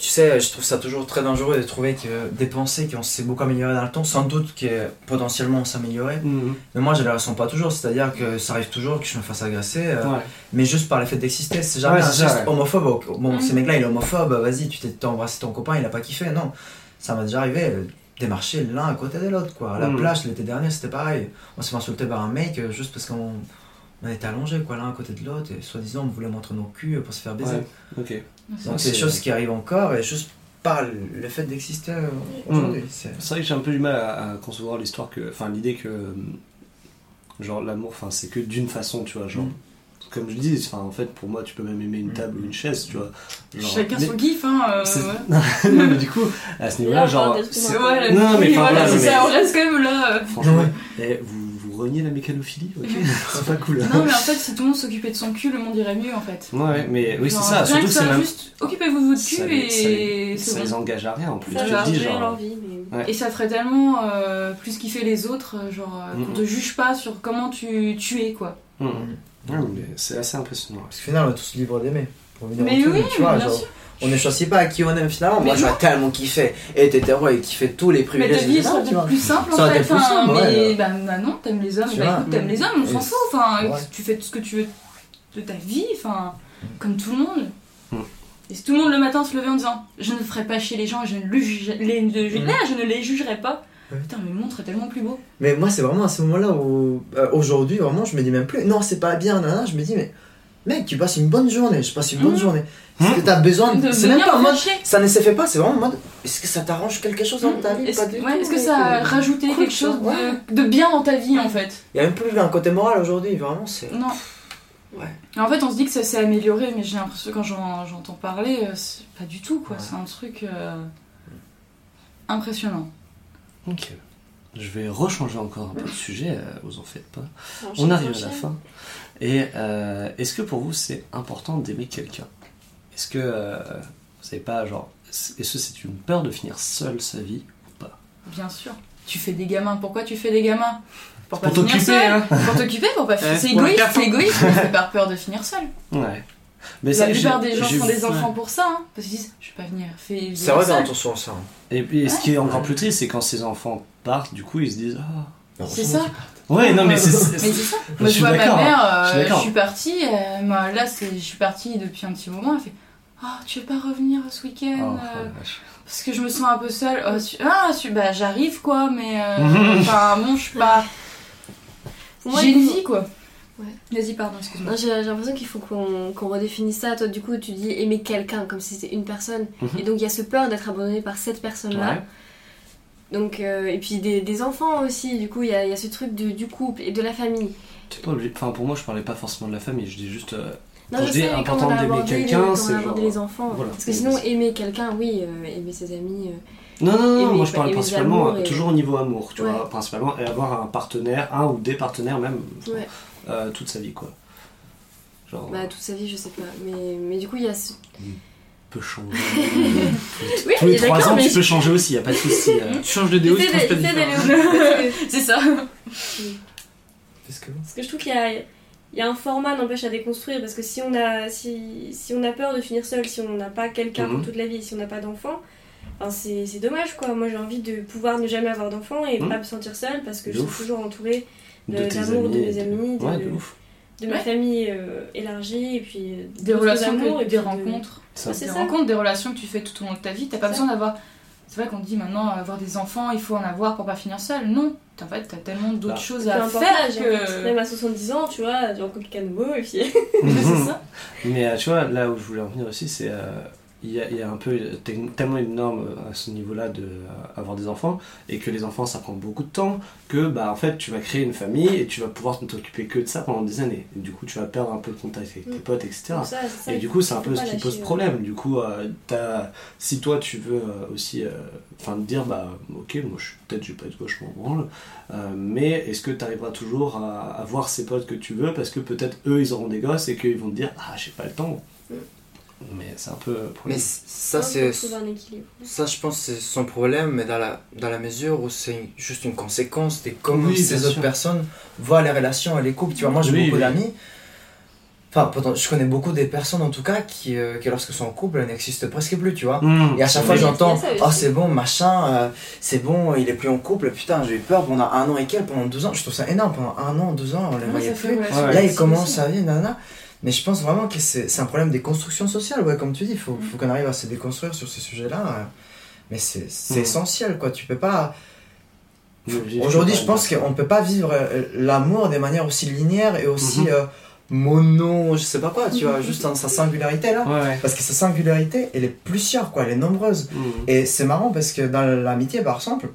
E: Tu sais, je trouve ça toujours très dangereux de trouver que des pensées qui ont s'est beaucoup amélioré dans le temps, sans doute que potentiellement on s'améliorer.
A: Hmm.
E: Mais moi, je ne les ressens pas toujours, c'est-à-dire que ça arrive toujours que je me fasse agresser, euh,
A: Ouais.
E: mais juste par le fait d'exister. C'est jamais
A: Ouais,
E: un geste
A: ouais.
E: homophobe. Bon,
D: Mhm.
E: ce mec-là, il est homophobe, vas-y, tu t'es t'as embrassé ton copain, il a pas kiffé. Non, ça m'est déjà arrivé euh, de marcher l'un à côté de l'autre, quoi. À la
A: Mhm.
E: plage, l'été dernier, c'était pareil. On s'est fait insulter par un mec euh, juste parce qu'on on était allongés, quoi, l'un à côté de l'autre, et soi-disant, on voulait montrer nos culs pour se faire baiser.
A: Ouais.
E: Donc c'est des choses qui arrivent encore, et juste par le fait d'exister euh, aujourd'hui. c'est-
A: C'est vrai que j'ai un peu du mal à, à concevoir l'histoire que. Enfin, l'idée que. euh, Genre, l'amour, enfin, c'est que d'une façon, tu vois. Genre,
E: Mm.
A: comme je dis, enfin, en fait, pour moi, tu peux même aimer une table ou une chaise, tu vois. Genre,
D: Chacun
A: mais-
D: son kiff, hein. euh, ouais.
A: non, mais du coup, à ce niveau-là, genre.
D: Ouais,
A: Non, mais
D: oui, voilà, c'est
A: mais-
D: ça, on reste quand même là. euh.
A: Franchement,
E: Ouais.
A: vous, vous reniez la mécanophilie, ok C'est pas cool.
D: Non, mais en fait, si tout le monde s'occupait de son cul, le monde irait mieux en fait.
A: Ouais, mais oui, c'est ça. Surtout
D: que
A: que c'est même.
D: juste occupez-vous de votre
A: Ça
D: cul
A: les, ça les-
D: et
A: ça les engage à rien en plus.
C: Ça
A: tu
C: va
A: te dis,
C: gérer
A: genre.
C: leur vie, mais...
A: Ouais.
D: Et ça ferait tellement euh, plus kiffer les autres, euh, genre qu'on
A: Mhm.
D: te juge pas sur comment tu, tu es quoi.
A: Hum, hum. Ouais, mais c'est assez impressionnant.
E: Parce qu'au final, on est tous libres d'aimer.
D: Mais oui,
E: tu vois,
D: bien
E: genre,
D: sûr.
E: On ne choisit pas à qui on aime finalement.
D: Mais
E: Moi, j'aurais
D: non.
E: tellement kiffé être hétéro et kiffer tous les
D: Mais
E: privilèges.
D: ta vie
E: tu vois.
D: peut-être plus simple
E: Ça
D: en
E: aurait
D: fait.
E: été plus
D: Enfin,
E: simple,
D: mais
E: ouais.
D: bah, bah non, t'aimes les hommes, bah
E: vois.
D: écoute, t'aimes les hommes, on s'en
E: Et-
D: fout. Enfin,
E: Ouais.
D: tu fais tout ce que tu veux de ta vie, enfin, comme tout le monde.
A: Mm.
D: Et si tout le monde le matin se levait en disant Je ne ferai pas chier les gens, je ne, les, le- je-
E: Mm.
D: là, je ne les jugerai pas. Putain, mais le monde serait tellement plus beau.
E: Mais moi, c'est vraiment à ce moment-là où, euh, aujourd'hui, vraiment, je me dis même plus, non, c'est pas bien, nan, nan, je me dis, mais mec, tu passes une bonne journée, je passe une bonne
D: Mhm.
E: journée. Est-ce que t'as besoin de.
D: De
E: C'est même pas en mode. Ça ne se fait pas, c'est vraiment en mode. Est-ce que ça t'arrange quelque chose dans ta vie
D: Est-ce ouais, que ça a
E: euh,
D: rajouté
E: cool,
D: quelque chose
E: ouais.
D: de, de bien dans ta vie en fait?
E: Il y a même plus un côté moral aujourd'hui, vraiment, c'est.
D: Non.
E: Ouais.
D: Et en fait, on se dit que ça s'est amélioré, mais j'ai l'impression que quand j'en- j'entends parler, euh, c'est pas du tout quoi.
E: Ouais.
D: C'est un truc euh, impressionnant.
A: Ok. Je vais rechanger encore un peu de sujet, euh, vous en faites pas. On arrive à la fin. Et euh, est-ce que pour vous c'est important d'aimer quelqu'un? Est-ce que euh, vous savez pas, genre, est-ce que c'est une peur de finir seul sa vie ou pas?
D: Bien sûr. Tu fais des gamins. Pourquoi tu fais des gamins? Pour pas
A: Pour
D: finir
A: t'occuper,
D: seul.
A: hein.
D: Pour t'occuper, pour pas finir. C'est égoïste, c'est égoïste, mais c'est par peur de finir seul.
A: Ouais. Mais
D: La
A: ça,
D: plupart des gens font des enfants pour ça, hein, parce qu'ils disent je vais pas venir. Fais,
E: C'est vrai, attention à ça. hein.
A: Et puis ce qui est encore
E: Ouais.
A: plus triste, c'est quand ces enfants partent, du coup ils se disent Ah.
D: C'est ça.
A: Ouais, non mais c'est.
D: Ça.
A: Je
D: Moi, je vois ma mère,
A: je suis
D: euh, suis partie. euh, moi, là, c'est, je suis partie depuis un petit moment. Elle fait Ah, tu veux pas revenir ce week-end
A: Oh,
D: euh,
A: oh.
D: Parce que je me sens un peu seule. Oh, tu- Ah, tu- bah, j'arrive quoi, mais. euh. Enfin, bon, je suis pas. J'ai une vie quoi.
C: Ouais.
D: Vas-y, pardon, excuse-moi.
C: J'ai j'ai l'impression qu'il faut qu'on qu'on redéfinisse ça. Toi, du coup, tu dis aimer quelqu'un comme si c'était une personne.
A: Mhm.
C: Et donc, il y a ce peur d'être abandonné par cette personne-là.
A: Ouais.
C: Donc, euh, et puis des, des enfants aussi. Du coup, il y a, il y a ce truc du, du couple et de la famille.
A: Pas obligé. Enfin, pour moi, je parlais pas forcément de la famille, je dis juste. euh,
C: Non,
A: Quand
C: je
A: je dis important d'aimer quelqu'un, c'est genre-
C: les enfants.
A: voilà.
C: Parce que sinon, aimer quelqu'un, oui, euh, aimer ses amis. euh,
A: Non, non, non,
C: aimer-
A: moi je parle principalement
C: et-
A: toujours au niveau amour, tu
C: Ouais.
A: vois, principalement, et avoir un partenaire, un ou des partenaires même,
H: Ouais.
A: toute sa vie, quoi. Genre,
H: Bah, toute sa vie, je sais pas. Mais, mais du coup, il y a ce.
A: Changer.
C: Oui,
A: Tous les trois ans,
C: mais
A: tu peux changer aussi, y a pas de souci. euh.
B: Tu changes de déo, tu trouves pas
C: au- C'est ça.
I: Qu'est-ce que
C: Parce que je trouve qu'il y a, il y a un format n'empêche à déconstruire parce que si on a si, si on a peur de finir seul, si on n'a pas quelqu'un
A: Mhm.
C: pour toute la vie, si on n'a pas d'enfant, enfin, c'est c'est dommage quoi. Moi j'ai envie de pouvoir ne jamais avoir d'enfant et
A: Mhm.
C: pas me sentir seule parce que
A: De
C: je suis toujours entourée
A: De
C: de- d'amour de
A: amis,
C: mes amis, de-
A: Ouais, de
C: de-
A: ouf.
C: De ma
D: Ouais.
C: famille euh, élargie et puis euh,
D: Des relations,
C: amours
D: que-
C: et
D: des
C: de-
D: rencontres.
A: Ça.
C: c'est
D: des
C: ça.
D: rencontres, des relations que tu fais tout au long de ta vie. T'as pas besoin d'avoir. C'est vrai qu'on dit maintenant avoir des enfants, il faut en avoir pour pas finir seul. Non, en fait, t'as tellement d'autres
A: Bah.
D: choses à faire que.
C: Même à 70 ans, tu vois, tu rencontres quelqu'un de nouveau et puis.
D: c'est ça.
A: Mais euh, tu vois, là où je voulais en venir aussi, c'est. euh, Il y, a, il y a un peu t'es tellement une norme euh, à ce niveau-là de euh, avoir des enfants et que les enfants ça prend beaucoup de temps que bah en fait tu vas créer une famille et tu vas pouvoir ne t'occuper que de ça pendant des années et du coup tu vas perdre un peu de contact avec tes
C: Mm.
A: potes etc
C: ça, ça,
A: et du coup c'est un peu ce qui pose
C: ouais.
A: problème du coup euh, si toi tu veux euh, aussi euh, enfin te dire bah ok moi je peut-être je vais pas être gauche m'en branle euh, mais est-ce que tu arriveras toujours à avoir ces potes que tu veux parce que peut-être eux ils auront des gosses et qu'ils vont te dire ah j'ai pas le temps
C: Mm.
A: Mais c'est un peu
E: Mais ça, c'est. Ça, je pense, c'est son problème, mais dans la, dans la mesure où c'est juste une conséquence de comment
A: Oui,
E: ces autres
A: sûr.
E: personnes voient les relations et les couples. Tu vois, moi, j'ai
A: Oui,
E: beaucoup
A: oui.
E: d'amis. Enfin, pourtant, je connais beaucoup des personnes, en tout cas, qui, euh, qui lorsque sont en couple, n'existent presque plus, tu vois.
A: Mm.
E: Et à chaque fois, j'entends. Oh, c'est bon, machin, euh, c'est bon, il est plus en couple. Putain, j'ai eu peur pendant un an et quelques, pendant deux ans. Je trouve ça énorme. Pendant un an, deux ans, on les voyait plus.
A: Ouais.
E: Là, il commence sa vie, nanana. Mais je pense vraiment que c'est un problème des constructions sociales, ouais, comme tu dis. Il faut, faut qu'on arrive à se déconstruire sur ces sujets-là. euh. Mais c'est
A: Mm.
E: essentiel, quoi. Tu peux pas. Aujourd'hui, je pense qu'on peut pas vivre euh, l'amour de manière aussi linéaire et aussi euh, mono, je sais pas quoi, tu vois, juste dans sa singularité là.
A: Ouais, ouais.
E: Parce que sa singularité, elle est plusieurs, quoi, elle est nombreuse.
A: Mm.
E: Et c'est marrant parce que dans l'amitié, par exemple,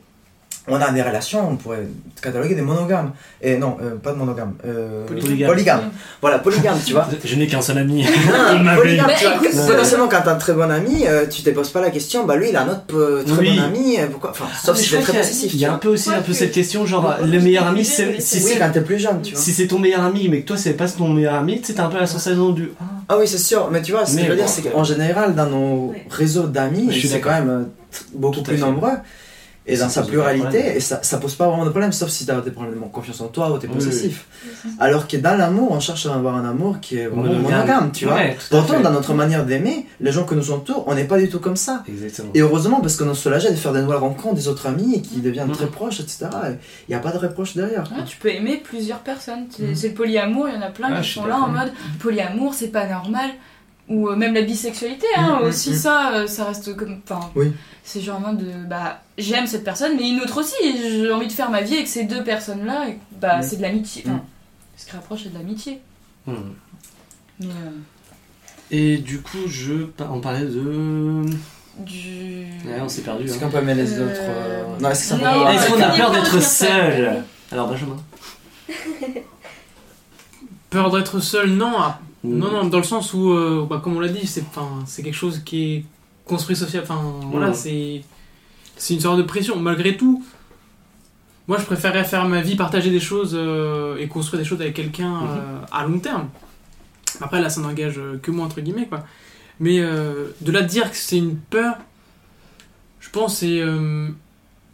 E: on a des relations, on pourrait cataloguer des monogames. Et non, euh, pas de monogames. Euh,
A: Polygame.
E: polygame. Voilà, polygame, tu vois.
A: Je n'ai qu'un seul ami.
E: Non,
A: Ma
E: polygame,
A: vie.
E: tu vois.
D: Bah,
E: Potentiellement, quand t'as un très bon ami, euh, tu te poses pas la question, bah lui, il a un autre euh, très
A: Oui.
E: bon ami, pourquoi? Enfin,
A: Ah,
E: sauf
A: mais
E: si
A: je
E: c'est très possessif.
A: Il y a un peu aussi un peu cette question, genre le meilleur ami, c'est si
E: Oui, quand t'es plus jeune, tu vois.
A: si c'est ton meilleur ami, mais que toi c'est pas ton meilleur ami, tu sais, t'as un peu la sensation du. Ah,
E: Ah oui, c'est sûr, mais tu vois, ce que je veux dire, c'est qu'en général, dans nos réseaux d'amis, c'est quand même beaucoup plus nombreux. Et
A: Ça
E: dans sa pluralité, et ça, ça pose pas vraiment de problème, sauf si t'as des problèmes de confiance en toi ou t'es
A: Oui,
E: possessif. Alors que dans l'amour, on cherche à avoir un amour qui est vraiment
A: Monogame.
E: tu vois.
A: Ouais,
E: Pourtant, dans notre manière d'aimer, les gens que nous entourent, on n'est pas du tout comme ça.
A: Exactement.
E: Et heureusement, parce qu'on est soulagé de faire des nouvelles rencontres, des autres amis, et qui deviennent
A: Mhm.
E: très proches, etc. Il n'y a pas de reproche derrière.
D: Ouais, tu peux aimer plusieurs personnes. C'est
E: Mhm.
D: c'est le polyamour, il y en a plein
A: Ah,
D: qui sont là en mode polyamour, c'est pas normal. Ou euh, même la bisexualité, hein, aussi ça, euh, ça reste comme. Enfin,
E: Oui.
D: c'est genre en mode de. Bah, j'aime cette personne, mais une autre aussi, et j'ai envie de faire ma vie avec ces deux personnes-là, et bah, c'est de l'amitié. Enfin, ce qui rapproche, c'est de l'amitié.
A: Mm.
D: Mais. euh,
A: Et du coup, je on parlait de.
D: du.
A: Ouais, on s'est perdu.
E: Est-ce
A: Hein.
E: qu'on peut mettre les autres euh, Non, est-ce
A: qu'on a peur d'être seul. Alors Benjamin.
B: Peur d'être seul, non. Non, non, dans le sens où, euh, bah, comme on l'a dit, c'est quelque chose qui est construit social. Enfin, voilà, c'est c'est une sorte de pression. Malgré tout, moi, je préférerais faire ma vie, partager des choses euh, et construire des choses avec quelqu'un
A: Mhm.
B: euh, à long terme. Après, là, ça n'engage que moi, entre guillemets, quoi. Mais de là de dire que c'est une peur, je pense que c'est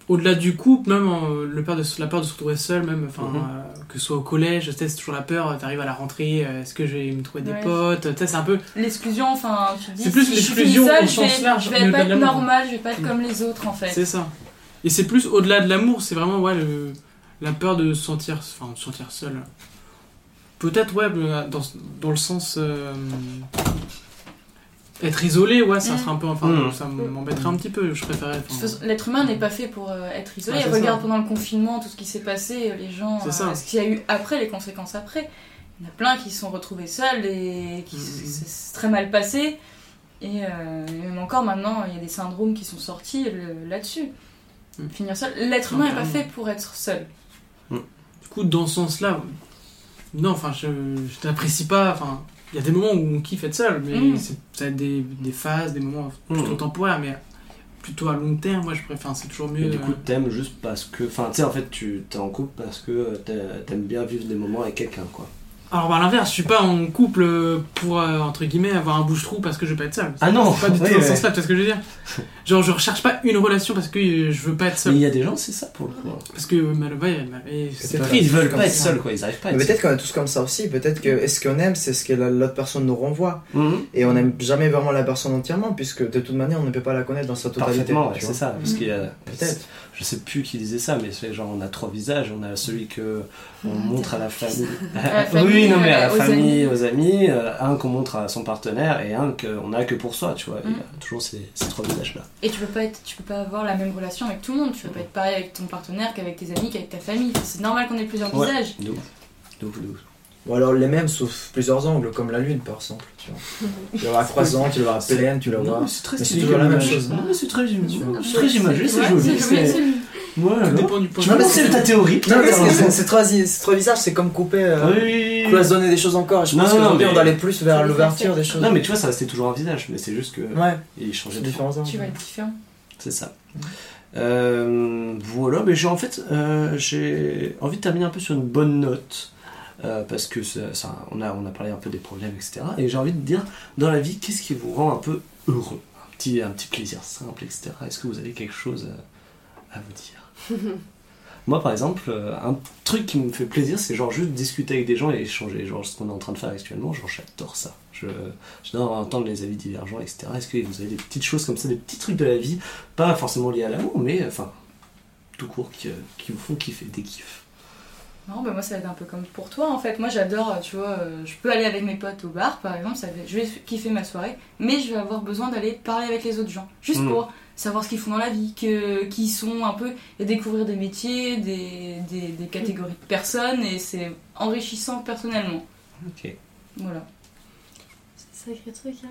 B: au-delà du couple, même euh, le peur de, la peur de se retrouver seul, même, enfin,
A: Mhm.
B: euh, que ce soit au collège, c'est toujours la peur, t'arrives à la rentrée, euh, est-ce que je vais me trouver des
D: Ouais.
B: potes, tu sais, c'est un peu.
D: L'exclusion, enfin, tu te dis,
B: C'est plus
D: si je suis
B: l'exclusion
D: seule,
B: au
D: je vais,
B: sens large,
D: je vais pas
B: au-delà de
D: être
B: l'amour.
D: normale, je vais pas être
B: Mm.
D: comme les autres en fait.
B: C'est ça. Et c'est plus au-delà de l'amour, c'est vraiment ouais, le- la peur de se sentir, enfin, de se sentir seul. Peut-être, ouais, dans le sens. Être isolé, ouais, ça
D: Mm.
B: serait un peu. Enfin,
A: Mm.
B: ça m'embêterait un petit peu, je préférais.
D: L'être humain n'est pas fait pour euh, être isolé.
B: C'est
D: Regarde
B: ça.
D: pendant le confinement tout ce qui s'est passé, euh, les gens, euh,
B: ça.
D: ce qu'il y a eu après, les conséquences après. Il y en a plein qui se sont retrouvés seuls et qui c'est c'est très mal passé. Et, euh, et même encore maintenant, il y a des syndromes qui sont sortis le- là-dessus. Finir seul. L'être humain n'est pas fait pour être seul.
B: Du coup, dans ce sens-là, non, enfin, je, je t'apprécie pas. Enfin, il y a des moments où on kiffe être seul, mais
D: Mm.
B: c'est- ça être des, des phases, des moments
A: Mm.
B: plutôt temporaires, mais plutôt à long terme. Moi, je préfère, c'est toujours mieux.
A: Et du coup,
B: euh,
A: t'aimes juste parce que. Enfin, tu sais, en fait, tu t'es en couple parce que t'a- t'aimes bien vivre des moments avec quelqu'un, quoi.
B: Alors, bah, à l'inverse, je suis pas en couple pour, euh, entre guillemets, avoir un bouche-trou parce que je veux pas être seul.
A: Ah non
B: Pas du tout dans ce
A: ouais.
B: sens-là, tu vois ce que je veux dire? Genre, je recherche pas une relation parce que je veux pas être
A: Mais
B: seul.
A: il y a des gens, c'est ça pour le coup.
B: Parce que euh, mal, ouais, mal- et c'est triste.
A: Ils veulent
E: comme
A: pas être seuls, quoi. Ils arrivent pas à être
E: Mais peut-être qu'on est tous comme ça aussi. Peut-être que est-ce qu'on aime, c'est ce que la- l'autre personne nous renvoie.
A: Mhm.
E: Et on n'aime jamais vraiment la personne entièrement, puisque de toute manière, on ne peut pas la connaître dans sa totalité.
A: Parfaitement, c'est ça. Parce qu'il y a.
E: Peut-être.
A: Je sais plus qui disait ça, mais c'est genre on a trois visages. On a celui que on montre à la famille.
D: la famille,
A: oui, non mais à la
D: aux
A: famille,
D: amis.
A: aux amis, euh, un qu'on montre à son partenaire et un qu'on a que pour soi, tu vois. Il y a toujours ces, ces trois visages là.
D: Et tu peux pas être, tu peux pas avoir la même relation avec tout le monde. Tu peux pas être pareil avec ton partenaire qu'avec tes amis, qu'avec ta famille. C'est normal qu'on ait plusieurs
A: Ouais.
D: visages.
A: De ouf. De ouf, de ouf.
E: Ou alors les mêmes, sauf plusieurs angles, comme la lune par exemple. Tu vois. tu la vois croissant, tu la vois pleine, tu la
A: Non,
E: vois.
A: mais c'est très
E: Mais c'est toujours la même chose.
A: Non, mais c'est très, imagé, c'est joli. Ouais,
B: Tout dépend du point
A: Tu
B: de
A: vois,
B: vue.
A: c'est ta théorie.
E: Non, c'est- c'est trois, c'est trois visages, c'est comme couper, euh, cloisonner des choses encore. Je
A: Non,
E: pense
A: non,
E: qu'aujourd'hui
A: mais-
E: on aller plus vers
C: C'est
E: l'ouverture des choses.
A: Non, mais tu vois, ça restait toujours un visage, mais c'est juste que
E: Ouais,
A: il changeait de forme.
E: différents angles.
D: Tu vas être différent.
A: C'est ça. Euh, voilà, mais j'ai en fait euh, j'ai envie de terminer un peu sur une bonne note. Euh, parce que ça, ça- on, a, on a parlé un peu des problèmes, etc. Et j'ai envie de dire, dans la vie, qu'est-ce qui vous rend un peu heureux? Un petit, un petit plaisir simple, etc. Est-ce que vous avez quelque chose à, à vous dire? Moi, par exemple, euh, un truc qui me fait plaisir, c'est genre juste discuter avec des gens et échanger. Genre ce qu'on est en train de faire actuellement, genre j'adore ça. J'adore entendre les avis divergents, etc. Est-ce que vous avez des petites choses comme ça, des petits trucs de la vie, pas forcément liés à l'amour, mais enfin, tout court, qui, euh, qui vous font kiffer, des kiffs
D: Non, bah moi ça va être un peu comme pour toi en fait. Moi j'adore, tu vois, euh, je peux aller avec mes potes au bar par exemple, ça fait- je vais kiffer ma soirée, mais je vais avoir besoin d'aller parler avec les autres gens, juste
A: Mm.
D: pour savoir ce qu'ils font dans la vie, que, qui ils sont un peu, et découvrir des métiers, des, des, des catégories de personnes, et c'est enrichissant personnellement.
A: Ok.
D: Voilà.
C: C'est un sacré truc, hein.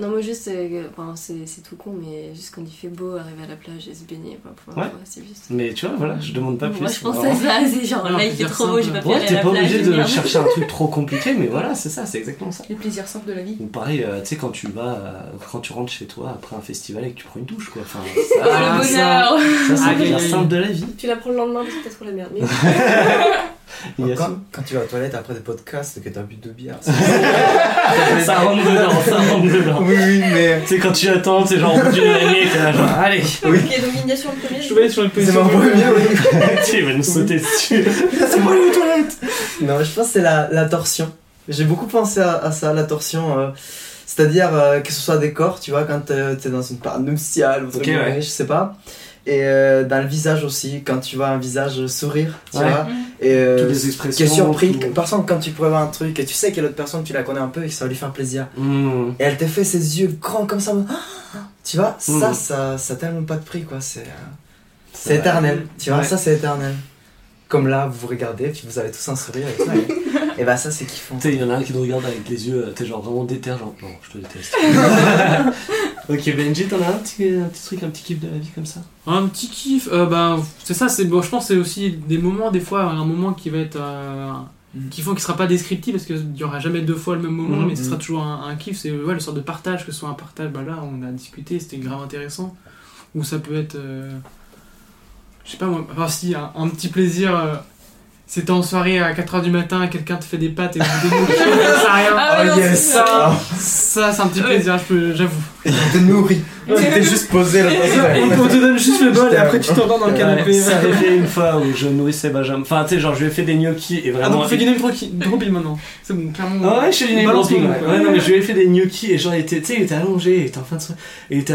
C: Non, moi, juste, euh, enfin, c'est c'est tout con, mais juste quand il fait beau, arriver à la plage et se baigner, pour
A: Ouais.
C: c'est juste.
A: Mais tu vois, voilà, je demande pas plus.
C: Moi, je pense
A: vraiment.
C: à ça, c'est genre,
B: Non,
C: là, il fait
B: plaisir
C: trop beau, j'ai pas
B: simple.
C: pu
A: Ouais,
C: aller
A: t'es
C: à la
A: pas obligé de
C: merde.
A: chercher un truc trop compliqué, mais voilà, c'est ça, c'est exactement ça.
D: Les plaisirs simples de la vie.
A: Ou pareil, euh, tu sais, quand tu vas, euh, quand tu rentres chez toi après un festival et que tu prends une douche, quoi. Enfin,
D: Oh, le bonheur
A: ça, c'est
B: Ah,
A: un plaisir
B: oui.
A: simple de la vie.
J: Tu la prends le lendemain t'as trop la merde. Mais
A: Il y a
E: Quand, quand tu vas aux toilettes après des podcasts que t'as bu deux bières.
A: ça. ça rentre dedans, ça rentre dedans.
E: Oui, oui, mais.
A: Tu sais, quand tu attends, c'est genre au bout d'une année, t'es là, genre, allez,
J: ok, donc sur le premier.
B: Je sur une
E: C'est
B: position.
E: mon premier, oui.
A: tu il va nous sauter dessus. C'est moi les toilettes.
E: Non, je pense que c'est la, la torsion. J'ai beaucoup pensé à, à ça, la torsion. euh, C'est-à-dire euh, que ce soit des corps, tu vois, quand euh, t'es dans une période nuptiale ou truc,
A: Ok, ouais.
E: ouais, je sais pas. Et euh, dans le visage aussi, quand tu vois un visage sourire, tu
A: Ouais.
E: vois.
D: Mhm.
E: Et euh,
A: Toutes les expressions.
E: qui est surpris.
A: tout-
E: Par exemple, quand tu pourrais voir un truc et tu sais que l'autre personne, tu la connais un peu et que ça va lui faire plaisir.
A: Mmh.
E: Et elle te fait ses yeux grands comme ça. Ah Tu vois, ça,
A: Mhm.
E: ça, ça a tellement pas de prix, quoi. C'est euh, c'est
A: Ça-
E: éternel. Tu vois,
A: Ouais.
E: ça, c'est éternel. Comme là, vous vous regardez, puis vous avez tous un sourire et et bah, ça, c'est kiffant.
A: Tu sais, il y en a un qui nous regarde avec les yeux, euh, t'es genre vraiment déter, genre, non, je te déteste. ok, Benji, t'en as un petit, un petit truc, un petit kiff de la vie comme ça
B: Un petit kiff, euh, ben, c'est ça, c'est, bon, je pense que c'est aussi des moments, des fois, un moment qui va être euh, kiffant, qui sera pas descriptif parce qu'il y aura jamais deux fois le même moment,
A: Mhm.
B: mais ce sera toujours un, un kiff. C'est ouais, le sort de partage, que ce soit un partage, bah là, on a discuté, c'était grave intéressant. Ou ça peut être, euh, je sais pas moi, enfin si, un, un petit plaisir. C'était en soirée à 4h du matin, quelqu'un te fait des pâtes et vous des mots, ça rien.
D: Ah ouais,
E: Oh,
D: non,
E: yes.
D: c'est ça.
B: Ça, c'est un petit plaisir, je peux- j'avoue.
E: Et tu te nourris. Tu t'es juste posé là
B: On te donne juste le bol et après tu t'endors dans le canapé.
A: Ça avait fait une fois où je nourrissais Benjamin. Enfin, tu sais, genre, je lui ai fait des gnocchis et
B: Ah
A: vraiment.
B: donc on fait du name dropping maintenant. C'est bon, clairement.
A: Ah ouais, je fais du name dropping, ouais. non, mais je lui ai fait des gnocchis et genre, il était, tu sais, il était allongé, il était en fin de soirée. Et il était.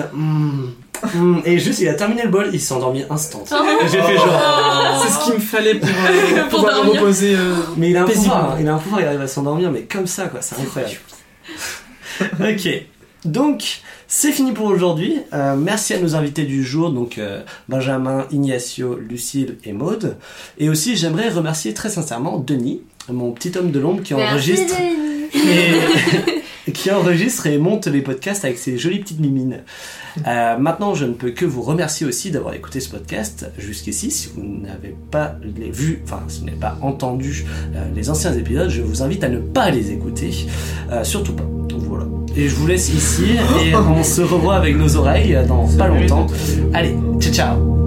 A: Mm, et juste, il a terminé le bol, il s'est endormi instant.
C: Oh.
A: J'ai fait genre.
B: C'est ce qu'il me fallait pour, euh,
D: Pour
B: pouvoir me
D: dormir.
B: reposer. euh.
A: Mais il a un
B: Paisible.
A: pouvoir, hein, il a un pouvoir, il arrive à s'endormir, mais comme ça, quoi, c'est incroyable. ok. Donc, c'est fini pour aujourd'hui. Euh, merci à nos invités du jour, donc euh, Benjamin, Ignacio, Lucille et Maude. Et aussi, j'aimerais remercier très sincèrement Denis, mon petit homme de l'ombre qui
C: Merci,
A: enregistre
C: Denis.
A: et, qui enregistre et monte les podcasts avec ses jolies petites mimines. Euh, maintenant, je ne peux que vous remercier aussi d'avoir écouté ce podcast jusqu'ici. Si vous n'avez pas les vu, enfin, si vous n'avez pas entendu euh, les anciens épisodes, je vous invite à ne pas les écouter. Euh, surtout pas. Voilà. Et je vous laisse ici et on se revoit avec nos oreilles dans pas longtemps. Allez, ciao ciao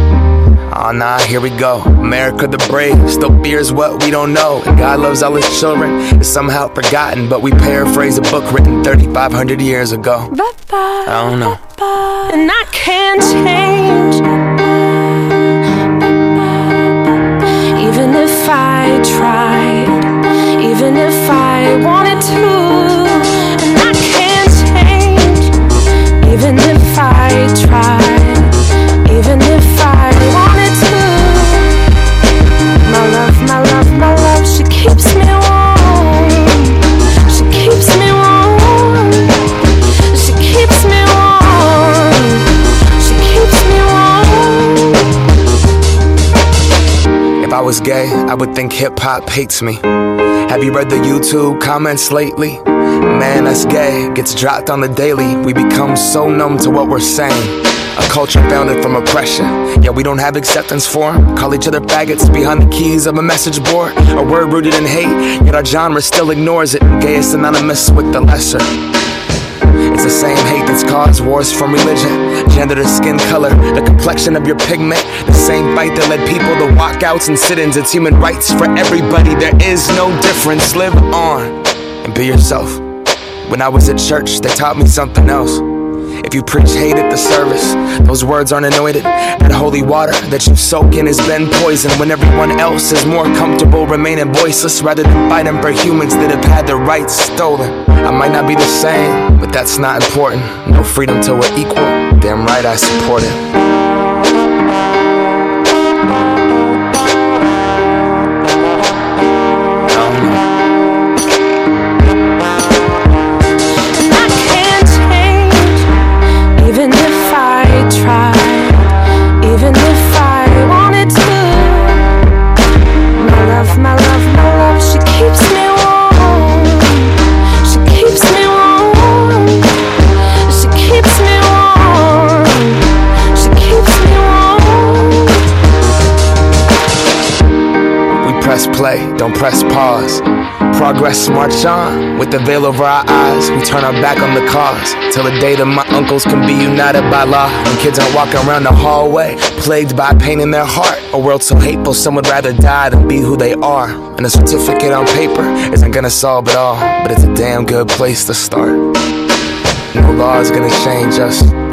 K: Oh nah, here we go. America the brave still fears what we don't know. And God loves all his children. It's somehow forgotten, but we paraphrase a book written 3,500 years ago. I don't know.
L: And I can't change.
K: Hop hates me. Have you read the YouTube comments lately? Man, that's gay. Gets dropped on the daily. We become so numb to what we're saying. A culture founded from oppression. Yeah, we don't have acceptance for 'em. Call each other faggots behind the keys of a message board. A word rooted in hate, yet our genre still ignores it. Gay is synonymous with the lesser. It's the same hate that's caused wars from religion, gender to skin color, the complexion of your pigment. The same fight that led people to walkouts and sit ins. It's human rights for everybody. There is no difference. Live on and be yourself. When I was at church, they taught me something else. If you preach hate at the service, those words aren't anointed. That holy water that you soak in has been poisoned when everyone else is more comfortable remaining voiceless rather than fighting for humans that have had their rights stolen. I might not be the same, but that's not important. No freedom till we're equal. Damn right I support it. Press pause. Progress march on with the veil over our eyes. We turn our back on the cause till the day that my uncles can be united by law. When kids aren't walking around the hallway, plagued by pain in their heart. A world so hateful, some would rather die than be who they are. And a certificate on paper isn't gonna solve it all, but it's a damn good place to start. No law is gonna change us.